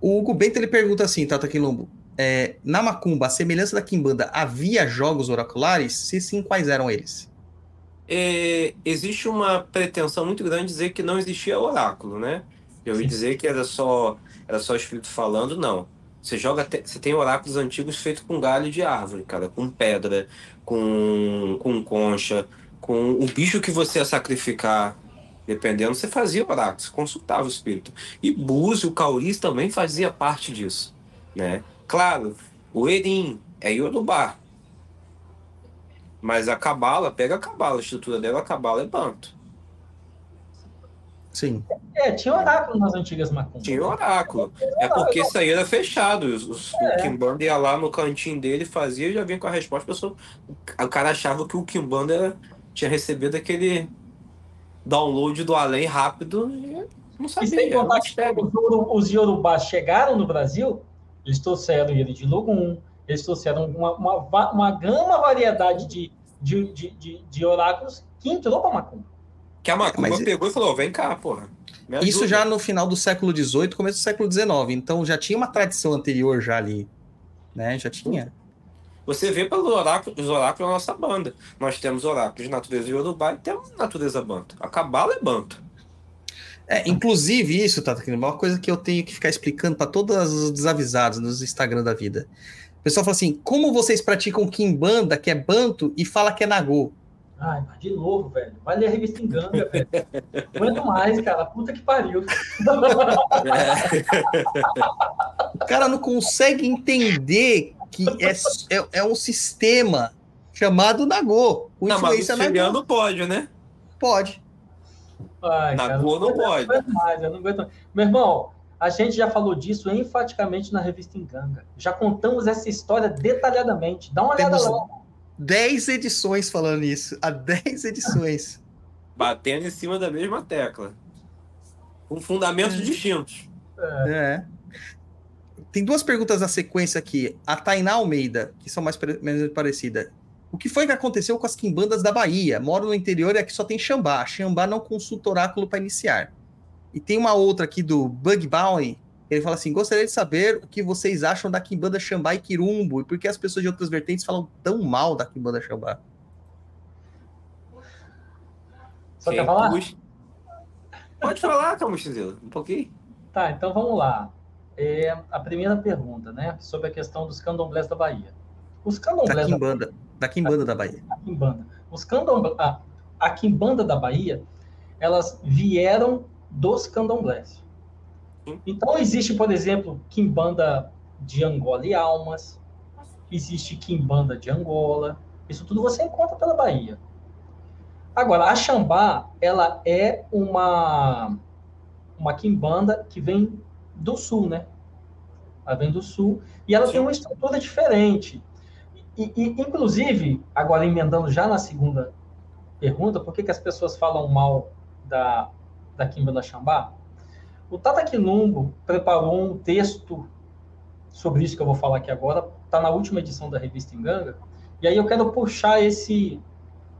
O Hugo Bento ele pergunta assim, Tata Quilombo, é, na Macumba, a semelhança da Kimbanda, havia jogos oraculares? Se sim, quais eram eles? É, existe uma pretensão muito grande de dizer que não existia oráculo, né? Eu ia dizer que era só era só espírito falando, não. Você joga, você tem oráculos antigos feitos com galho de árvore, cara, com pedra, com, com concha, com o bicho que você ia sacrificar, dependendo, você fazia oráculos, consultava o espírito. E Búzio, Cauris também fazia parte disso, né? Claro, o Erim é Yorubá. Mas a Cabala, pega a Cabala, a estrutura dela, a Cabala é Banto. Sim. É, tinha oráculo nas antigas macumbas. Tinha oráculo. É porque isso aí era fechado. Os, é. O Kimbanda ia lá no cantinho dele, fazia e já vinha com a resposta. A pessoa, o cara achava que o Kimbanda tinha recebido aquele download do além rápido e não sabia. E sem contar que os Yorubás chegaram no Brasil eles trouxeram ele de Logum, eles trouxeram uma, uma, uma gama variedade de, de, de, de, de oráculos que entrou para Macumba. Que a Macumba Mas... pegou e falou: vem cá, porra. Isso já no final do século XVIII, começo do século XIX. Então já tinha uma tradição anterior já ali. Né? Já tinha. Você vê pelos oráculos, os oráculos da nossa banda. Nós temos oráculos de natureza Yorubá e temos natureza Banto. A Cabala é Banto. É, inclusive isso, Tata, é uma coisa que eu tenho que ficar explicando para todos os desavisados nos Instagram da vida. O pessoal fala assim: como vocês praticam Kimbanda, que é Banto, e fala que é Nagô? Ai, de novo, velho. Vai ler a revista Enganga, velho. Aguento mais, cara. Puta que pariu. o cara não consegue entender que é, é, é um sistema chamado Nagô. O não, mas o Nagô. pode, né? Pode. Ai, na cara, não, não pode. Não mais, eu não aguento. Meu irmão, a gente já falou disso enfaticamente na revista Enganga. Já contamos essa história detalhadamente. Dá uma olhada Temos lá. 10 edições falando isso. Há 10 edições. Batendo em cima da mesma tecla. Com fundamentos é. distintos. É. é. Tem duas perguntas na sequência aqui. A Tainá Almeida, que são mais menos parecidas. O que foi que aconteceu com as quimbandas da Bahia? Moro no interior e aqui só tem Xambá. Xambá não consulta oráculo para iniciar. E tem uma outra aqui do Bug Bounty. Ele fala assim: gostaria de saber o que vocês acham da Quimbanda Xambá e Quirumbo e por que as pessoas de outras vertentes falam tão mal da Quimbanda Xambá. Só quer falar? Pode falar, Camuxizelo, um pouquinho. Tá, então vamos lá. É, a primeira pergunta, né? Sobre a questão dos candomblés da Bahia. Os candomblés. Da Quimbanda. Da... Da Quimbanda da Bahia. A Quimbanda. Os candomblé, a, a Quimbanda da Bahia, elas vieram dos candomblés. Então, existe, por exemplo, Quimbanda de Angola e Almas, existe Quimbanda de Angola, isso tudo você encontra pela Bahia. Agora, a Xambá, ela é uma, uma Quimbanda que vem do sul, né? Ela vem do sul, e ela Sim. tem uma estrutura diferente. E, e, inclusive, agora emendando já na segunda pergunta, por que, que as pessoas falam mal da, da Kimba da Xambá? O Tata Quilumbo preparou um texto sobre isso que eu vou falar aqui agora, está na última edição da revista Enganga, e aí eu quero puxar esse,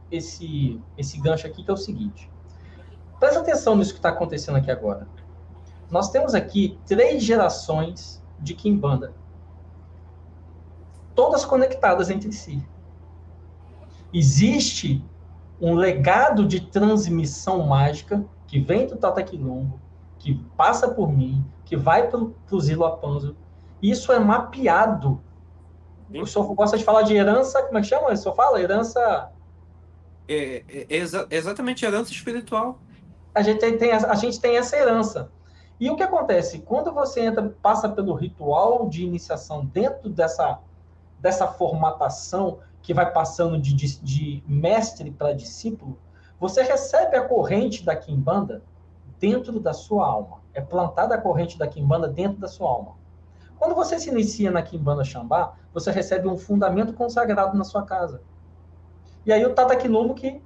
esse, esse gancho aqui, que é o seguinte. Presta atenção nisso que está acontecendo aqui agora. Nós temos aqui três gerações de Kimbanda todas conectadas entre si. Existe um legado de transmissão mágica que vem do Tata Quilombo, que passa por mim, que vai para o Zilo Apanzo. Isso é mapeado. O senhor gosta de falar de herança, como é que chama? O senhor fala herança... É, é, exa exatamente herança espiritual. A gente tem, tem, a gente tem essa herança. E o que acontece? Quando você entra, passa pelo ritual de iniciação dentro dessa dessa formatação que vai passando de, de, de mestre para discípulo, você recebe a corrente da Kimbanda dentro da sua alma. É plantada a corrente da Kimbanda dentro da sua alma. Quando você se inicia na Kimbanda Xambá, você recebe um fundamento consagrado na sua casa. E aí o Tata Quilombo que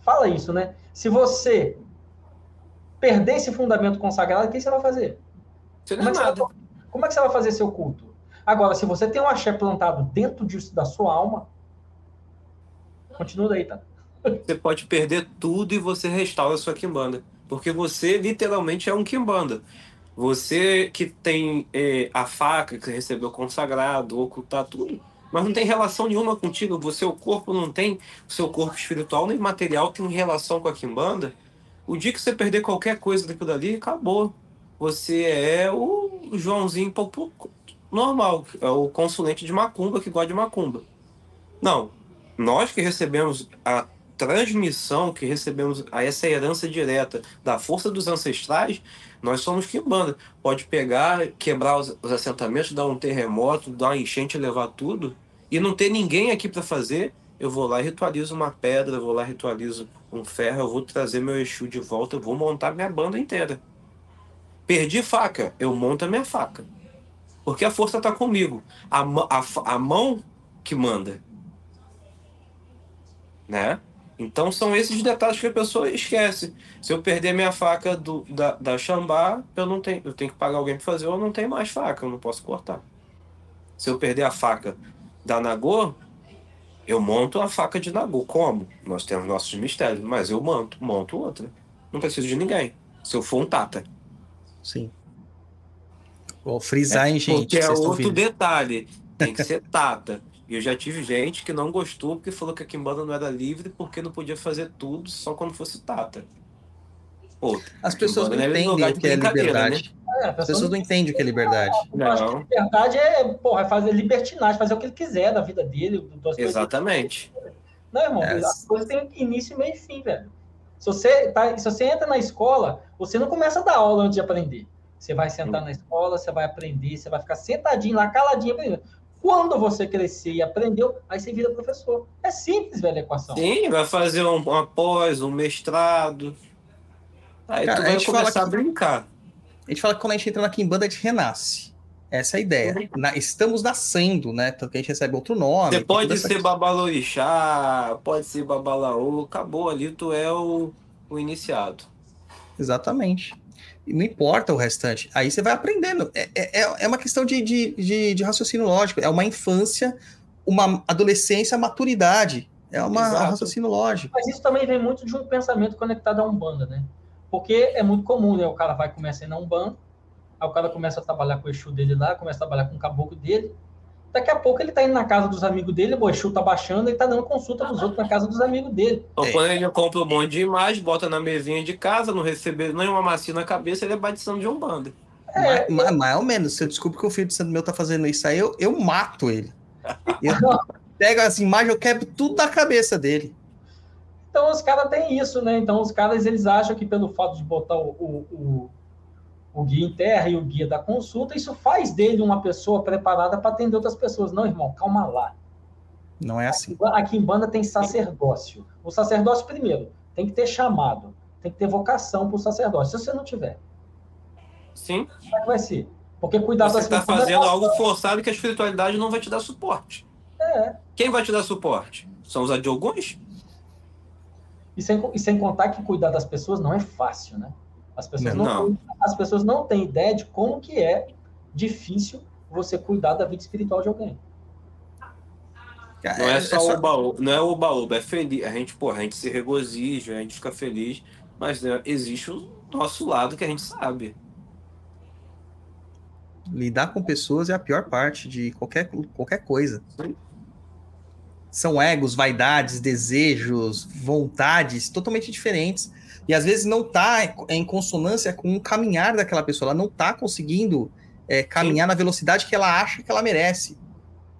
fala isso, né? Se você perder esse fundamento consagrado, o que você vai fazer? Você não é nada. Vai, como é que você vai fazer seu culto? Agora, se você tem um axé plantado dentro disso, da sua alma, continua daí, tá? Você pode perder tudo e você restaura a sua quimbanda. Porque você literalmente é um quimbanda. Você que tem eh, a faca que recebeu consagrado, ocultar tudo, mas não tem relação nenhuma contigo. Você, o corpo não tem, o seu corpo espiritual nem material tem relação com a quimbanda. O dia que você perder qualquer coisa daquilo dali, acabou. Você é o Joãozinho normal, é o consulente de macumba que gosta de macumba. Não, nós que recebemos a transmissão, que recebemos a essa herança direta da força dos ancestrais, nós somos quimbanda. Pode pegar, quebrar os, os assentamentos, dar um terremoto, dar uma enchente, levar tudo, e não ter ninguém aqui para fazer, eu vou lá e ritualizo uma pedra, eu vou lá e ritualizo um ferro, eu vou trazer meu Exu de volta, eu vou montar minha banda inteira. Perdi faca, eu monto a minha faca. Porque a força está comigo. A, a, a mão que manda. Né? Então são esses detalhes que a pessoa esquece. Se eu perder minha faca do, da, da Xambá, eu não tenho, eu tenho que pagar alguém para fazer, ou eu não tenho mais faca, eu não posso cortar. Se eu perder a faca da Nagô, eu monto a faca de Nagô. Como? Nós temos nossos mistérios, mas eu monto, monto outra. Não preciso de ninguém. Se eu for um Tata. Sim. Vou frisar, é, hein, gente? Porque é outro detalhe. Tem que ser Tata. E eu já tive gente que não gostou porque falou que a Kimbanda não era livre porque não podia fazer tudo só quando fosse Tata. Pô, As pessoas não entendem o que é liberdade. Né? É, As pessoas não entendem o que é liberdade. Eu acho que liberdade é, porra, é fazer libertinagem, fazer o que ele quiser da vida dele. Exatamente. Não, irmão, é. as coisas têm início, meio e fim, velho. Se você, tá, se você entra na escola, você não começa a dar aula antes de aprender. Você vai sentar hum. na escola, você vai aprender, você vai ficar sentadinho lá, caladinho, aprendendo. Quando você crescer e aprendeu, aí você vira professor. É simples, velho, a equação. Sim, vai fazer um, um após, um mestrado. Aí Cara, tu vai a começar a brincar. A gente fala que quando a gente entra na Kimbanda, a gente renasce. Essa é a ideia. Na, estamos nascendo, né? Tanto que a gente recebe outro nome. Você pode ser babaloixá, pode ser babalaô, acabou ali, tu é o, o iniciado. Exatamente. E não importa o restante. Aí você vai aprendendo. É, é, é uma questão de, de, de, de raciocínio lógico. É uma infância, uma adolescência, maturidade. É uma, um raciocínio lógico. Mas isso também vem muito de um pensamento conectado a Umbanda, né? Porque é muito comum, né? O cara vai começar na Umbanda, aí o cara começa a trabalhar com o Exu dele lá, começa a trabalhar com o caboclo dele. Daqui a pouco ele tá indo na casa dos amigos dele, o Exu tá baixando e tá dando consulta pros outros na casa dos amigos dele. Ou quando ele compra um monte de imagem, bota na mesinha de casa, não receber nenhuma massinha na cabeça, ele é batizando de Umbanda. É, mais, mais, ou menos. Se eu descubro que o filho de santo meu tá fazendo isso aí, eu, eu mato ele. Eu pego as imagens, eu quebro tudo da cabeça dele. Então os caras têm isso, né? Então os caras eles acham que pelo fato de botar o, o, o, o guia em terra e o guia da consulta, isso faz dele uma pessoa preparada para atender outras pessoas. Não, irmão, calma lá. Não é assim. Aqui, aqui em banda tem sacerdócio. O sacerdócio, primeiro, tem que ter chamado, tem que ter vocação para o sacerdócio. Se você não tiver, sim. Como é que vai ser? Porque cuidar Você está fazendo é algo forçado que a espiritualidade não vai te dar suporte. É. Quem vai te dar suporte? São os adiogões? E sem, e sem contar que cuidar das pessoas não é fácil, né? As pessoas não, não. as pessoas não têm ideia de como que é difícil você cuidar da vida espiritual de alguém. Não só, é só... o baú, não é o baú, é feliz. A gente, porra, a gente se regozija, a gente fica feliz, mas né, existe o nosso lado que a gente sabe. Lidar com pessoas é a pior parte de qualquer, qualquer coisa. Sim são egos, vaidades, desejos, vontades totalmente diferentes. E às vezes não está em consonância com o caminhar daquela pessoa, ela não está conseguindo é, caminhar Sim. na velocidade que ela acha que ela merece.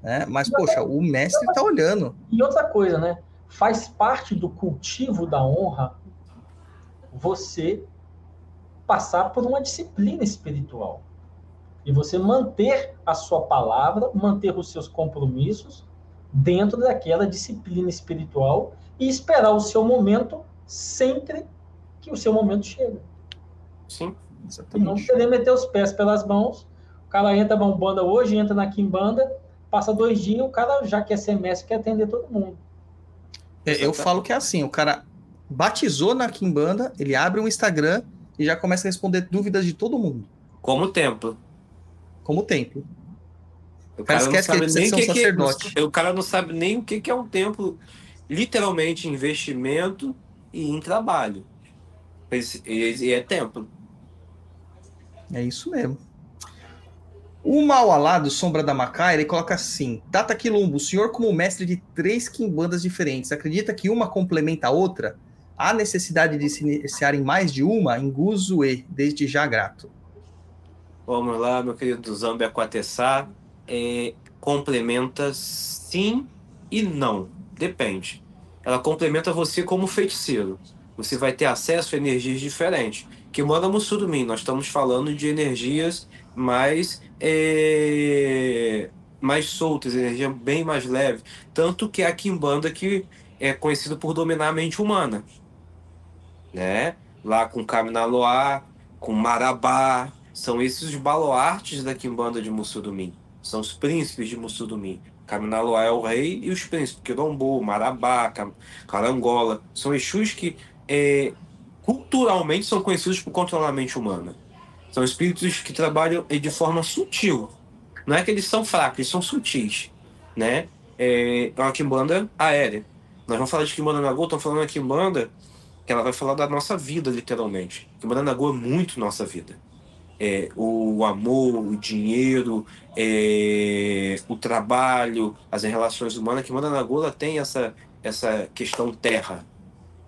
Né? Mas, poxa, o mestre está olhando. E outra coisa, né? Faz parte do cultivo da honra você passar por uma disciplina espiritual. E você manter a sua palavra, manter os seus compromissos dentro daquela disciplina espiritual e esperar o seu momento sempre que o seu momento chega. Sim, exatamente. E não querer meter os pés pelas mãos. O cara entra na Umbanda hoje, entra na Kimbanda, passa dois dias, o cara já quer ser mestre, quer atender todo mundo. É, eu falo que é assim, o cara batizou na Kimbanda, ele abre um Instagram e já começa a responder dúvidas de todo mundo. Como templo. Como templo. O cara, esquece que ele precisa ser um que sacerdote. Que, o cara não sabe nem o que é um templo. Literalmente investimento e em trabalho. E é templo. É isso mesmo. O mal alado, Sombra da Macá, ele coloca assim: Tata Quilombo, o senhor, como mestre de três quimbandas diferentes, acredita que uma complementa a outra? Há necessidade de se iniciar em mais de uma? Enguzo e, desde já grato. Vamos lá, meu querido Zambi Aquatessá. É, complementa sim e não. Depende. Ela complementa você como feiticeiro. Você vai ter acesso a energias diferentes. Que manda Musurumim, nós estamos falando de energias mais é, mais soltas, energia bem mais leve. Tanto que a Kimbanda que é conhecida por dominar a mente humana. Né? Lá com Kaminaloa, com Marabá, são esses os baluartes da Kimbanda de Mussudumim. São os príncipes de Mussudumim. Kaminaloa é o rei e os príncipes, Quilombo, Marabá, Carangola. São Exus que é, culturalmente são conhecidos por controlar a mente humana. São espíritos que trabalham de forma sutil. Não é que eles são fracos, eles são sutis. Né? É, é uma quimbanda aérea. Nós vamos falar de quimbanda na Gol, estamos falando de quimbanda que ela vai falar da nossa vida, literalmente. Quimbanda na Gol é muito nossa vida. É, o amor, o dinheiro, é, o trabalho, as relações humanas. Que na Gol tem essa, essa questão terra.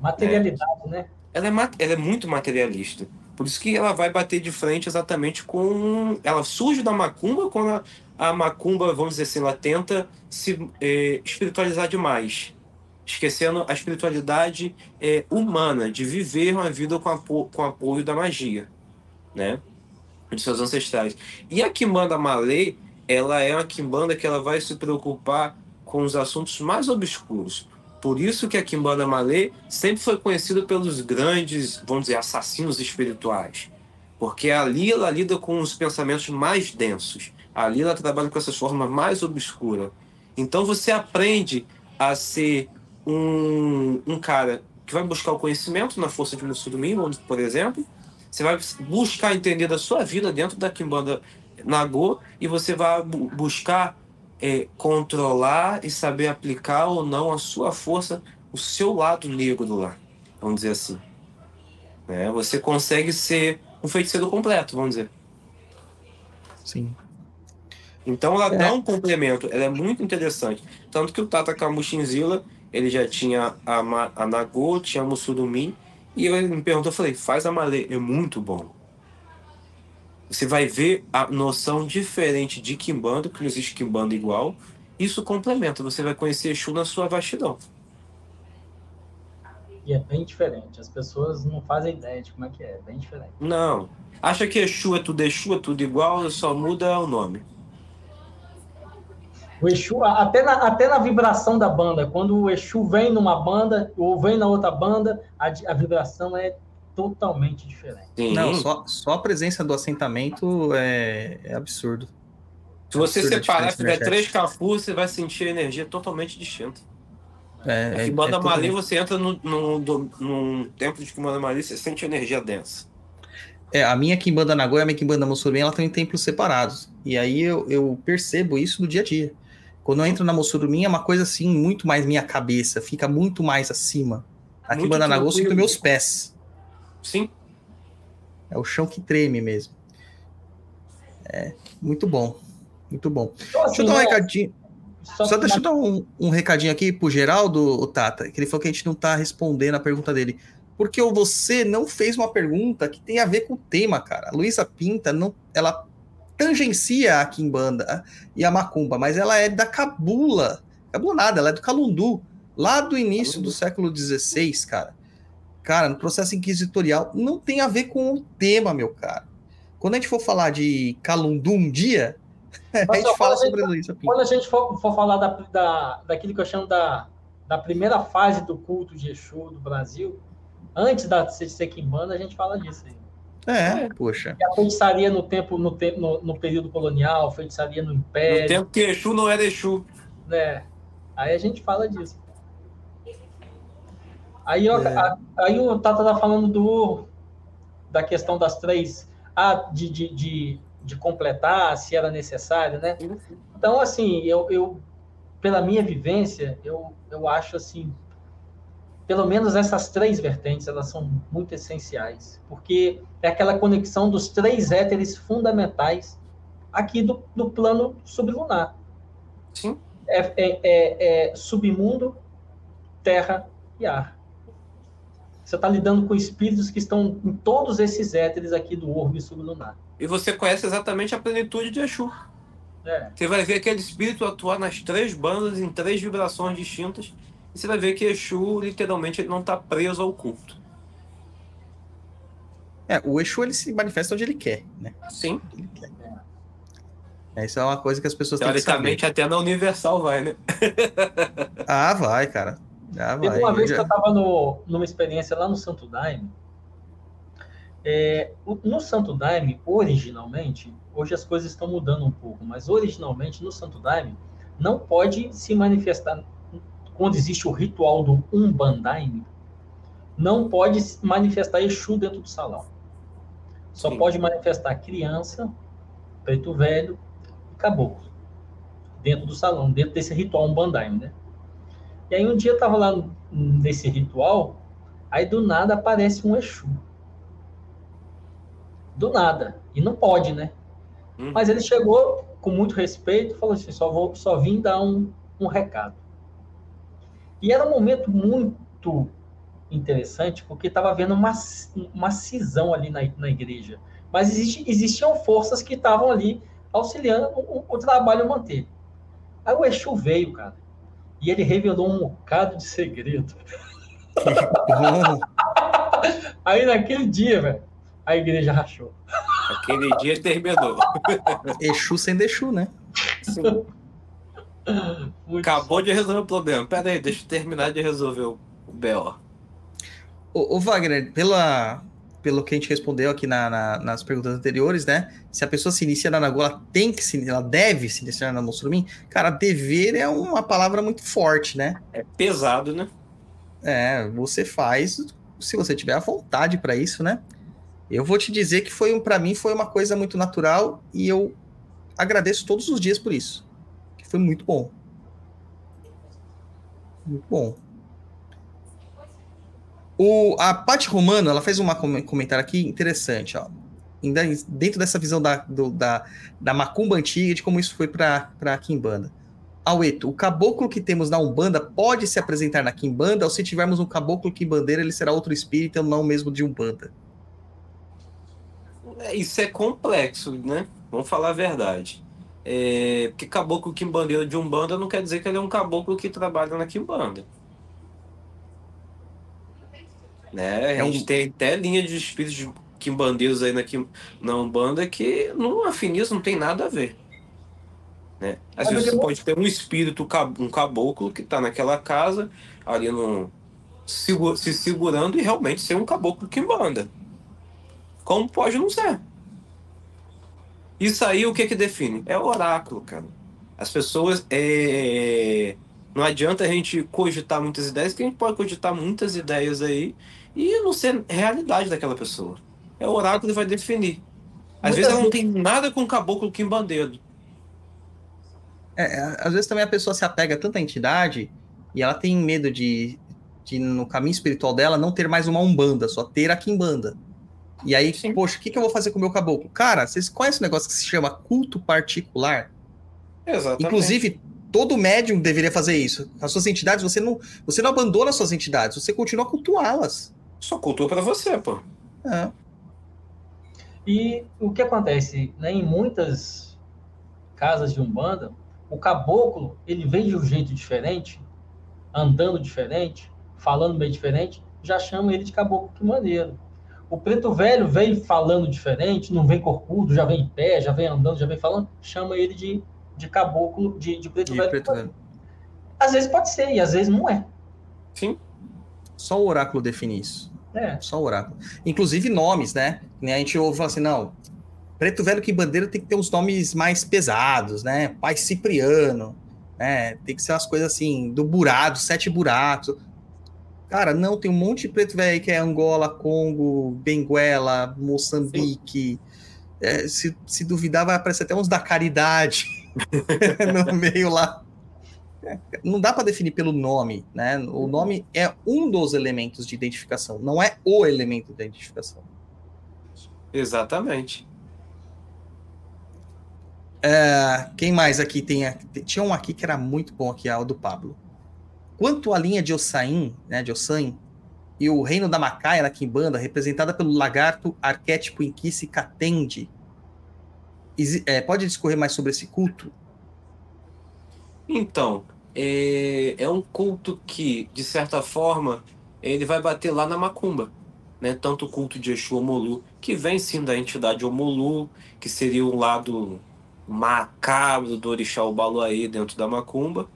Materialidade, né? Ela é, ela é muito materialista. Por isso que ela vai bater de frente exatamente com. Ela surge da macumba quando a, a macumba, vamos dizer assim, ela tenta se é, espiritualizar demais. Esquecendo a espiritualidade é, humana, de viver uma vida com, com apoio da magia, né? De seus ancestrais. E a Kimbanda Malay, ela é uma Kimbanda que ela vai se preocupar com os assuntos mais obscuros. Por isso que a Kimbanda Malê sempre foi conhecida pelos grandes, vamos dizer, assassinos espirituais. Porque ali ela lida com os pensamentos mais densos. Ali ela trabalha com essas formas mais obscuras. Então você aprende a ser um, um cara que vai buscar o conhecimento na força de Mussudumim, por exemplo. Você vai buscar entender da sua vida dentro da Kimbanda Nagô e você vai buscar é, controlar e saber aplicar ou não a sua força, o seu lado negro lá, vamos dizer assim. É, você consegue ser um feiticeiro completo, vamos dizer. Sim. Então ela é. dá um complemento, ela é muito interessante. Tanto que o Tata Kamushinzila, ele já tinha a, a Nagô, tinha a Musurumi, e ele me perguntou, eu falei, faz a Malê, é muito bom você vai ver a noção diferente de Kimbanda, que não existe Kimbanda igual. Isso complementa, você vai conhecer Exu na sua vastidão. E é bem diferente. As pessoas não fazem ideia de como é que é. É bem diferente. Não. Acha que Exu é tudo Exu, é tudo igual, só muda o nome. O Exu, até na, até na vibração da banda, quando o Exu vem numa banda ou vem na outra banda, a, a vibração é totalmente diferente. Sim. Não, só, só a presença do assentamento é, é absurdo. Se você separar, fizer três cafus, você vai sentir a energia totalmente distinta. É, a Kimbanda é, é Mali, você entra no, no, no, num templo de Kimbanda Mali, você sente energia densa. É, a minha Kimbanda Nagoya e a minha Kimbanda Mussurumin, ela estão em templos separados. E aí eu, eu percebo isso no dia a dia. Quando eu entro na Mussurumin, é uma coisa assim, muito mais minha cabeça, fica muito mais acima. A Kimbanda Nagoya, eu sinto meus pés. Sim. É o chão que treme mesmo. É, muito bom. Muito bom. Então, assim, deixa eu dar um né? recadinho. Só, Só deixa eu dar um, um, recadinho aqui pro Geraldo, Tata, que ele falou que a gente não tá respondendo a pergunta dele. Porque você não fez uma pergunta que tem a ver com o tema, cara. A Luísa Pinta, não, ela tangencia a Kimbanda e a Macumba, mas ela é da Cabula. Cabula nada, ela é do Calundu, lá do início Calundu. do século XVI, cara. Cara, no processo inquisitorial não tem a ver com o tema, meu cara. Quando a gente for falar de Calundu um dia, a gente fala sobre gente, Quando a gente for, for falar da, da, daquilo que eu chamo da, da primeira fase do culto de Exu do Brasil, antes da de ser Quimbanda, a gente fala disso aí. É, é. poxa. E a feitiçaria no tempo, no, tempo no, no, período colonial, feitiçaria no Império. No tempo que Exu não era Exu. Né? Aí a gente fala disso. Aí, ó, é. a, aí o Tata tá falando do, da questão das três. Ah, de, de, de, de completar, se era necessário, né? Então, assim, eu, eu pela minha vivência, eu, eu acho assim, pelo menos essas três vertentes, elas são muito essenciais, porque é aquela conexão dos três éteres fundamentais aqui do, do plano sublunar. Sim. É, é, é, é submundo, terra e ar. Você está lidando com espíritos que estão em todos esses éteres aqui do orbe sublunar. E você conhece exatamente a plenitude de Exu. É. Você vai ver aquele espírito atuar nas três bandas, em três vibrações distintas, e você vai ver que Exu, literalmente, ele não está preso ao culto. É, o Exu ele se manifesta onde ele quer, né? Sim. Ele quer. É, isso é uma coisa que as pessoas têm que saber. Teoricamente, até na Universal vai, né? ah, vai, cara. Ah, Teve uma vez que eu estava numa experiência lá no Santo Daime. É, no Santo Daime, originalmente, hoje as coisas estão mudando um pouco, mas originalmente no Santo Daime não pode se manifestar quando existe o ritual do Umbandaime, não pode manifestar Exu dentro do salão. Só Sim. pode manifestar criança, preto velho e caboclo. Dentro do salão, dentro desse ritual Umbandaime, né? E aí um dia eu tava lá nesse ritual, aí do nada aparece um Exu. Do nada. E não pode, né? Hum. Mas ele chegou com muito respeito, falou assim, só, vou, só vim dar um, um recado. E era um momento muito interessante, porque estava havendo uma, uma cisão ali na, na igreja. Mas existe, existiam forças que estavam ali auxiliando o, o, trabalho manter. Aí o Exu veio, cara, e ele revelou um bocado de segredo. Aí naquele dia, velho, a igreja rachou. Aquele dia terminou. Exu sem Exu, né? Sim. Acabou de resolver o problema. Pera aí, deixa eu terminar de resolver o, o BO. O, o, Wagner, pela, pelo que a gente respondeu aqui na, na, nas perguntas anteriores, né? Se a pessoa se inicia na Nagola, ela tem que se ela deve se iniciar na Monstrumim. Cara, dever é uma palavra muito forte, né? É pesado, né? É, você faz se você tiver a vontade para isso, né? Eu vou te dizer que foi um para mim foi uma coisa muito natural e eu agradeço todos os dias por isso. Foi muito bom. Muito bom. O, a Paty Romano, ela fez um comentário aqui interessante, ó. Dentro dessa visão da, do, da, da macumba antiga, de como isso foi para a Kimbanda. Aueto, o caboclo que temos na Umbanda pode se apresentar na Kimbanda, ou se tivermos um caboclo Kimbandeiro, ele será outro espírito, não mesmo de Umbanda? É, isso é complexo, né? Vamos falar a verdade. É, porque caboclo Kimbandeiro de Umbanda não quer dizer que ele é um caboclo que trabalha na Kimbanda. Né? A é gente tem até linha de espíritos quimbandeiros aí na, na Umbanda que não afina isso, não tem nada a ver. Né? Às vezes você pode ter um espírito, um caboclo que está naquela casa, ali no, se segurando e realmente ser um caboclo quimbanda. Como pode não ser? Isso aí o que que define? É o oráculo, cara. As pessoas. É... Não adianta a gente cogitar muitas ideias, que a gente pode cogitar muitas ideias aí e não ser realidade daquela pessoa. É o oráculo que vai definir. Às vezes ela não tem nada com o caboclo quimbandeiro. É, é, às vezes também a pessoa se apega tanto à entidade e ela tem medo de, de no caminho espiritual dela, não ter mais uma umbanda, só ter a quimbanda. E aí, Sim. poxa, o que, que eu vou fazer com o meu caboclo? Cara, vocês conhecem um negócio que se chama culto particular? Exatamente. Inclusive, todo médium deveria fazer isso. As suas entidades, você não, você não abandona as suas entidades, você continua a cultuá-las. Só cultua para você, pô. É. E o que acontece, né, em muitas casas de Umbanda, o caboclo, ele vem de um jeito diferente, andando diferente, falando bem diferente, já chama ele de caboclo que maneiro. O preto velho vem falando diferente, não vem corcudo, já vem em pé, já vem andando, já vem falando, chama ele de, de caboclo, de, de preto, velho. preto velho. Às vezes pode ser, e às vezes não é. Sim. Só o oráculo define isso. É. Só oráculo. Inclusive nomes, né? A gente ouve falar assim, não, Preto Velho que Bandeira tem que ter uns nomes mais pesados, né? Pai Cipriano, né? Tem que ser umas coisas assim, do burado, sete buracos. Cara, não, tem um monte de preto velho que é Angola, Congo, Benguela, Moçambique. É, se, se duvidar, vai aparecer até uns da caridade no meio lá. Não dá para definir pelo nome, né? O nome é um dos elementos de identificação, não é o elemento da identificação. Exatamente. É, quem mais aqui tem? Tinha um aqui que era muito bom aqui, é o do Pablo. Quanto à linha de Ossain, né, de Ossain, e o reino da Macaia na Kimbanda, representada pelo lagarto arquétipo Inkice Katende, é, pode discorrer mais sobre esse culto? Então, é, é um culto que, de certa forma, ele vai bater lá na macumba. Né? Tanto o culto de Exu Omolu, que vem sim da entidade Omolu, que seria um lado macabro do orixá Obaluaê dentro da macumba,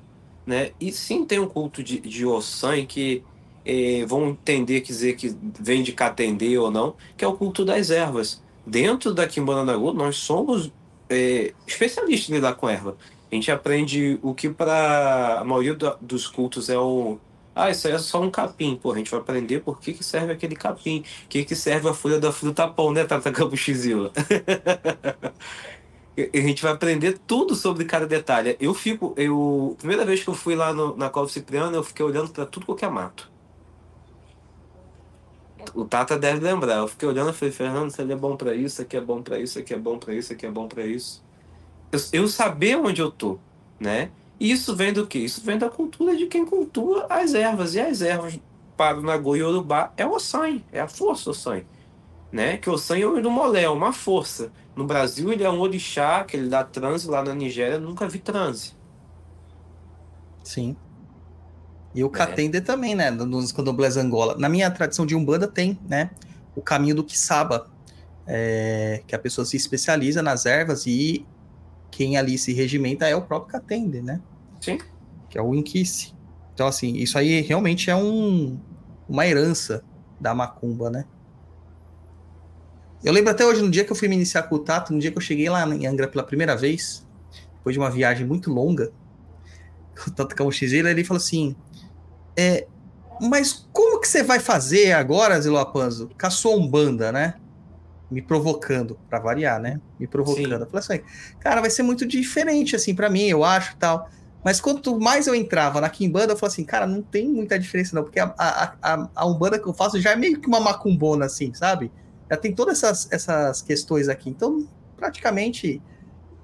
né? E sim tem um culto de, de Ossan que é, vão entender, dizer que vem de Catendê ou não, que é o culto das ervas. Dentro da Kimbanda Nagu, nós somos é, especialistas em lidar com erva. A gente aprende o que para a maioria dos cultos é o. Ah, isso aí é só um capim. Pô, a gente vai aprender por que, que serve aquele capim. O que, que serve a folha da fruta pão, né, Tata Capuchizila? a gente vai aprender tudo sobre cada detalhe. Eu fico, eu primeira vez que eu fui lá no, na Cova Cipriana, eu fiquei olhando para tudo qualquer mato. O Tata deve lembrar. Eu fiquei olhando e falei, Fernando, isso é bom para isso, aqui é bom para isso, aqui é bom para isso, aqui é bom para isso. Eu, eu saber onde eu tô, né? E isso vem do quê? Isso vem da cultura de quem cultua as ervas. E as ervas para o Nagô e Urubá é o sangue, é a força o sangue né? Que o sangue é um molé, é uma força. No Brasil ele é um orixá, que ele dá transe, lá na Nigéria nunca vi transe. Sim. E o Katende é. também, né? Nos candomblés Angola. Na minha tradição de Umbanda tem, né? O caminho do Kisaba, é, que a pessoa se especializa nas ervas e quem ali se regimenta é o próprio Katende, né? Sim. Que é o Inquice. Então, assim, isso aí realmente é um, uma herança da macumba, né? Eu lembro até hoje, no dia que eu fui me iniciar com o Tato, no dia que eu cheguei lá em Angra pela primeira vez, depois de uma viagem muito longa, o Tato Camuxizeira, ele falou assim: é, Mas como que você vai fazer agora, Ziloapanzo, com a sua Umbanda, né? Me provocando, para variar, né? Me provocando. Sim. Eu falei assim: Cara, vai ser muito diferente, assim, para mim, eu acho tal. Mas quanto mais eu entrava na Kimbanda, eu falei assim, cara, não tem muita diferença, não, porque a, a, a, a Umbanda que eu faço já é meio que uma macumbona, assim, sabe? Já tem todas essas, essas questões aqui. Então, praticamente.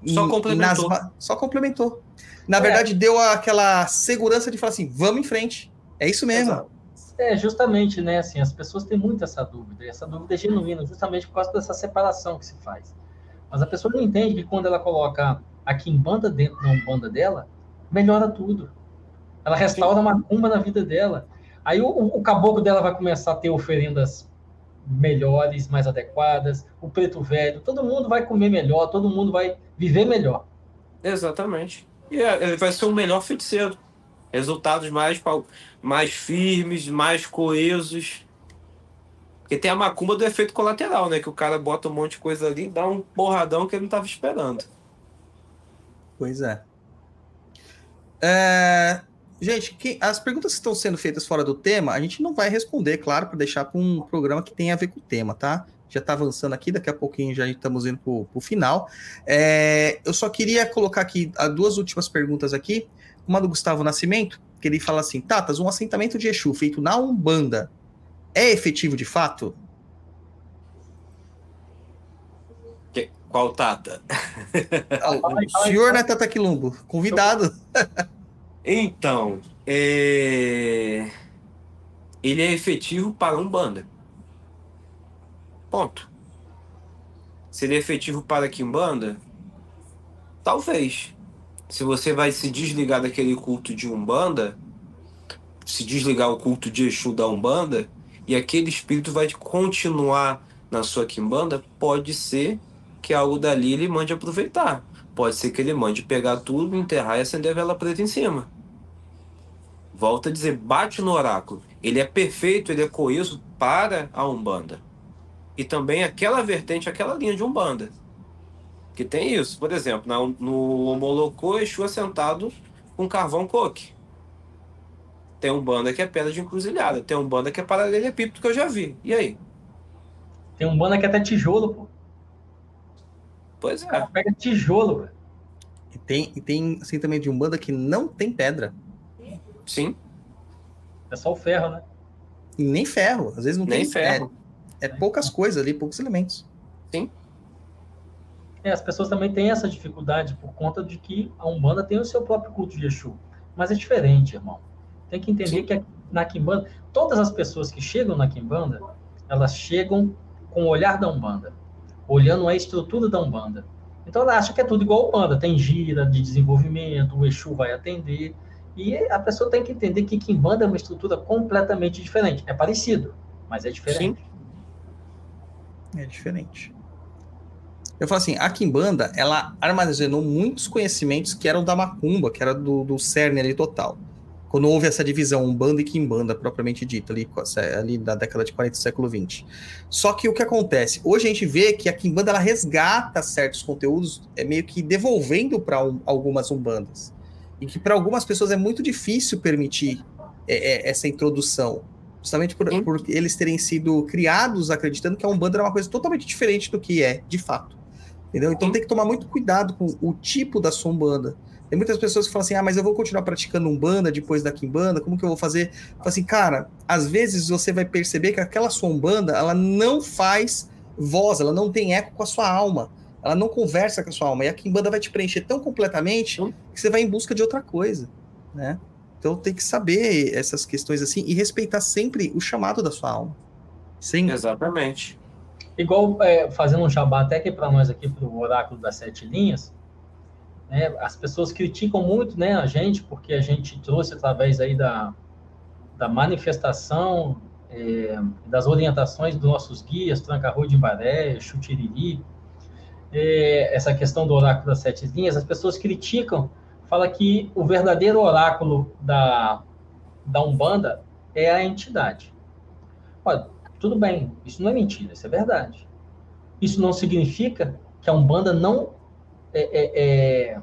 Só complementou. Nas, só complementou. Na é. verdade, deu aquela segurança de falar assim: vamos em frente. É isso mesmo. Exato. É, justamente, né? Assim, as pessoas têm muito essa dúvida. Essa dúvida é genuína, justamente por causa dessa separação que se faz. Mas a pessoa não entende que quando ela coloca aqui em banda dentro da banda dela, melhora tudo. Ela restaura uma cumba na vida dela. Aí o, o caboclo dela vai começar a ter oferendas melhores, mais adequadas, o preto velho, todo mundo vai comer melhor, todo mundo vai viver melhor. Exatamente. E é, ele vai ser um melhor feiticeiro. Resultados mais, mais firmes, mais coesos. Porque tem a macumba do efeito colateral, né? Que o cara bota um monte de coisa ali e dá um porradão que ele não estava esperando. Pois é. é... Gente, que, as perguntas que estão sendo feitas fora do tema, a gente não vai responder, claro, para deixar para um programa que tem a ver com o tema, tá? Já está avançando aqui, daqui a pouquinho já estamos indo para o final. É, eu só queria colocar aqui as duas últimas perguntas aqui. Uma do Gustavo Nascimento, que ele fala assim: Tatas, um assentamento de Exu feito na Umbanda é efetivo de fato? Qual Tata? o senhor, né, Tata Quilumbo? Convidado. Então, é... ele é efetivo para um banda. Ponto. Se ele é efetivo para Kimbanda, talvez. Se você vai se desligar daquele culto de Umbanda, se desligar o culto de Exu da Umbanda, e aquele espírito vai continuar na sua Kimbanda, pode ser que algo dali ele mande aproveitar. Pode ser que ele mande pegar tudo, enterrar e acender a vela preta em cima. Volta a dizer, bate no oráculo. Ele é perfeito, ele é coeso para a Umbanda. E também aquela vertente, aquela linha de Umbanda. Que tem isso. Por exemplo, na, no Homolocô, Exu é sentado com carvão coque. Tem um banda que é pedra de encruzilhada. Tem um banda que é paralelepípedo que eu já vi. E aí? Tem um banda que é até tijolo, pô. Pois é. Pega tijolo, velho. E tem, e tem assim também de um banda que não tem pedra. Sim. É só o ferro, né? E nem ferro. Às vezes não Nem tem ferro. É, é poucas coisas ali, poucos elementos. Sim. É, as pessoas também têm essa dificuldade por conta de que a Umbanda tem o seu próprio culto de Exu. Mas é diferente, irmão. Tem que entender Sim. que na Kimbanda, todas as pessoas que chegam na Kimbanda, elas chegam com o olhar da Umbanda, olhando a estrutura da Umbanda. Então ela acha que é tudo igual a Umbanda, tem gira de desenvolvimento, o Exu vai atender. E a pessoa tem que entender que Kimbanda é uma estrutura completamente diferente. É parecido, mas é diferente. É diferente. Eu falo assim, a Kimbanda, ela armazenou muitos conhecimentos que eram da Macumba, que era do, do cerne ali total. Quando houve essa divisão, Umbanda e Kimbanda, propriamente dita, ali, ali da década de 40 do século 20. Só que o que acontece? Hoje a gente vê que a Kimbanda, ela resgata certos conteúdos, é meio que devolvendo para um, algumas Umbandas. E que para algumas pessoas é muito difícil permitir é, é, essa introdução. Justamente por, por, eles terem sido criados acreditando que a Umbanda era uma coisa totalmente diferente do que é, de fato. Entendeu? Então tem que tomar muito cuidado com o tipo da sua Umbanda. Tem muitas pessoas que falam assim: ah, mas eu vou continuar praticando Umbanda depois da Kimbanda, como que eu vou fazer? Fala assim, cara, às vezes você vai perceber que aquela sua Umbanda, ela não faz voz, ela não tem eco com a sua alma. Ela não conversa com a sua alma. E a Kimbanda vai te preencher tão completamente Sim. que você vai em busca de outra coisa, né? Então tem que saber essas questões assim e respeitar sempre o chamado da sua alma. Sim. Exatamente. Igual é, fazendo um jabá até aqui para nós aqui para o oráculo das sete linhas, né, as pessoas criticam muito né, a gente porque a gente trouxe através aí da, da manifestação é, das orientações dos nossos guias, Tranca-Rua de Imbaré, Chutiriri, é, essa questão do oráculo das sete linhas, as pessoas criticam, fala que o verdadeiro oráculo da, da Umbanda é a entidade. Olha, tudo bem, isso não é mentira, isso é verdade. Isso não significa que a Umbanda não é, é, é,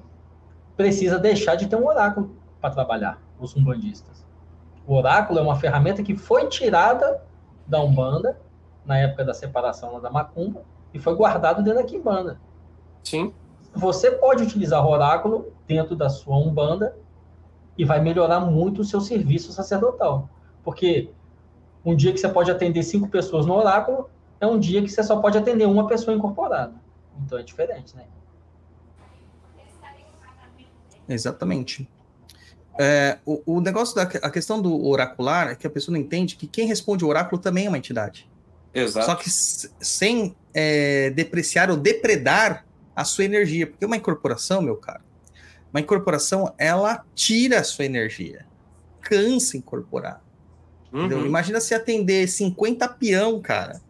precisa deixar de ter um oráculo para trabalhar, os umbandistas. O oráculo é uma ferramenta que foi tirada da Umbanda, na época da separação da Macumba, e foi guardado dentro da Quimbanda. Sim. Você pode utilizar o oráculo dentro da sua Umbanda e vai melhorar muito o seu serviço sacerdotal. Porque um dia que você pode atender cinco pessoas no oráculo é um dia que você só pode atender uma pessoa incorporada. Então é diferente, né? Exatamente. É, o, o, negócio da a questão do oracular é que a pessoa não entende que quem responde o oráculo também é uma entidade. Exato. Só que sem é, depreciar ou depredar a sua energia. Porque uma incorporação, meu caro, uma incorporação, ela tira a sua energia. Cansa incorporar. Uhum. Imagina se atender 50 peão, cara.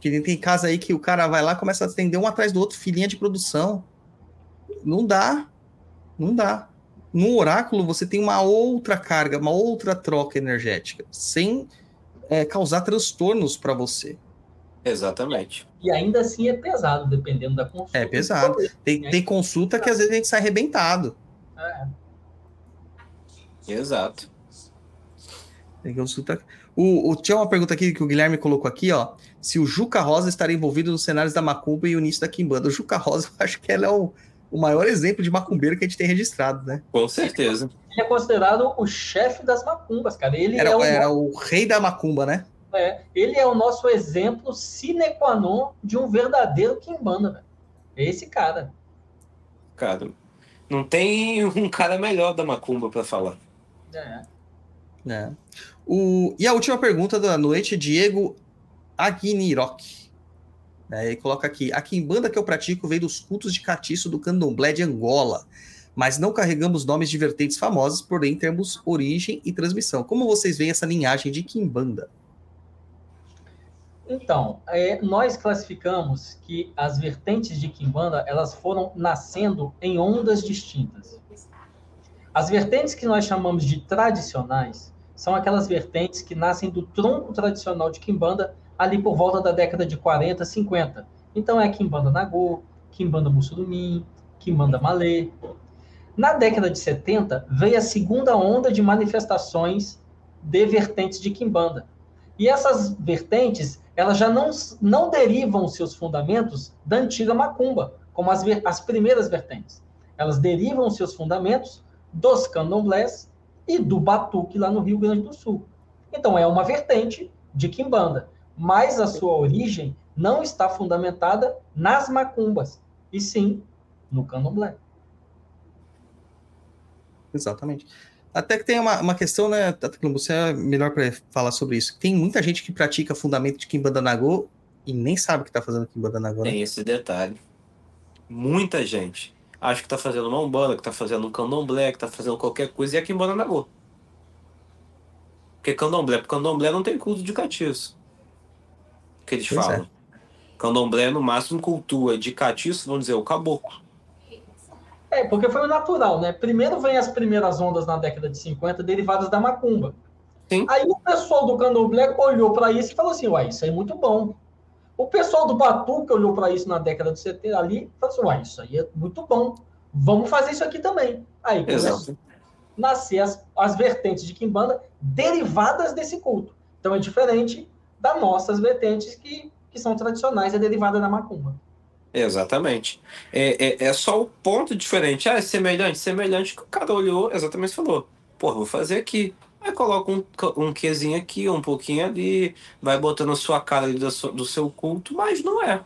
Que tem casa aí que o cara vai lá começa a atender um atrás do outro, filhinha de produção. Não dá. Não dá. No oráculo, você tem uma outra carga, uma outra troca energética, sem é, causar transtornos para você. Exatamente. E ainda assim é pesado, dependendo da consulta. É pesado. Tem, tem consulta que às vezes a gente sai arrebentado. É. Exato. Tem consulta. O, o, tinha uma pergunta aqui que o Guilherme colocou aqui, ó. Se o Juca Rosa estaria envolvido nos cenários da Macumba e o início da Kimbanda. O Juca Rosa, eu acho que ela é o, o maior exemplo de macumbeiro que a gente tem registrado, né? Com certeza. Ele é considerado o chefe das macumbas, cara. Ele era, é o, era o rei da macumba, né? É, ele é o nosso exemplo sine qua non de um verdadeiro Kimbanda, velho. É esse cara. Cara, não tem um cara melhor da macumba para falar. É. é. O, e a última pergunta da noite, Diego Aguinirok. É, ele coloca aqui: a quimbanda que eu pratico veio dos cultos de catiço do candomblé de Angola, mas não carregamos nomes de vertentes famosas, porém temos origem e transmissão. Como vocês veem essa linhagem de quimbanda? Então, é, nós classificamos que as vertentes de quimbanda elas foram nascendo em ondas distintas. As vertentes que nós chamamos de tradicionais são aquelas vertentes que nascem do tronco tradicional de Kimbanda ali por volta da década de 40, 50. Então é Kimbanda Nagô, Kimbanda Mussurumim, Kimbanda Malê. Na década de 70, veio a segunda onda de manifestações de vertentes de Kimbanda. E essas vertentes, elas já não, não derivam seus fundamentos da antiga macumba, como as, as primeiras vertentes. Elas derivam seus fundamentos dos candomblés e do batuque lá no Rio Grande do Sul. Então é uma vertente de Kimbanda, mas a sua origem não está fundamentada nas macumbas, e sim no candomblé. Exatamente. Até que tem uma, uma questão, né, você é melhor para falar sobre isso. Tem muita gente que pratica fundamento de Kimbanda Nagô e nem sabe o que está fazendo Kimbanda Nagô. Né? Tem esse detalhe. Muita gente acha que está fazendo uma umbanda, que está fazendo um candomblé, que está fazendo qualquer coisa e é Kimbanda Nagô. Porque candomblé, porque candomblé não tem culto de catiço. Que eles pois falam. É. Candomblé, no máximo, cultua de catiço, vamos dizer, o caboclo. É, porque foi o natural, né? Primeiro vem as primeiras ondas na década de 50, derivadas da macumba. Sim. Aí o pessoal do candomblé olhou para isso e falou assim: uai, isso aí é muito bom. O pessoal do Batuque olhou para isso na década de 70 ali e falou assim: uai, isso aí é muito bom. Vamos fazer isso aqui também. Aí começou nascer as, as vertentes de Kimbanda derivadas desse culto. Então é diferente das nossas vertentes que, que são tradicionais e é derivada da macumba. Exatamente. É, é, é, só o ponto diferente. Ah, é semelhante, semelhante que o cara olhou, exatamente falou. Pô, vou fazer aqui. Aí coloca um, um quezinho aqui, um pouquinho ali, vai botando a sua cara ali do, do seu culto, mas não é.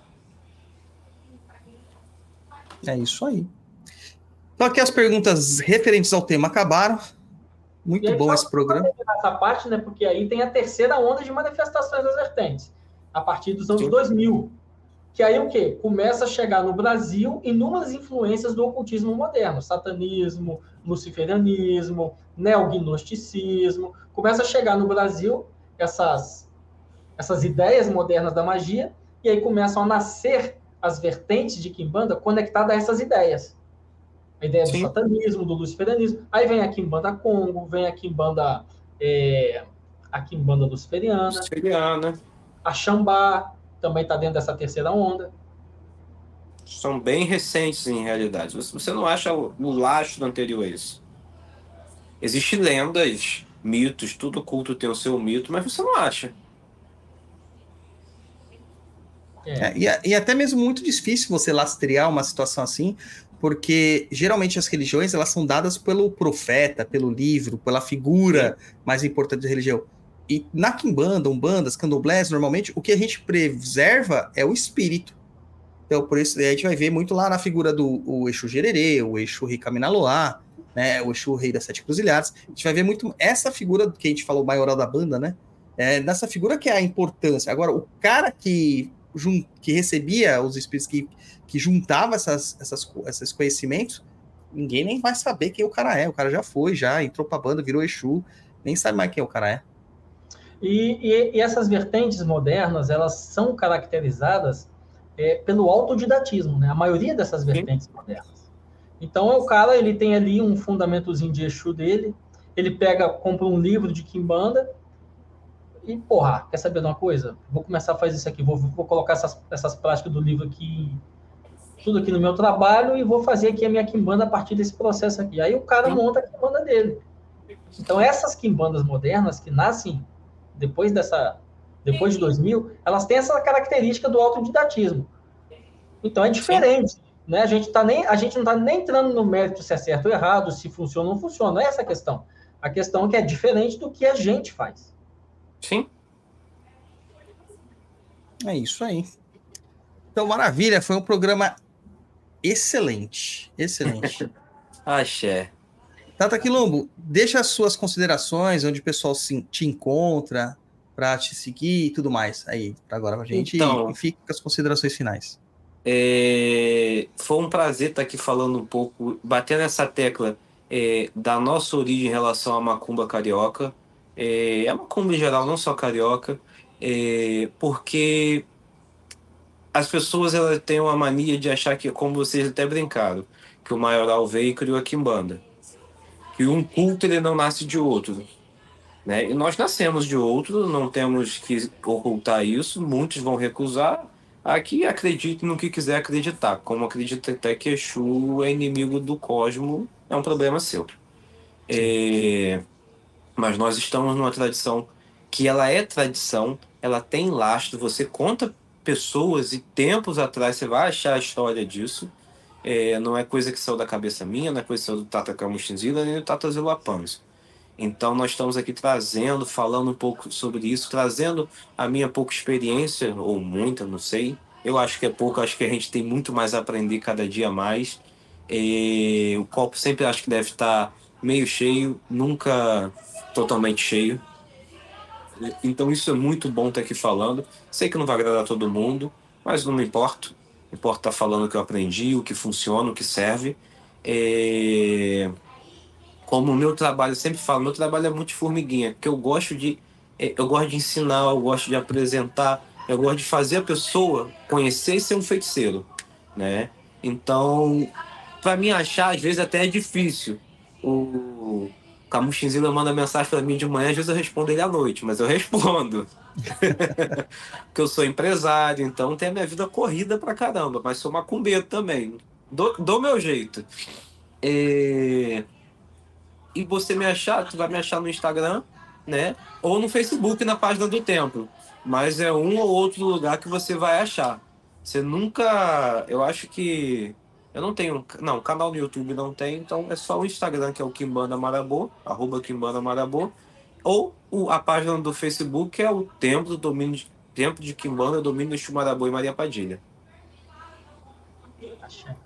É isso aí. Então aqui as perguntas referentes ao tema acabaram. Muito bom esse programa. Essa parte, né? Porque aí tem a terceira onda de manifestações das vertentes, a partir dos anos Sim. 2000 que aí o quê? Começa a chegar no Brasil inúmeras influências do ocultismo moderno, satanismo, luciferianismo, neognosticismo, começa a chegar no Brasil essas, essas ideias modernas da magia, e aí começam a nascer as vertentes de Kimbanda conectadas a essas ideias. A ideia Sim. do satanismo, do luciferianismo. Aí vem a Kimbanda Congo, vem a Kimbanda, é, a Kimbanda luciferiana, luciferiana. a Xambá, também está dentro dessa terceira onda. São bem recentes, em realidade. Você não acha o lastro anterior a isso. Existem lendas, mitos, tudo culto tem o seu mito, mas você não acha. É. É, e, e até mesmo muito difícil você lastrear uma situação assim, porque geralmente as religiões elas são dadas pelo profeta, pelo livro, pela figura mais importante da religião. E na Kimbanda, Umbandas, Candomblés, normalmente, o que a gente preserva é o espírito. Então, por isso, a gente vai ver muito lá na figura do o Exu Gererê, o Exu Ricaminaloá, né, o Exu Rei das Sete Cruzilhadas. A gente vai ver muito essa figura que a gente falou, maioral da banda, né? É, nessa figura que é a importância. Agora, o cara que, que recebia os espíritos, que, que juntava essas, essas, esses conhecimentos, ninguém nem vai saber quem o cara é. O cara já foi, já entrou pra banda, virou Exu, nem sabe mais quem o cara é. E, e, e essas vertentes modernas, elas são caracterizadas é, pelo autodidatismo, né? A maioria dessas vertentes Sim. modernas. Então, é o cara, ele tem ali um fundamentozinho de Exu dele, ele pega, compra um livro de Kimbanda e, porra, quer saber de uma coisa? Vou começar a fazer isso aqui, vou, vou colocar essas, essas práticas do livro aqui, tudo aqui no meu trabalho e vou fazer aqui a minha Kimbanda a partir desse processo aqui. Aí o cara monta a Kimbanda dele. Então, essas Kimbandas modernas que nascem depois dessa depois de 2000, elas têm essa característica do autodidatismo. Então é diferente, né? A gente tá nem a gente não está nem entrando no mérito se é certo ou errado, se funciona ou não funciona, não é essa a questão. A questão é que é diferente do que a gente faz. Sim. É isso aí. Então, maravilha, foi um programa excelente, excelente. Axé. Tata Quilombo, deixa as suas considerações, onde o pessoal se, te encontra para te seguir e tudo mais aí, para agora pra gente então, e, e fica com as considerações finais. É, foi um prazer estar aqui falando um pouco, batendo essa tecla é, da nossa origem em relação à macumba carioca. É, a macumba em geral, não só carioca, é, porque as pessoas elas têm uma mania de achar que, como vocês até brincaram, que o maioral veio e criou a quimbanda que um culto ele não nasce de outro. Né? E nós nascemos de outro, não temos que ocultar isso, muitos vão recusar. Aqui acredite no que quiser acreditar, como acredita até que Exu é inimigo do cosmo, é um problema seu. É... Mas nós estamos numa tradição que ela é tradição, ela tem lastro, você conta pessoas e tempos atrás você vai achar a história disso. É, não é coisa que saiu da cabeça minha, não é coisa que saiu do Tata Camuchinzila nem do Tata Zilapanos. Então nós estamos aqui trazendo, falando um pouco sobre isso, trazendo a minha pouca experiência, ou muita, não sei. Eu acho que é pouco, acho que a gente tem muito mais a aprender cada dia mais. E o copo sempre acho que deve estar meio cheio, nunca totalmente cheio. Então isso é muito bom estar aqui falando. Sei que não vai agradar todo mundo, mas não me importo. Importa estar falando o que eu aprendi, o que funciona, o que serve. É como o meu trabalho, eu sempre falo, meu trabalho é muito formiguinha, que eu gosto de é, eu gosto de ensinar, eu gosto de apresentar, eu gosto de fazer a pessoa conhecer e ser um feiticeiro, né? Então, para mim achar, às vezes até é difícil. O Camuchinzila manda mensagem para mim de manhã, às vezes eu respondo ele à noite, mas eu respondo. Porque eu sou empresário, então tenho a minha vida corrida pra caramba, mas sou macumbeiro também. Dou, dou meu jeito. É e você me achar, tu vai me achar no Instagram, né? Ou no Facebook, na página do templo. Mas é um ou outro lugar que você vai achar. Você nunca. Eu acho que. Eu não tenho. Não, canal no YouTube não tem, então é só o Instagram, que é o Kimbanda Marabô, arroba Kimbanda Marabô. Ou o, a página do Facebook, que é o Templo do Domínio de, Templo de Kimbanda, Domínio de Chumarabô e Maria Padilha.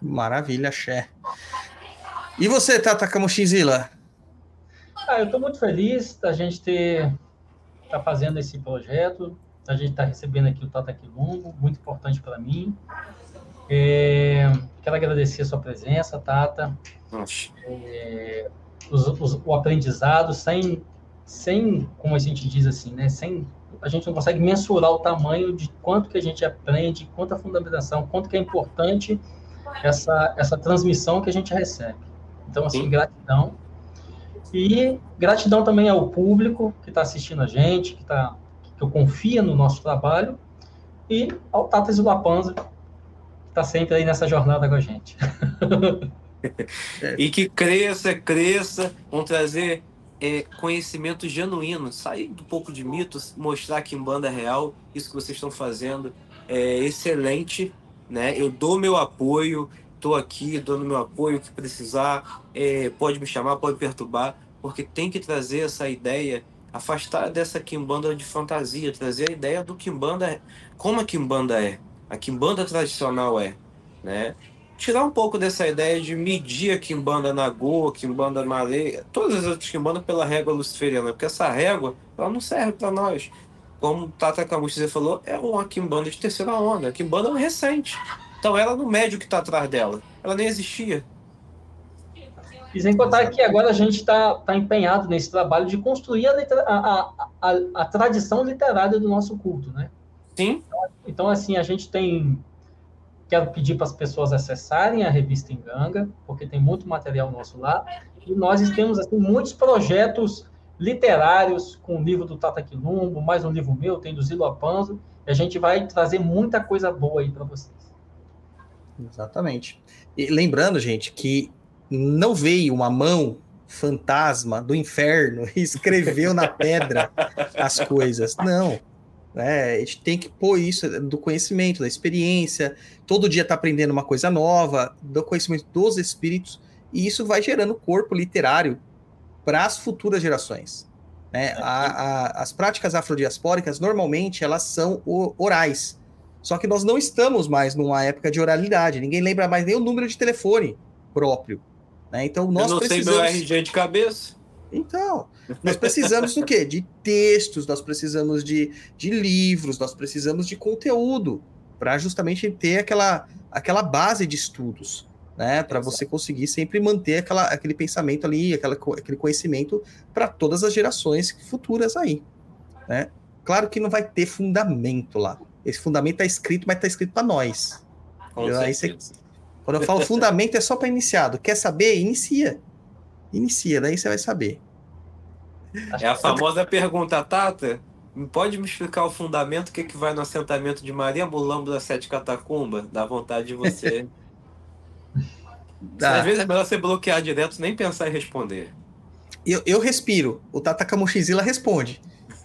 Maravilha, Xé. E você, Tata Camuxinzila? Ah, eu estou muito feliz da gente ter tá fazendo esse projeto, a gente está recebendo aqui o Tata Quilombo, muito importante para mim. É, quero agradecer a sua presença, Tata. É, os, os, o aprendizado sem, sem, como a gente diz assim, né, sem a gente não consegue mensurar o tamanho de quanto que a gente aprende, quanto a fundamentação, quanto que é importante essa, essa transmissão que a gente recebe. Então, assim, Sim. gratidão. E gratidão também ao público que está assistindo a gente, que, tá, que confia no nosso trabalho, e ao Tata Zulapanza, que está sempre aí nessa jornada com a gente. e que cresça, cresça, vão trazer é, conhecimento genuíno, sair um pouco de mitos, mostrar que em banda é real, isso que vocês estão fazendo é excelente, né? Eu dou meu apoio, estou aqui dando meu apoio, que precisar, é, pode me chamar, pode perturbar, porque tem que trazer essa ideia, afastar dessa quimbanda de fantasia, trazer a ideia do quimbanda, como a quimbanda é, a quimbanda tradicional é, né? Tirar um pouco dessa ideia de medir a quimbanda na Goa, quimbanda Malê, todas as outras quimbandas pela régua luciferiana, porque essa régua, ela não serve para nós. Como Tata Camuchi falou, é uma quimbanda de terceira onda, a quimbanda é recente. Então ela não mede o que está atrás dela, ela nem existia. E sem contar que agora a gente está tá empenhado nesse trabalho de construir a, a, a, a, tradição literária do nosso culto, né? Sim. Então, assim, a gente tem... Quero pedir para as pessoas acessarem a revista Enganga, porque tem muito material nosso lá. E nós temos, assim, muitos projetos literários, com o livro do Tata Quilumbo, mais um livro meu, tem do Zilo Apanzo, e a gente vai trazer muita coisa boa aí para vocês. Exatamente. E lembrando, gente, que não veio uma mão fantasma do inferno e escreveu na pedra as coisas. Não. É, a gente tem que pôr isso do conhecimento, da experiência. Todo dia está aprendendo uma coisa nova, do conhecimento dos espíritos, e isso vai gerando corpo literário para as futuras gerações. Né? A, a, as práticas afrodiaspóricas, normalmente, elas são orais. Só que nós não estamos mais numa época de oralidade. Ninguém lembra mais nem o número de telefone próprio. Né? Então nós Eu não precisamos... sei meu RG de cabeça. Então, nós precisamos do quê? De textos, nós precisamos de, de livros, nós precisamos de conteúdo para justamente ter aquela, aquela base de estudos, né? Para você conseguir sempre manter aquela, aquele pensamento ali, aquela, aquele conhecimento para todas as gerações futuras aí, né? Claro que não vai ter fundamento lá. Esse fundamento está escrito, mas está escrito para nós. Com aí você, quando eu falo fundamento, é só para iniciado. Quer saber? Inicia. Inicia, daí você vai saber. é a famosa pergunta, Tata. Pode me explicar o fundamento, o que, que vai no assentamento de Maria Mulambo da Sete Catacumba? Dá vontade de você. Às vezes é melhor você bloquear direto, nem pensar em responder. Eu, eu respiro. O Tata Kamushizila responde.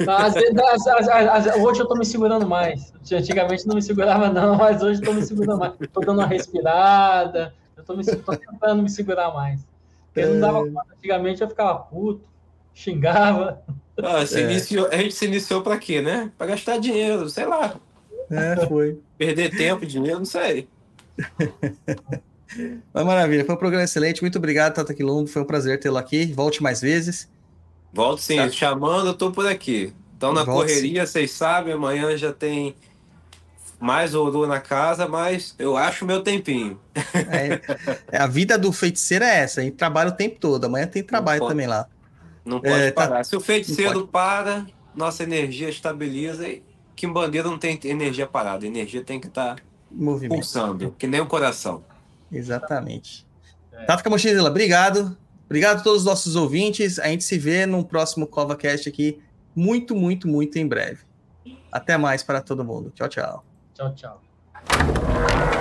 Às vezes, às, às, hoje eu tô me segurando mais. Antigamente não me segurava, não, mas hoje eu tô me segurando mais. Tô dando uma respirada, eu tô, me, tô tentando me segurar mais. Porque não dava conta. Antigamente eu ficava puto, xingava. Ah, é. iniciou, a gente se iniciou para quê, né? Para gastar dinheiro, sei lá. É, foi. Perder tempo, dinheiro, não sei. Mas maravilha, foi um programa excelente. Muito obrigado, Tata Quilombo. Foi um prazer tê-lo aqui. Volte mais vezes. Volto sim, tá. chamando, eu tô por aqui. Então na Volte correria, sim. vocês sabem, amanhã já tem mais ouro na casa, mas eu acho meu tempinho. É, a vida do feiticeiro é essa, a gente trabalha o tempo todo. Amanhã tem trabalho também lá. Não pode é, tá. parar. Tá... Se o feiticeiro para, nossa energia estabiliza e bandeira não tem energia parada. A energia tem que estar tá pulsando, que nem o coração. Exatamente. É. Tata Camochila, obrigado. Obrigado a todos os nossos ouvintes. A gente se vê no próximo CovaCast aqui, muito, muito, muito em breve. Até mais para todo mundo. Tchau, tchau. Tchau, tchau.